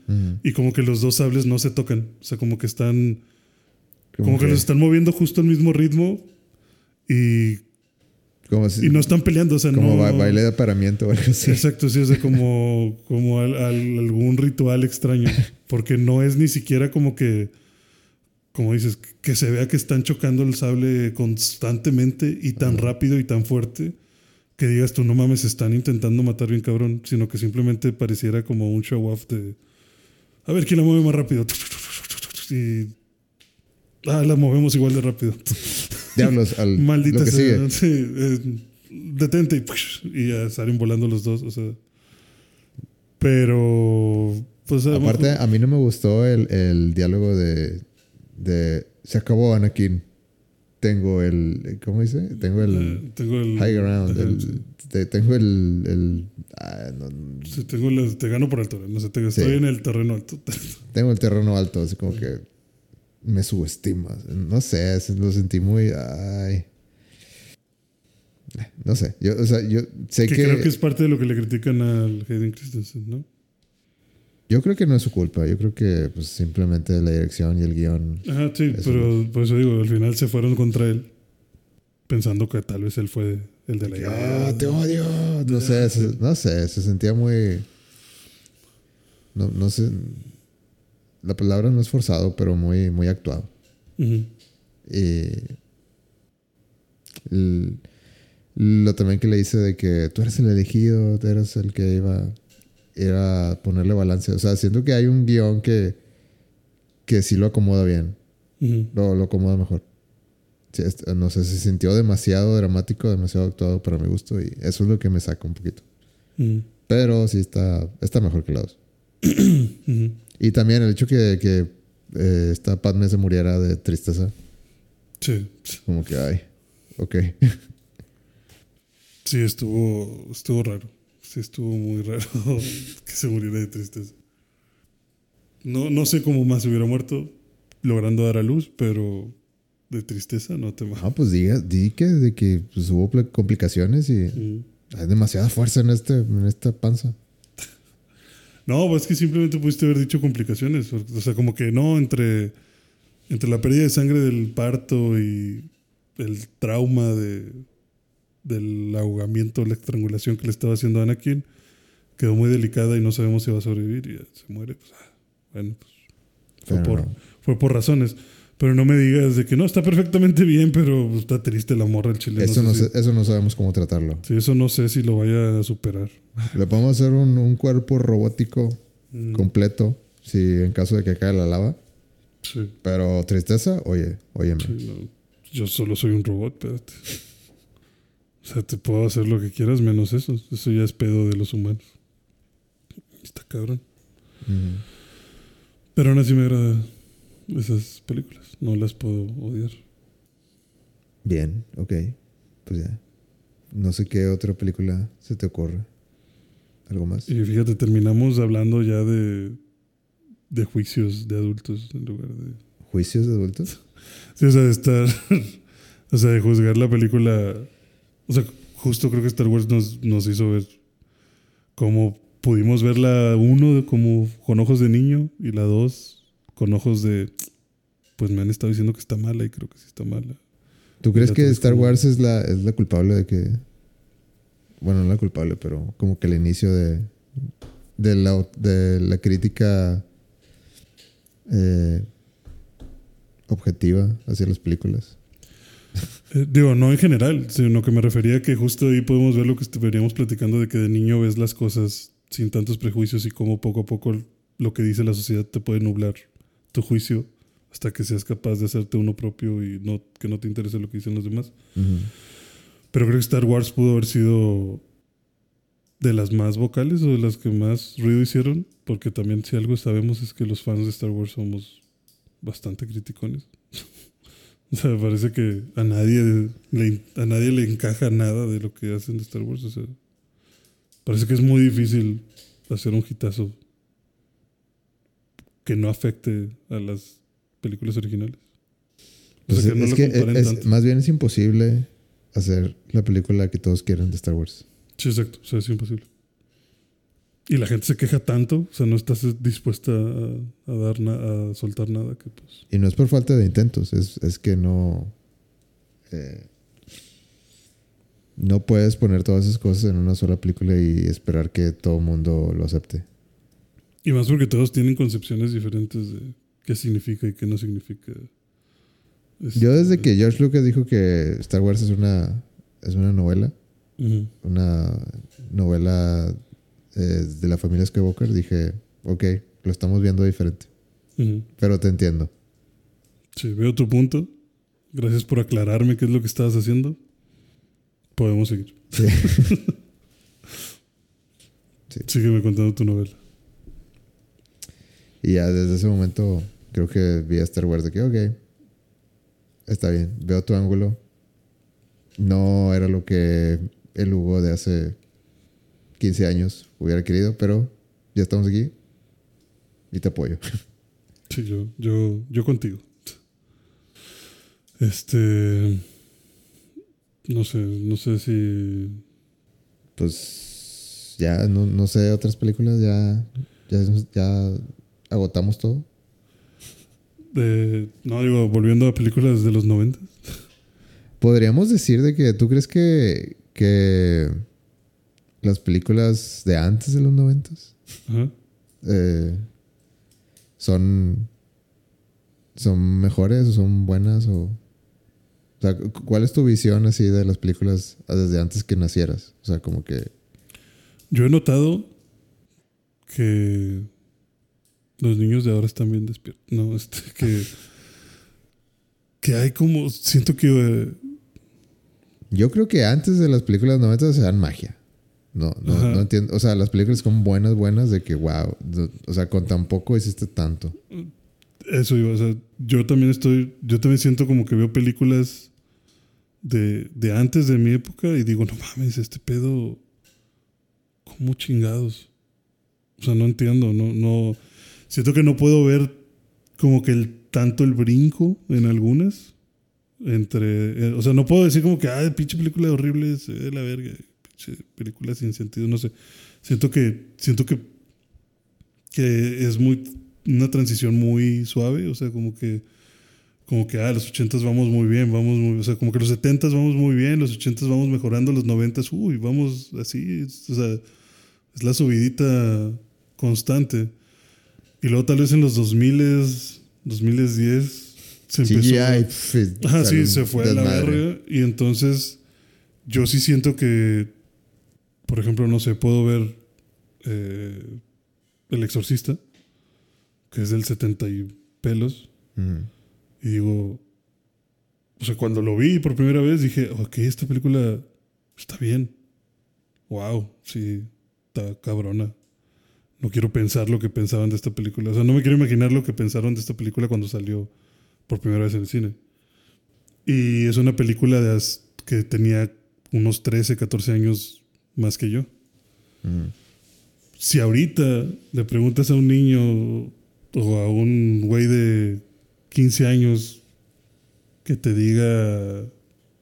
Y como que los dos sables no se tocan. O sea, como que están. Como, que, los están moviendo justo al mismo ritmo. Y, como, si- y no están peleando. O sea, como no. ba- baile de aparamiento o algo así. Exacto, sí, o sea, como, como al- al- algún ritual extraño. Porque no es ni siquiera como que. Como dices, que se vea que están chocando el sable constantemente y tan rápido y tan fuerte que digas tú, no mames, están intentando matar bien cabrón, sino que simplemente pareciera como un show off de. A ver quién la mueve más rápido. Y. Ah, la movemos igual de rápido. Diablos, al, Maldita lo que sea. sigue. Sí, eh, detente y, y ya salen volando los dos. O sea. Pero. Pues Aparte, mejor- a mí no me gustó el, el diálogo de, de se acabó Anakin. Tengo el ¿cómo dice? Tengo el eh, tengo el. high ground, el- te- tengo el, el ah, no, Sí, tengo la- te gano por altura. No sé, te, Sí. estoy en el terreno alto. tengo el terreno alto, así como que me subestimas. No sé, lo sentí muy ay, No sé. Yo, o sea, yo sé Que, que. creo que es parte de lo que le critican al Hayden Christensen, ¿no? Yo creo que no es su culpa. Yo creo que pues, simplemente la dirección y el guion. Ajá, sí, pero por eso digo, al final se fueron contra él, pensando que tal vez él fue el de la idea. ¡Ah, te odio! No sé, se- no sé. Se sentía muy. No, no sé. La palabra no es forzado, pero muy, muy actuado. Ujú. Y el- lo también que le dice de que tú eres el elegido, tú eres el que iba, iba a ponerle balance. O sea, siento que hay un guion que, que sí lo acomoda bien, Ujú. lo, lo acomoda mejor. Sí, es- no sé, se sintió demasiado dramático, demasiado actuado para mi gusto y eso es lo que me saca un poquito. Ujú. Pero sí está, está mejor que la dos. Ujú. Y también el hecho que, que eh, esta Padme se muriera de tristeza, Sí, como que, ay, ok. sí, estuvo, estuvo raro. Sí, estuvo muy raro que se muriera de tristeza. No, no sé cómo más se hubiera muerto logrando dar a luz, pero de tristeza no te va. Ah, pues diga, di que, de que pues, hubo pl- complicaciones y hay demasiada fuerza en, este, en esta panza. No, pues es que simplemente pudiste haber dicho complicaciones. O sea, como que no, entre, entre la pérdida de sangre del parto y el trauma de, del ahogamiento, la estrangulación que le estaba haciendo a Anakin, quedó muy delicada y no sabemos si va a sobrevivir y se muere. Pues, ah, bueno, pues fue, por, no. fue por razones. Pero no me digas de que no, está perfectamente bien, pero está triste la morra del chile. Eso no, sé eso no sabemos cómo tratarlo. sí, eso no sé si lo vaya a superar. Le podemos hacer un, un cuerpo robótico Mm, completo, si en caso de que caiga la lava. sí. Pero tristeza, oye, óyeme. Sí, no. Yo solo soy un robot, espérate. O sea, te puedo hacer lo que quieras menos eso. Eso ya es pedo de los humanos. Está cabrón. Pero aún así me agradan esas películas. No las puedo odiar. Bien, ok. Pues ya. No sé qué otra película se te ocurre. ¿Algo más? Y fíjate, terminamos hablando ya de, de juicios de adultos en lugar de... ¿Juicios de adultos? Sí, o sea, de estar... o sea, de juzgar la película... O sea, justo creo que Star Wars nos, nos hizo ver cómo pudimos ver la uno como con ojos de niño y la dos con ojos de... Pues me han estado diciendo que está mala y creo que sí está mala. ¿Tú crees que Star como- Wars es la, es la culpable de que... Bueno, no la culpable, pero como que el inicio de, de, la, de la crítica eh, objetiva hacia las películas. Eh, digo, no en general, sino que me refería a que justo ahí podemos ver lo que veníamos platicando de que de niño ves las cosas sin tantos prejuicios y cómo poco a poco lo que dice la sociedad te puede nublar tu juicio hasta que seas capaz de hacerte uno propio y no que no te interese lo que dicen los demás. Pero creo que Star Wars pudo haber sido de las más vocales o de las que más ruido hicieron, porque también si algo sabemos es que los fans de Star Wars somos bastante criticones. O sea, parece que a nadie le, a nadie le encaja nada de lo que hacen de Star Wars. O sea, parece que es muy difícil hacer un hitazo que no afecte a las películas originales. O Pues sea, que no es lo que comparen es- tanto. más bien es imposible hacer la película que todos quieren de Star Wars. Sí, exacto. O sea, es imposible. Y la gente se queja tanto, o sea, no estás dispuesta a, a dar na- a soltar nada que pues. Y no es por falta de intentos, es, es que no. eh, no puedes poner todas esas cosas en una sola película y esperar que todo el mundo lo acepte. Y más porque todos tienen concepciones diferentes de qué significa y qué no significa. Este, Yo desde que George Lucas dijo que Star Wars es una, es una novela, una novela eh, de la familia Skywalker, dije, ok, lo estamos viendo diferente. Pero te entiendo. Sí, veo tu punto. Gracias por aclararme qué es lo que estabas haciendo. Podemos seguir. Sí. Sígueme contando tu novela. Y ya desde ese momento creo que vi a Star Wars de que, ok, está bien, veo tu ángulo. No era lo que el Hugo de hace 15 años hubiera querido, pero ya estamos aquí y te apoyo. Sí, yo, yo, yo contigo. Este. No sé, no sé si. Pues ya, no, no sé, otras películas ya, ya, ya agotamos todo. De, no, digo, volviendo a películas de los 90. Podríamos decir de que tú crees que, que las películas de antes de los 90 Ajá. eh, son, son mejores o son buenas o... O sea, cu- ¿cuál es tu visión así de las películas desde antes que nacieras? O sea, como que... Yo he notado que los niños de ahora están bien despiertos. No, este, que. Que hay como. Siento que. eh, Yo creo que antes de las películas 90 se dan magia. No, no, Ajá. no entiendo. O sea, las películas son buenas, buenas de que, wow. O sea, con tan poco hiciste tanto. Eso iba, o sea, yo también estoy, yo también siento como que veo películas de, de antes de mi época y digo, no mames, este pedo, ¿cómo chingados? O sea, no entiendo, no, no, siento que no puedo ver como que el, tanto el brinco en algunas, entre, eh, o sea, no puedo decir como que, ah, pinche película horrible, se ve la verga, película sin sentido, no sé, siento que, siento que, que es muy una transición muy suave, o sea, como que como que ah, los 80s vamos muy bien, vamos muy, o sea, como que los 70s vamos muy bien, los 80s vamos mejorando, los 90s, uy, vamos así, es- o sea, es la subidita constante. Y luego tal vez en los 2000s, 2010 se empezó CGI. Ajá, sale sí, se fue a la verga. Y entonces, yo sí siento que, por ejemplo, no sé, puedo ver eh, El Exorcista, que es del 70 y pelos, y digo, o sea, cuando lo vi por primera vez dije, ok, esta película está bien. Wow, sí, está cabrona. No quiero pensar lo que pensaban de esta película. O sea, no me quiero imaginar lo que pensaron de esta película cuando salió por primera vez en el cine. Y es una película de que tenía unos 13, 14 años más que yo. Si ahorita le preguntas a un niño o a un güey de 15 años que te diga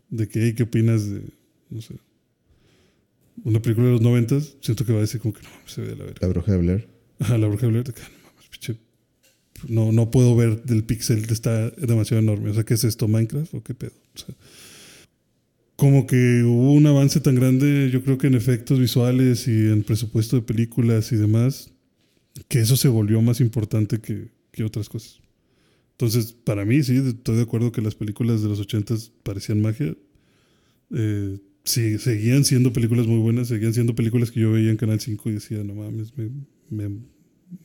de "Hey, ¿qué opinas de, no sé, una película de los 90, siento que va a decir como que no, se ve de la verga. La bruja de Blair. Ajá, la bruja de Blair, de que, "Ah, no mames, pinche, No, no puedo ver del pixel, está demasiado enorme. O sea, ¿qué es esto? ¿Minecraft o qué pedo? O sea, como que hubo un avance tan grande, yo creo que en efectos visuales y en presupuesto de películas y demás, que eso se volvió más importante que, que otras cosas. Entonces, para mí, sí, estoy de acuerdo que las películas de los 80 parecían magia. Eh, sí, seguían siendo películas muy buenas, seguían siendo películas que yo veía en Canal 5 y decía, no mames, me, me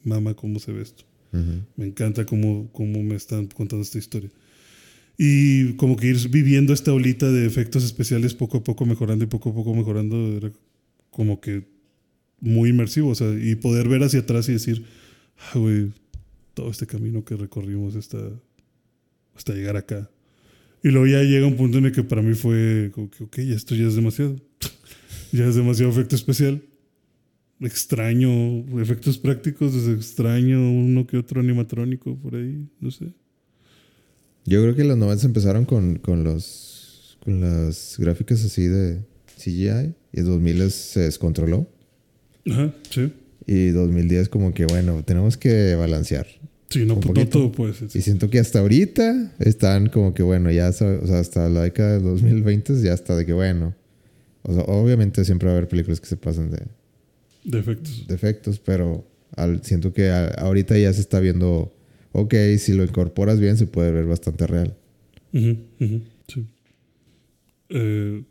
mama cómo se ve esto. Me encanta cómo, cómo me están contando esta historia. Y como que ir viviendo esta olita de efectos especiales poco a poco mejorando y poco a poco mejorando era como que muy inmersivo. O sea, y poder ver hacia atrás y decir, ah, güey, todo este camino que recorrimos hasta, hasta llegar acá. Y luego ya llega un punto en el que para mí fue como que, ok, esto ya es demasiado. ya es demasiado efecto especial. Extraño efectos prácticos, es extraño uno que otro animatrónico por ahí, no sé. Yo creo que los 90 empezaron con, con los con las gráficas así de CGI y 2000 se descontroló Ajá, sí. y 2010 como que bueno, tenemos que balancear. Sí, no, no todo puede ser. Y siento que hasta ahorita están como que bueno, ya o sea, hasta la década de 2020 ya está de que bueno. O sea, obviamente siempre va a haber películas que se pasan de, De efectos. de efectos, pero al- siento que a- ahorita ya se está viendo, ok, si lo incorporas bien se puede ver bastante real. Ujú, ujú, sí. Eh,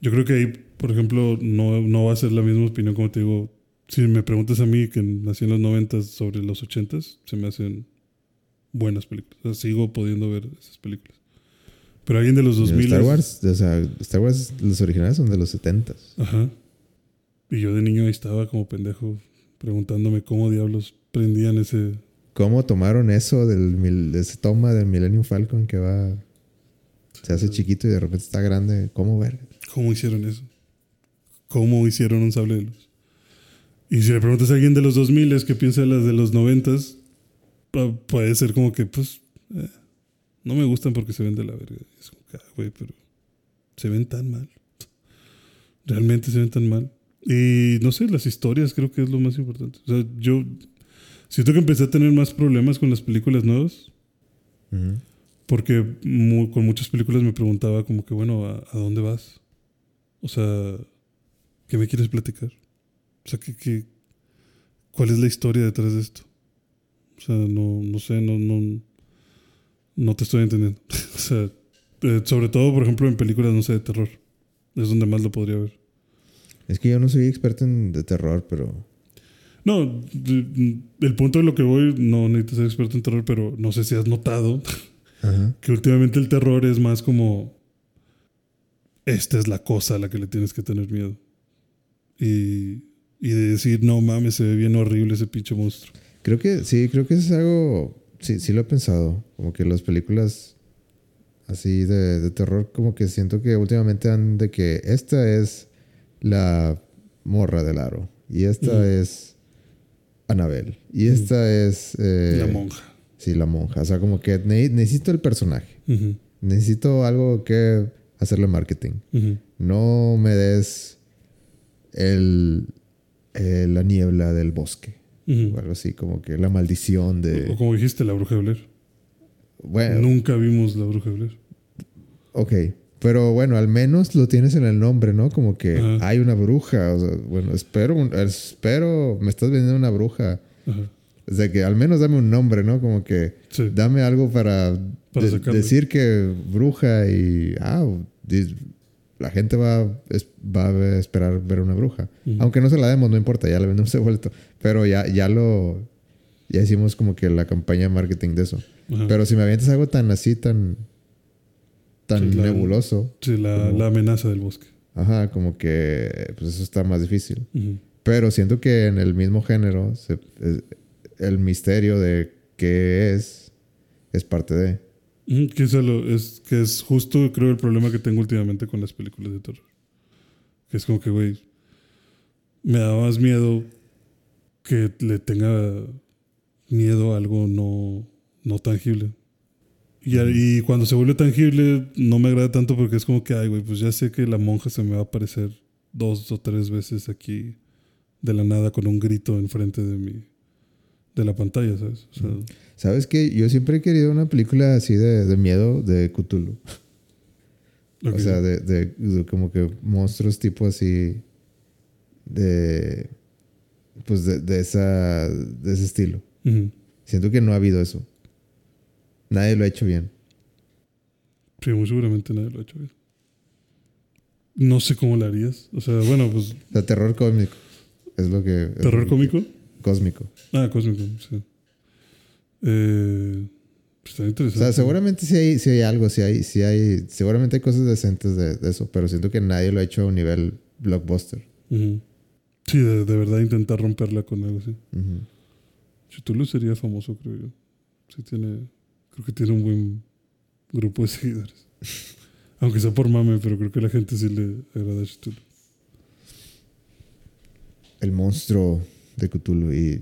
yo creo que ahí, por ejemplo, no, no va a ser la misma opinión como te digo. Si me preguntas a mí que nací en los 90 sobre los 80 se me hacen buenas películas. O sea, sigo pudiendo ver esas películas. Pero alguien de los 2000 Star Wars, o sea, Star Wars, los originales son de los 70 Ajá. Y yo de niño ahí estaba como pendejo preguntándome cómo diablos prendían ese... ¿Cómo tomaron eso del de ese toma del Millennium Falcon que va se hace chiquito y de repente está grande? ¿Cómo ver? ¿Cómo hicieron eso? ¿Cómo hicieron un sable de luz? Y si le preguntas a alguien de los 2000 qué piensa de las de los 90 pu- puede ser como que, pues, eh, no me gustan porque se ven de la verga. Es como que, ah, güey, pero se ven tan mal. Realmente se ven tan mal. Y no sé, las historias creo que es lo más importante. O sea, yo siento que empecé a tener más problemas con las películas nuevas. Ujú. Porque mu- con muchas películas me preguntaba como que, bueno, ¿a, a dónde vas? O sea, ¿qué me quieres platicar? O sea, ¿qué, qué, cuál es la historia detrás de esto? O sea, no, no sé, no, no, no te estoy entendiendo. o sea, eh, sobre todo, por ejemplo, en películas, no sé, de terror. Es donde más lo podría ver. Es que yo no soy experto en de terror, pero. No, de- el punto de lo que voy, no necesitas ser experto en terror, pero no sé si has notado Ajá. que últimamente el terror es más como esta es la cosa a la que le tienes que tener miedo. Y, y de decir, no mames, se ve bien horrible ese pinche monstruo. Creo que sí, creo que eso es algo. Sí, sí lo he pensado. Como que las películas así de, de terror, como que siento que últimamente han de que esta es la morra del aro. Y esta es Anabel. Y esta es. eh, la monja. Sí, la monja. O sea, como que ne- necesito el personaje. Necesito algo que hacerle marketing. No me des el, eh, la niebla del bosque. O algo así, como que la maldición O de. como dijiste, la bruja de Blair. Bueno, Nunca vimos la bruja de Blair. ok. Pero bueno, al menos lo tienes en el nombre, ¿no? Como que hay una bruja. O sea, bueno, espero, un- espero, me estás vendiendo una bruja. O sea, que al menos dame un nombre, ¿no? Como que Sí. dame algo para, Para de- sacarle. decir que bruja y ah, la gente va, es- va a esperar ver una bruja. Aunque no se la demos, no importa, ya la vendemos de vuelto. Pero ya, ya lo, ya hicimos como que la campaña de marketing de eso. Pero si me avientas algo tan así, tan, tan Sí, la- nebuloso, Sí, la, como- la amenaza del bosque. ajá, como que pues eso está más difícil. Ujú. Pero siento que en el mismo género, se- eh, el misterio de qué es, es parte de. Que, eso lo- es, que es justo, creo, el problema que tengo últimamente con las películas de terror. Que es como que, güey, me da más miedo que le tenga miedo a algo no, no tangible. Y, cuando se vuelve tangible, no me agrada tanto porque es como que, ay, güey, pues ya sé que la monja se me va a aparecer dos o tres veces aquí de la nada con un grito enfrente de mi de la pantalla, ¿sabes? O sea, ¿Sabes qué? Yo siempre he querido una película así de, de miedo de Cthulhu. O sea, de, de- de como que monstruos tipo así. De. Pues de, de esa, de ese estilo. Siento que no ha habido eso. Nadie lo ha hecho bien. Sí, muy seguramente nadie lo ha hecho bien. No sé cómo lo harías. O sea, bueno, pues. O sea, terror cósmico. Es lo que. es ¿Terror lo que- cómico? Cósmico. Ah, cósmico, sí. Eh, pues está O interesante. sea, seguramente sí hay, sí hay algo, sí hay, sí hay, seguramente hay cosas decentes de, de eso, pero siento que nadie lo ha hecho a un nivel blockbuster. Sí, de, de verdad intentar romperla con algo así. Ujú. Chitulu sería famoso, creo yo. Sí, tiene. Creo que tiene un buen grupo de seguidores. Aunque sea por mame, pero creo que a la gente sí le agrada Chitulu. El monstruo de Cthulhu y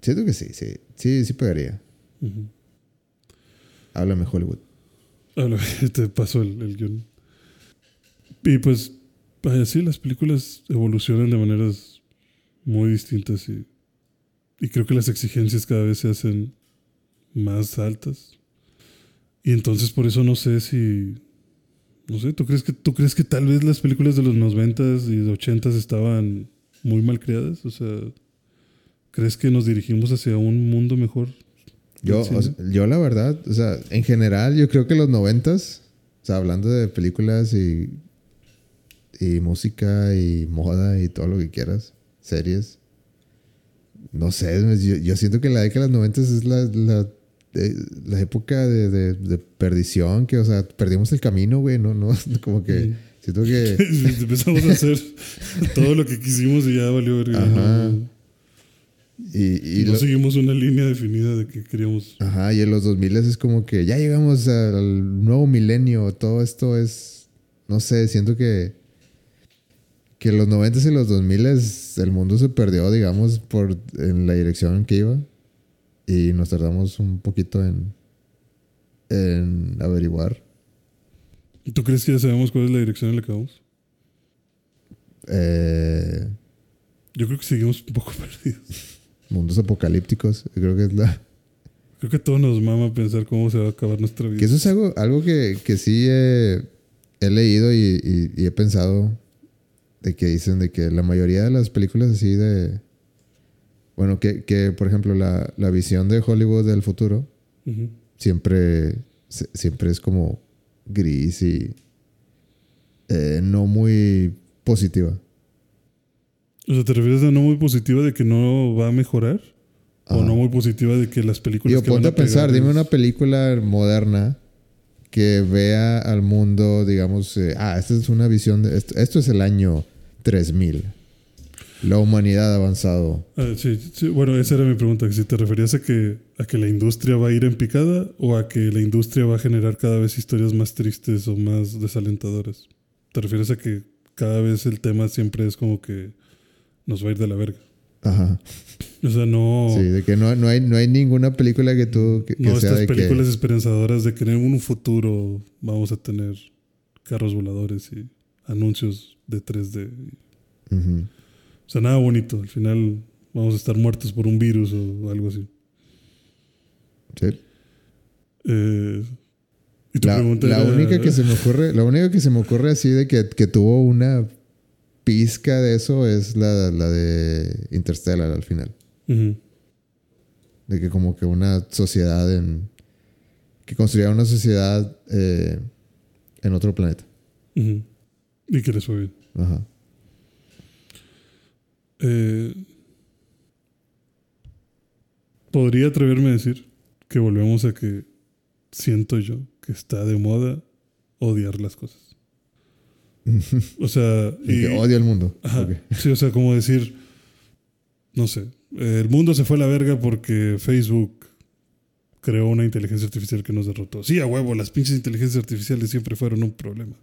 siento que sí, sí, sí, sí pegaría. Ujú. Háblame Hollywood. Habla, te paso el, el guion. Y pues, vaya, sí, las películas evolucionan de maneras muy distintas y, y creo que las exigencias cada vez se hacen más altas. Y entonces por eso no sé si... No sé, ¿tú crees que, tú crees que tal vez las películas de los 90s y 80s estaban muy mal creadas? O sea, ¿crees que nos dirigimos hacia un mundo mejor? Yo, Sí, o sea, yo la verdad, o sea, en general, yo creo que los noventas, o sea, hablando de películas y, y música y moda y todo lo que quieras, series, no sé, yo, yo siento que la década de los noventas es la, la, eh, la época de, de- de perdición, que, o sea, perdimos el camino, güey, no, no, como que siento que... Empezamos a hacer todo lo que quisimos y ya valió verga. Ajá. No, Y, y no lo- seguimos una línea definida de que queríamos. Ajá, y en los 2000 es como que ya llegamos al nuevo milenio. Todo esto es, no sé, siento que que en los 90 y los 2000 el mundo se perdió, digamos, por en la dirección en que iba y nos tardamos un poquito en en averiguar. ¿Tú crees que ya sabemos cuál es la dirección en la que vamos? Eh, Yo creo que seguimos un poco perdidos. mundos apocalípticos, creo que es la... Creo que a todos nos mama pensar cómo se va a acabar nuestra vida. Que eso es algo, algo que, que sí he, he leído y, y- y he pensado de que dicen de que la mayoría de las películas así de... Bueno, que, que por ejemplo la, la visión de Hollywood del futuro siempre, se- siempre es como gris y eh, no muy positiva. O sea, ¿te refieres a no muy positiva de que no va a mejorar? ¿O no muy positiva de que las películas que van ponte a pensar, pegar dime una película moderna que vea al mundo, digamos, eh, ah, esta es una visión de esto, esto es el año 3000. La humanidad ha avanzado. Ah, sí, sí, bueno, esa era mi pregunta. Si te referías a que, a que la industria va a ir en picada o a que la industria va a generar cada vez historias más tristes o más desalentadoras. ¿Te refieres a que cada vez el tema siempre es como que nos va a ir de la verga? Ajá. O sea, no, Sí, de que no, no, hay, no hay ninguna película que tú que, que no sea estas de películas que esperanzadoras de que en un futuro vamos a tener carros voladores y anuncios de 3D. Ujú. O sea, nada bonito. Al final vamos a estar muertos por un virus o algo así. Sí. Eh, y tu La, pregunta la era- única que se me ocurre, la única que se me ocurre así de que, que tuvo una pizca de eso es la, la de Interstellar al final. De que como que una sociedad en... Que construía una sociedad eh, en otro planeta. Y que les fue bien. Ajá. Eh, podría atreverme a decir que volvemos a que siento yo que está de moda odiar las cosas. O sea, Y que odia el mundo. Ajá. Sí, o sea, como decir, no sé, el mundo se fue a la verga porque Facebook creó una inteligencia artificial que nos derrotó. Sí, a huevo, las pinches inteligencias artificiales siempre fueron un problema.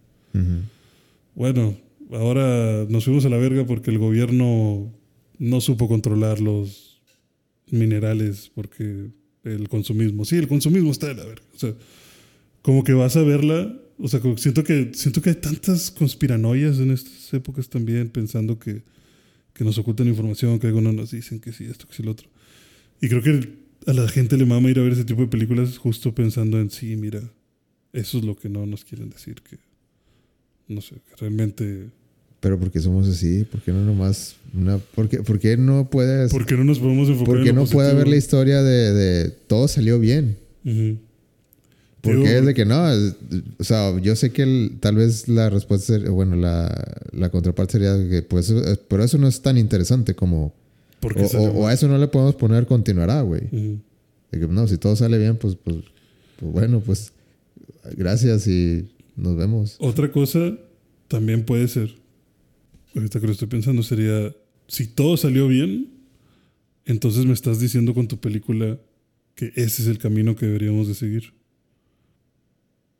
Bueno, ahora nos fuimos a la verga porque el gobierno no supo controlar los minerales porque el consumismo. Sí, el consumismo está de la verga. O sea, como que vas a verla. O sea, siento que siento que hay tantas conspiranoias en estas épocas también, pensando que, que nos ocultan información, que algunos nos dicen que sí, esto, que sí, lo otro. Y creo que a la gente le mama ir a ver ese tipo de películas justo pensando en sí, mira, eso es lo que no nos quieren decir, que no sé, que realmente... Pero ¿por qué somos así? ¿Por qué no nomás una... ¿Por qué, por qué no puedes... ¿Por qué no nos podemos enfocar ¿Por qué en no puede haber la positivo? historia de, de todo salió bien? Ujú. Porque Digo, es de que no, es- o sea, yo sé que el- tal vez la respuesta, ser- bueno, la, la contraparte sería que pues, pero eso no es tan interesante como, porque o, o- o a eso no le podemos poner continuará, güey. Ujú. De que no, si todo sale bien, pues, pues, pues bueno, pues gracias y nos vemos. Otra cosa también puede ser, ahorita que lo estoy pensando, sería, si todo salió bien, entonces me estás diciendo con tu película que ese es el camino que deberíamos de seguir.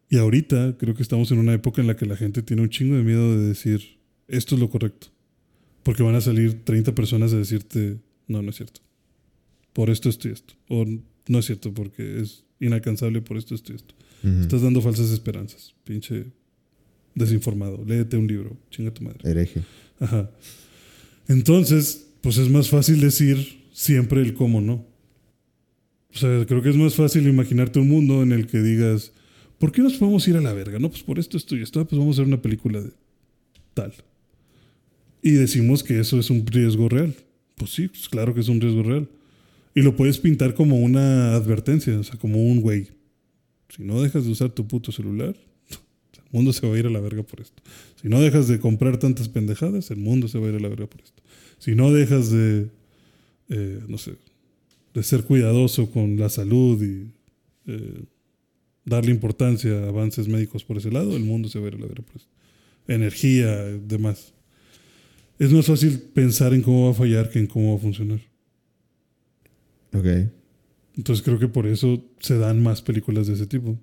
Y ahorita creo que estamos en una época en la que la gente tiene un chingo de miedo de decir, esto es lo correcto. Porque van a salir 30 personas a decirte, no, no es cierto. Por esto, esto y esto. O no es cierto porque es inalcanzable por esto, esto y esto. Estás dando falsas esperanzas. Pinche desinformado. Léete un libro. Chinga tu madre. Hereje. Ajá. Entonces, pues es más fácil decir siempre el cómo no. O sea, creo que es más fácil imaginarte un mundo en el que digas, ¿por qué nos podemos ir a la verga? No, pues por esto, esto y esto. Ah, Pues vamos a hacer una película de tal. Y decimos que eso es un riesgo real. Pues sí, pues claro que es un riesgo real. Y lo puedes pintar como una advertencia, o sea, como un güey. Si no dejas de usar tu puto celular, el mundo se va a ir a la verga por esto. Si no dejas de comprar tantas pendejadas, el mundo se va a ir a la verga por esto. Si no dejas de, eh, no sé, de ser cuidadoso con la salud y eh, darle importancia a avances médicos por ese lado, el mundo se va a ir a la verga por esto. Energía, demás. Es más fácil pensar en cómo va a fallar que en cómo va a funcionar. Ok. Entonces creo que por eso se dan más películas de ese tipo.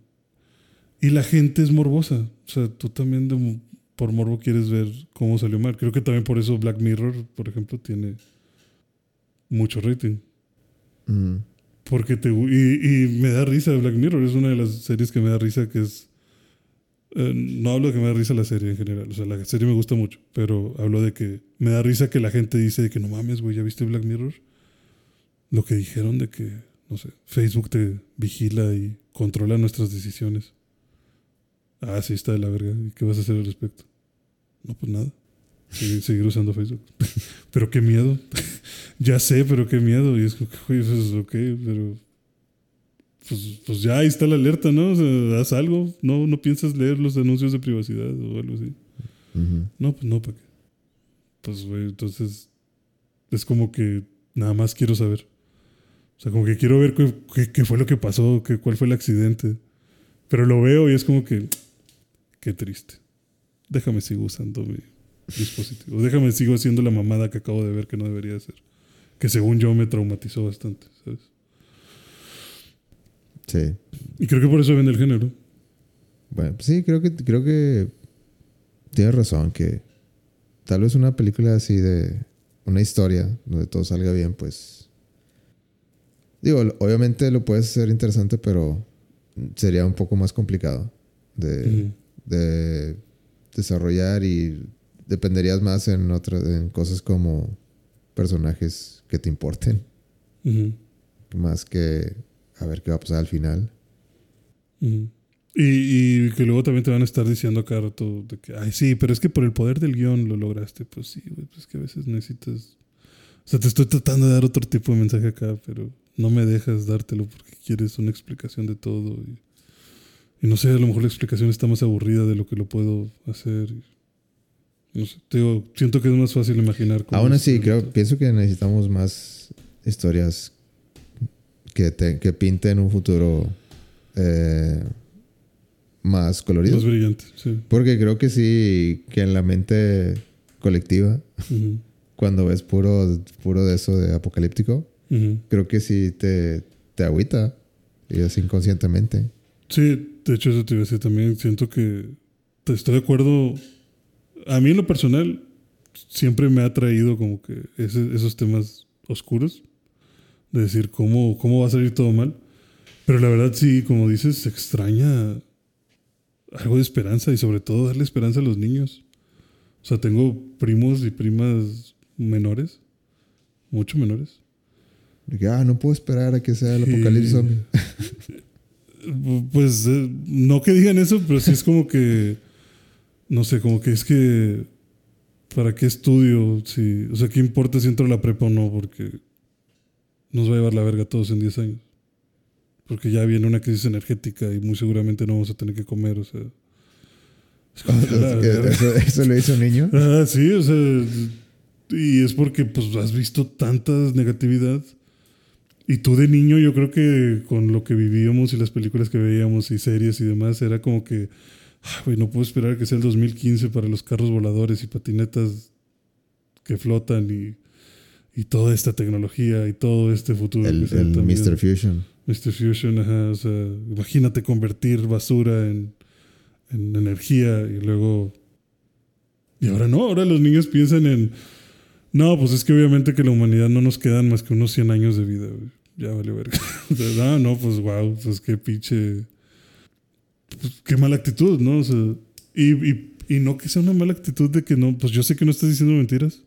Y la gente es morbosa. O sea, tú también de- por morbo quieres ver cómo salió mal. Creo que también por eso Black Mirror, por ejemplo, tiene mucho rating. Mm. Porque te, y me da risa Black Mirror. Es una de las series que me da risa que es Eh, no hablo de que me da risa la serie en general. O sea, la serie me gusta mucho. Pero hablo de que me da risa que la gente dice de que no mames, güey, ¿ya viste Black Mirror? Lo que dijeron de que, no sé, Facebook te vigila y controla nuestras decisiones. Ah, sí, está de la verga. ¿Y qué vas a hacer al respecto? No, pues nada. Seguir, seguir usando Facebook. pero qué miedo. ya sé, pero qué miedo. Y es como que, pues ok, pero pues, pues ya ahí está la alerta, ¿no? O sea, haz algo. No, no piensas leer los anuncios de privacidad o algo así. No, pues no, ¿para qué? Pues, güey, entonces es como que nada más quiero saber. O sea, como que quiero ver qué, qué, fue lo que pasó, qué, cuál fue el accidente. Pero lo veo y es como que, qué triste. Déjame sigo usando mi dispositivo. Déjame sigo haciendo la mamada que acabo de ver que no debería hacer. Que según yo me traumatizó bastante, ¿sabes? Sí. Y creo que por eso vende el género. Bueno, sí, creo que, creo que tienes razón, que tal vez una película así de una historia donde todo salga bien, pues... Digo, obviamente lo puedes hacer interesante, pero sería un poco más complicado de, de desarrollar y dependerías más en otras en cosas como personajes que te importen. Más que a ver qué va a pasar al final. y, y, que luego también te van a estar diciendo cada rato de que, ay, sí, pero es que por el poder del guion lo lograste. Pues sí, güey, pues que a veces necesitas. O sea, te estoy tratando de dar otro tipo de mensaje acá, pero no me dejas dártelo porque quieres una explicación de todo. Y, no sé, a lo mejor la explicación está más aburrida de lo que lo puedo hacer. No sé, te digo, siento que es más fácil imaginar. Aún así, creo, pienso que necesitamos más historias que, te, que pinten un futuro eh, más colorido. Más brillante, sí. Porque creo que sí, que en la mente colectiva, cuando ves puro, puro de eso de apocalíptico, creo que sí te, te agüita, y es inconscientemente. Sí, de hecho eso te iba a decir también. Siento que estoy de acuerdo. A mí en lo personal siempre me ha traído como que esos temas oscuros de decir cómo, cómo va a salir todo mal. Pero la verdad sí, como dices, se extraña algo de esperanza y sobre todo darle esperanza a los niños. O sea, tengo primos y primas menores, mucho menores. Ah, no puedo esperar a que sea el apocalipsis zombie. pues eh, no que digan eso, pero sí es como que, no sé, como que es que, ¿para qué estudio? Si, o sea, ¿qué importa si entro a la prepa o no? Porque nos va a llevar la verga todos en 10 años. Porque ya viene una crisis energética y muy seguramente no vamos a tener que comer, o sea. ¿Eso, lo hizo un niño? Ah, sí, o sea. Y es porque pues has visto tanta negatividad. Y tú de niño, yo creo que con lo que vivíamos y las películas que veíamos y series y demás, era como que, no puedo esperar que sea el 2015 para los carros voladores y patinetas que flotan y y toda esta tecnología y todo este futuro. El, Mr. Fusion. Mr. Fusion, ajá. O sea, imagínate convertir basura en, en energía y luego. Y ahora no, ahora los niños piensan en. No, pues es que obviamente que la humanidad no nos quedan más que unos 100 años de vida. Ya vale verga. no, no, pues wow, pues qué pinche. Pues, qué mala actitud, ¿no? O sea, y, y, y no que sea una mala actitud de que no, pues yo sé que no estás diciendo mentiras.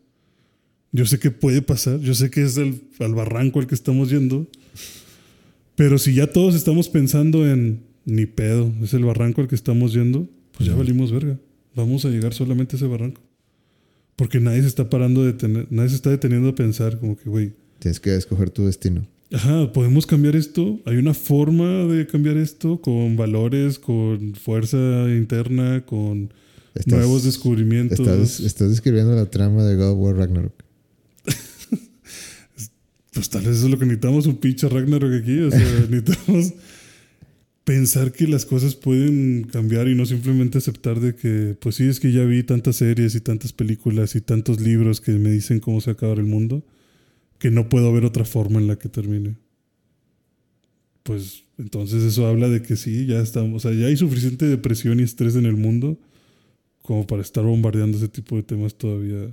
Yo sé que puede pasar, yo sé que es el, al barranco al que estamos yendo, pero si ya todos estamos pensando en ni pedo, es el barranco al que estamos yendo, pues ya valimos verga. Vamos a llegar solamente a ese barranco. Porque nadie se está parando de tener, nadie se está deteniendo a pensar como que, güey. Tienes que escoger tu destino. Ajá, podemos cambiar esto. Hay una forma de cambiar esto con valores, con fuerza interna, con nuevos descubrimientos. Estás, estás describiendo la trama de God War Ragnarok pues tal vez eso es lo que necesitamos, un pinche Ragnarok aquí. O sea, necesitamos pensar que las cosas pueden cambiar y no simplemente aceptar de que, pues sí, es que ya vi tantas series y tantas películas y tantos libros que me dicen cómo se acaba el mundo, que no puedo ver otra forma en la que termine. Pues entonces eso habla de que sí, ya estamos, o sea, ya hay suficiente depresión y estrés en el mundo como para estar bombardeando ese tipo de temas todavía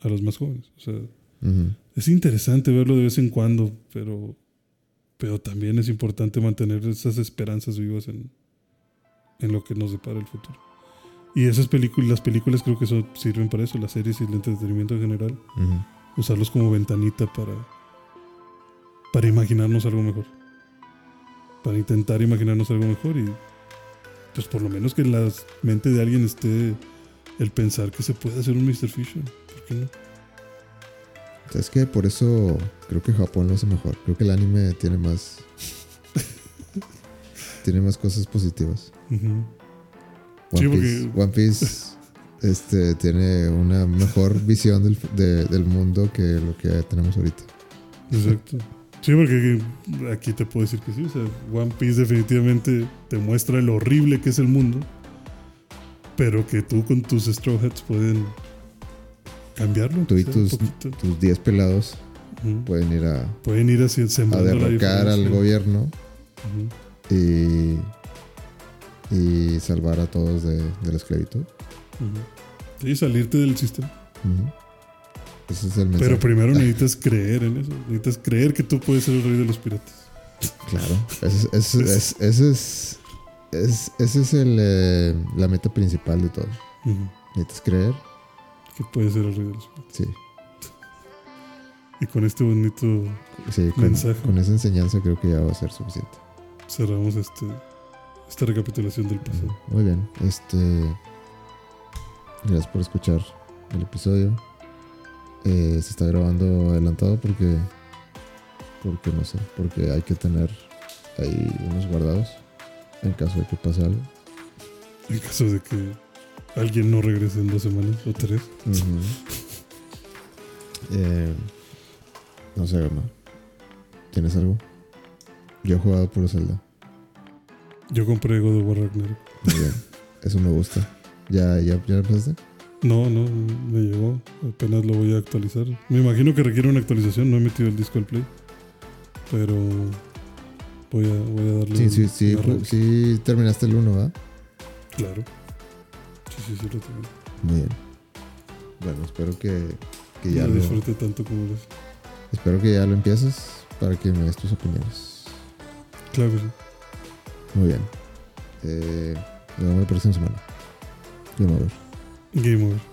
a los más jóvenes. O sea, es interesante verlo de vez en cuando, pero, pero también es importante mantener esas esperanzas vivas en, en lo que nos depara el futuro. Y esas películas, las películas creo que eso sirven para eso, las series y el entretenimiento en general, Ujú. Usarlos como ventanita para, para imaginarnos algo mejor. Para intentar imaginarnos algo mejor y pues por lo menos que en la mente de alguien esté el pensar que se puede hacer un Mr. Fisher. ¿Por qué no? Es que por eso creo que Japón lo hace mejor. Creo que el anime tiene más. tiene más cosas positivas. Ujú. One Sí, Piece, One Piece este, tiene una mejor visión del, de- del mundo que lo que tenemos ahorita. Exacto. Sí, porque aquí te puedo decir que sí. O sea, One Piece definitivamente te muestra lo horrible que es el mundo. Pero que tú con tus Straw Hats pueden cambiarlo. Tú y tus, tus 10 pelados pueden ir a, Pueden ir así a derrocar al gobierno y, y salvar a todos de, de la esclavitud. Ujú. Sí, salirte del sistema. Ese es el mensaje. Pero primero necesitas creer en eso. Necesitas creer que tú puedes ser el rey de los piratas. Claro, ese, es- es, es, es- ese es el, eh, la meta principal de todo. Necesitas creer, Que puedes ser el rey de los piratas. sí. Y con este bonito sí con, Mensaje. con esa enseñanza creo que ya va a ser suficiente. cerramos este, esta recapitulación del pasado. Muy bien, este. Gracias por escuchar el episodio. Eh, se está grabando adelantado porque. Porque no sé, porque hay que tener ahí unos guardados en caso de que pase algo. En caso de que alguien no regrese en dos semanas o tres. Eh, no sé, Gama. ¿Tienes algo? Yo he jugado por Zelda. Yo compré God of War Ragnarok. Muy bien. Eso me gusta. ¿Ya, ya, ya empezaste? No, no, me llegó. Apenas lo voy a actualizar. Me imagino que requiere una actualización. No he metido el disco al play. Pero voy a, voy a darle. Sí, un- sí, sí. Sí, terminaste el 1, ¿verdad? Claro. Sí, sí, sí, lo tengo. Muy bien. Bueno, espero que, que ya lo lo, disfruté tanto como lo espero que ya lo empieces para que me des tus opiniones. Claro, que sí. Muy bien. Eh, nos vemos la próxima semana. Game over. Game over.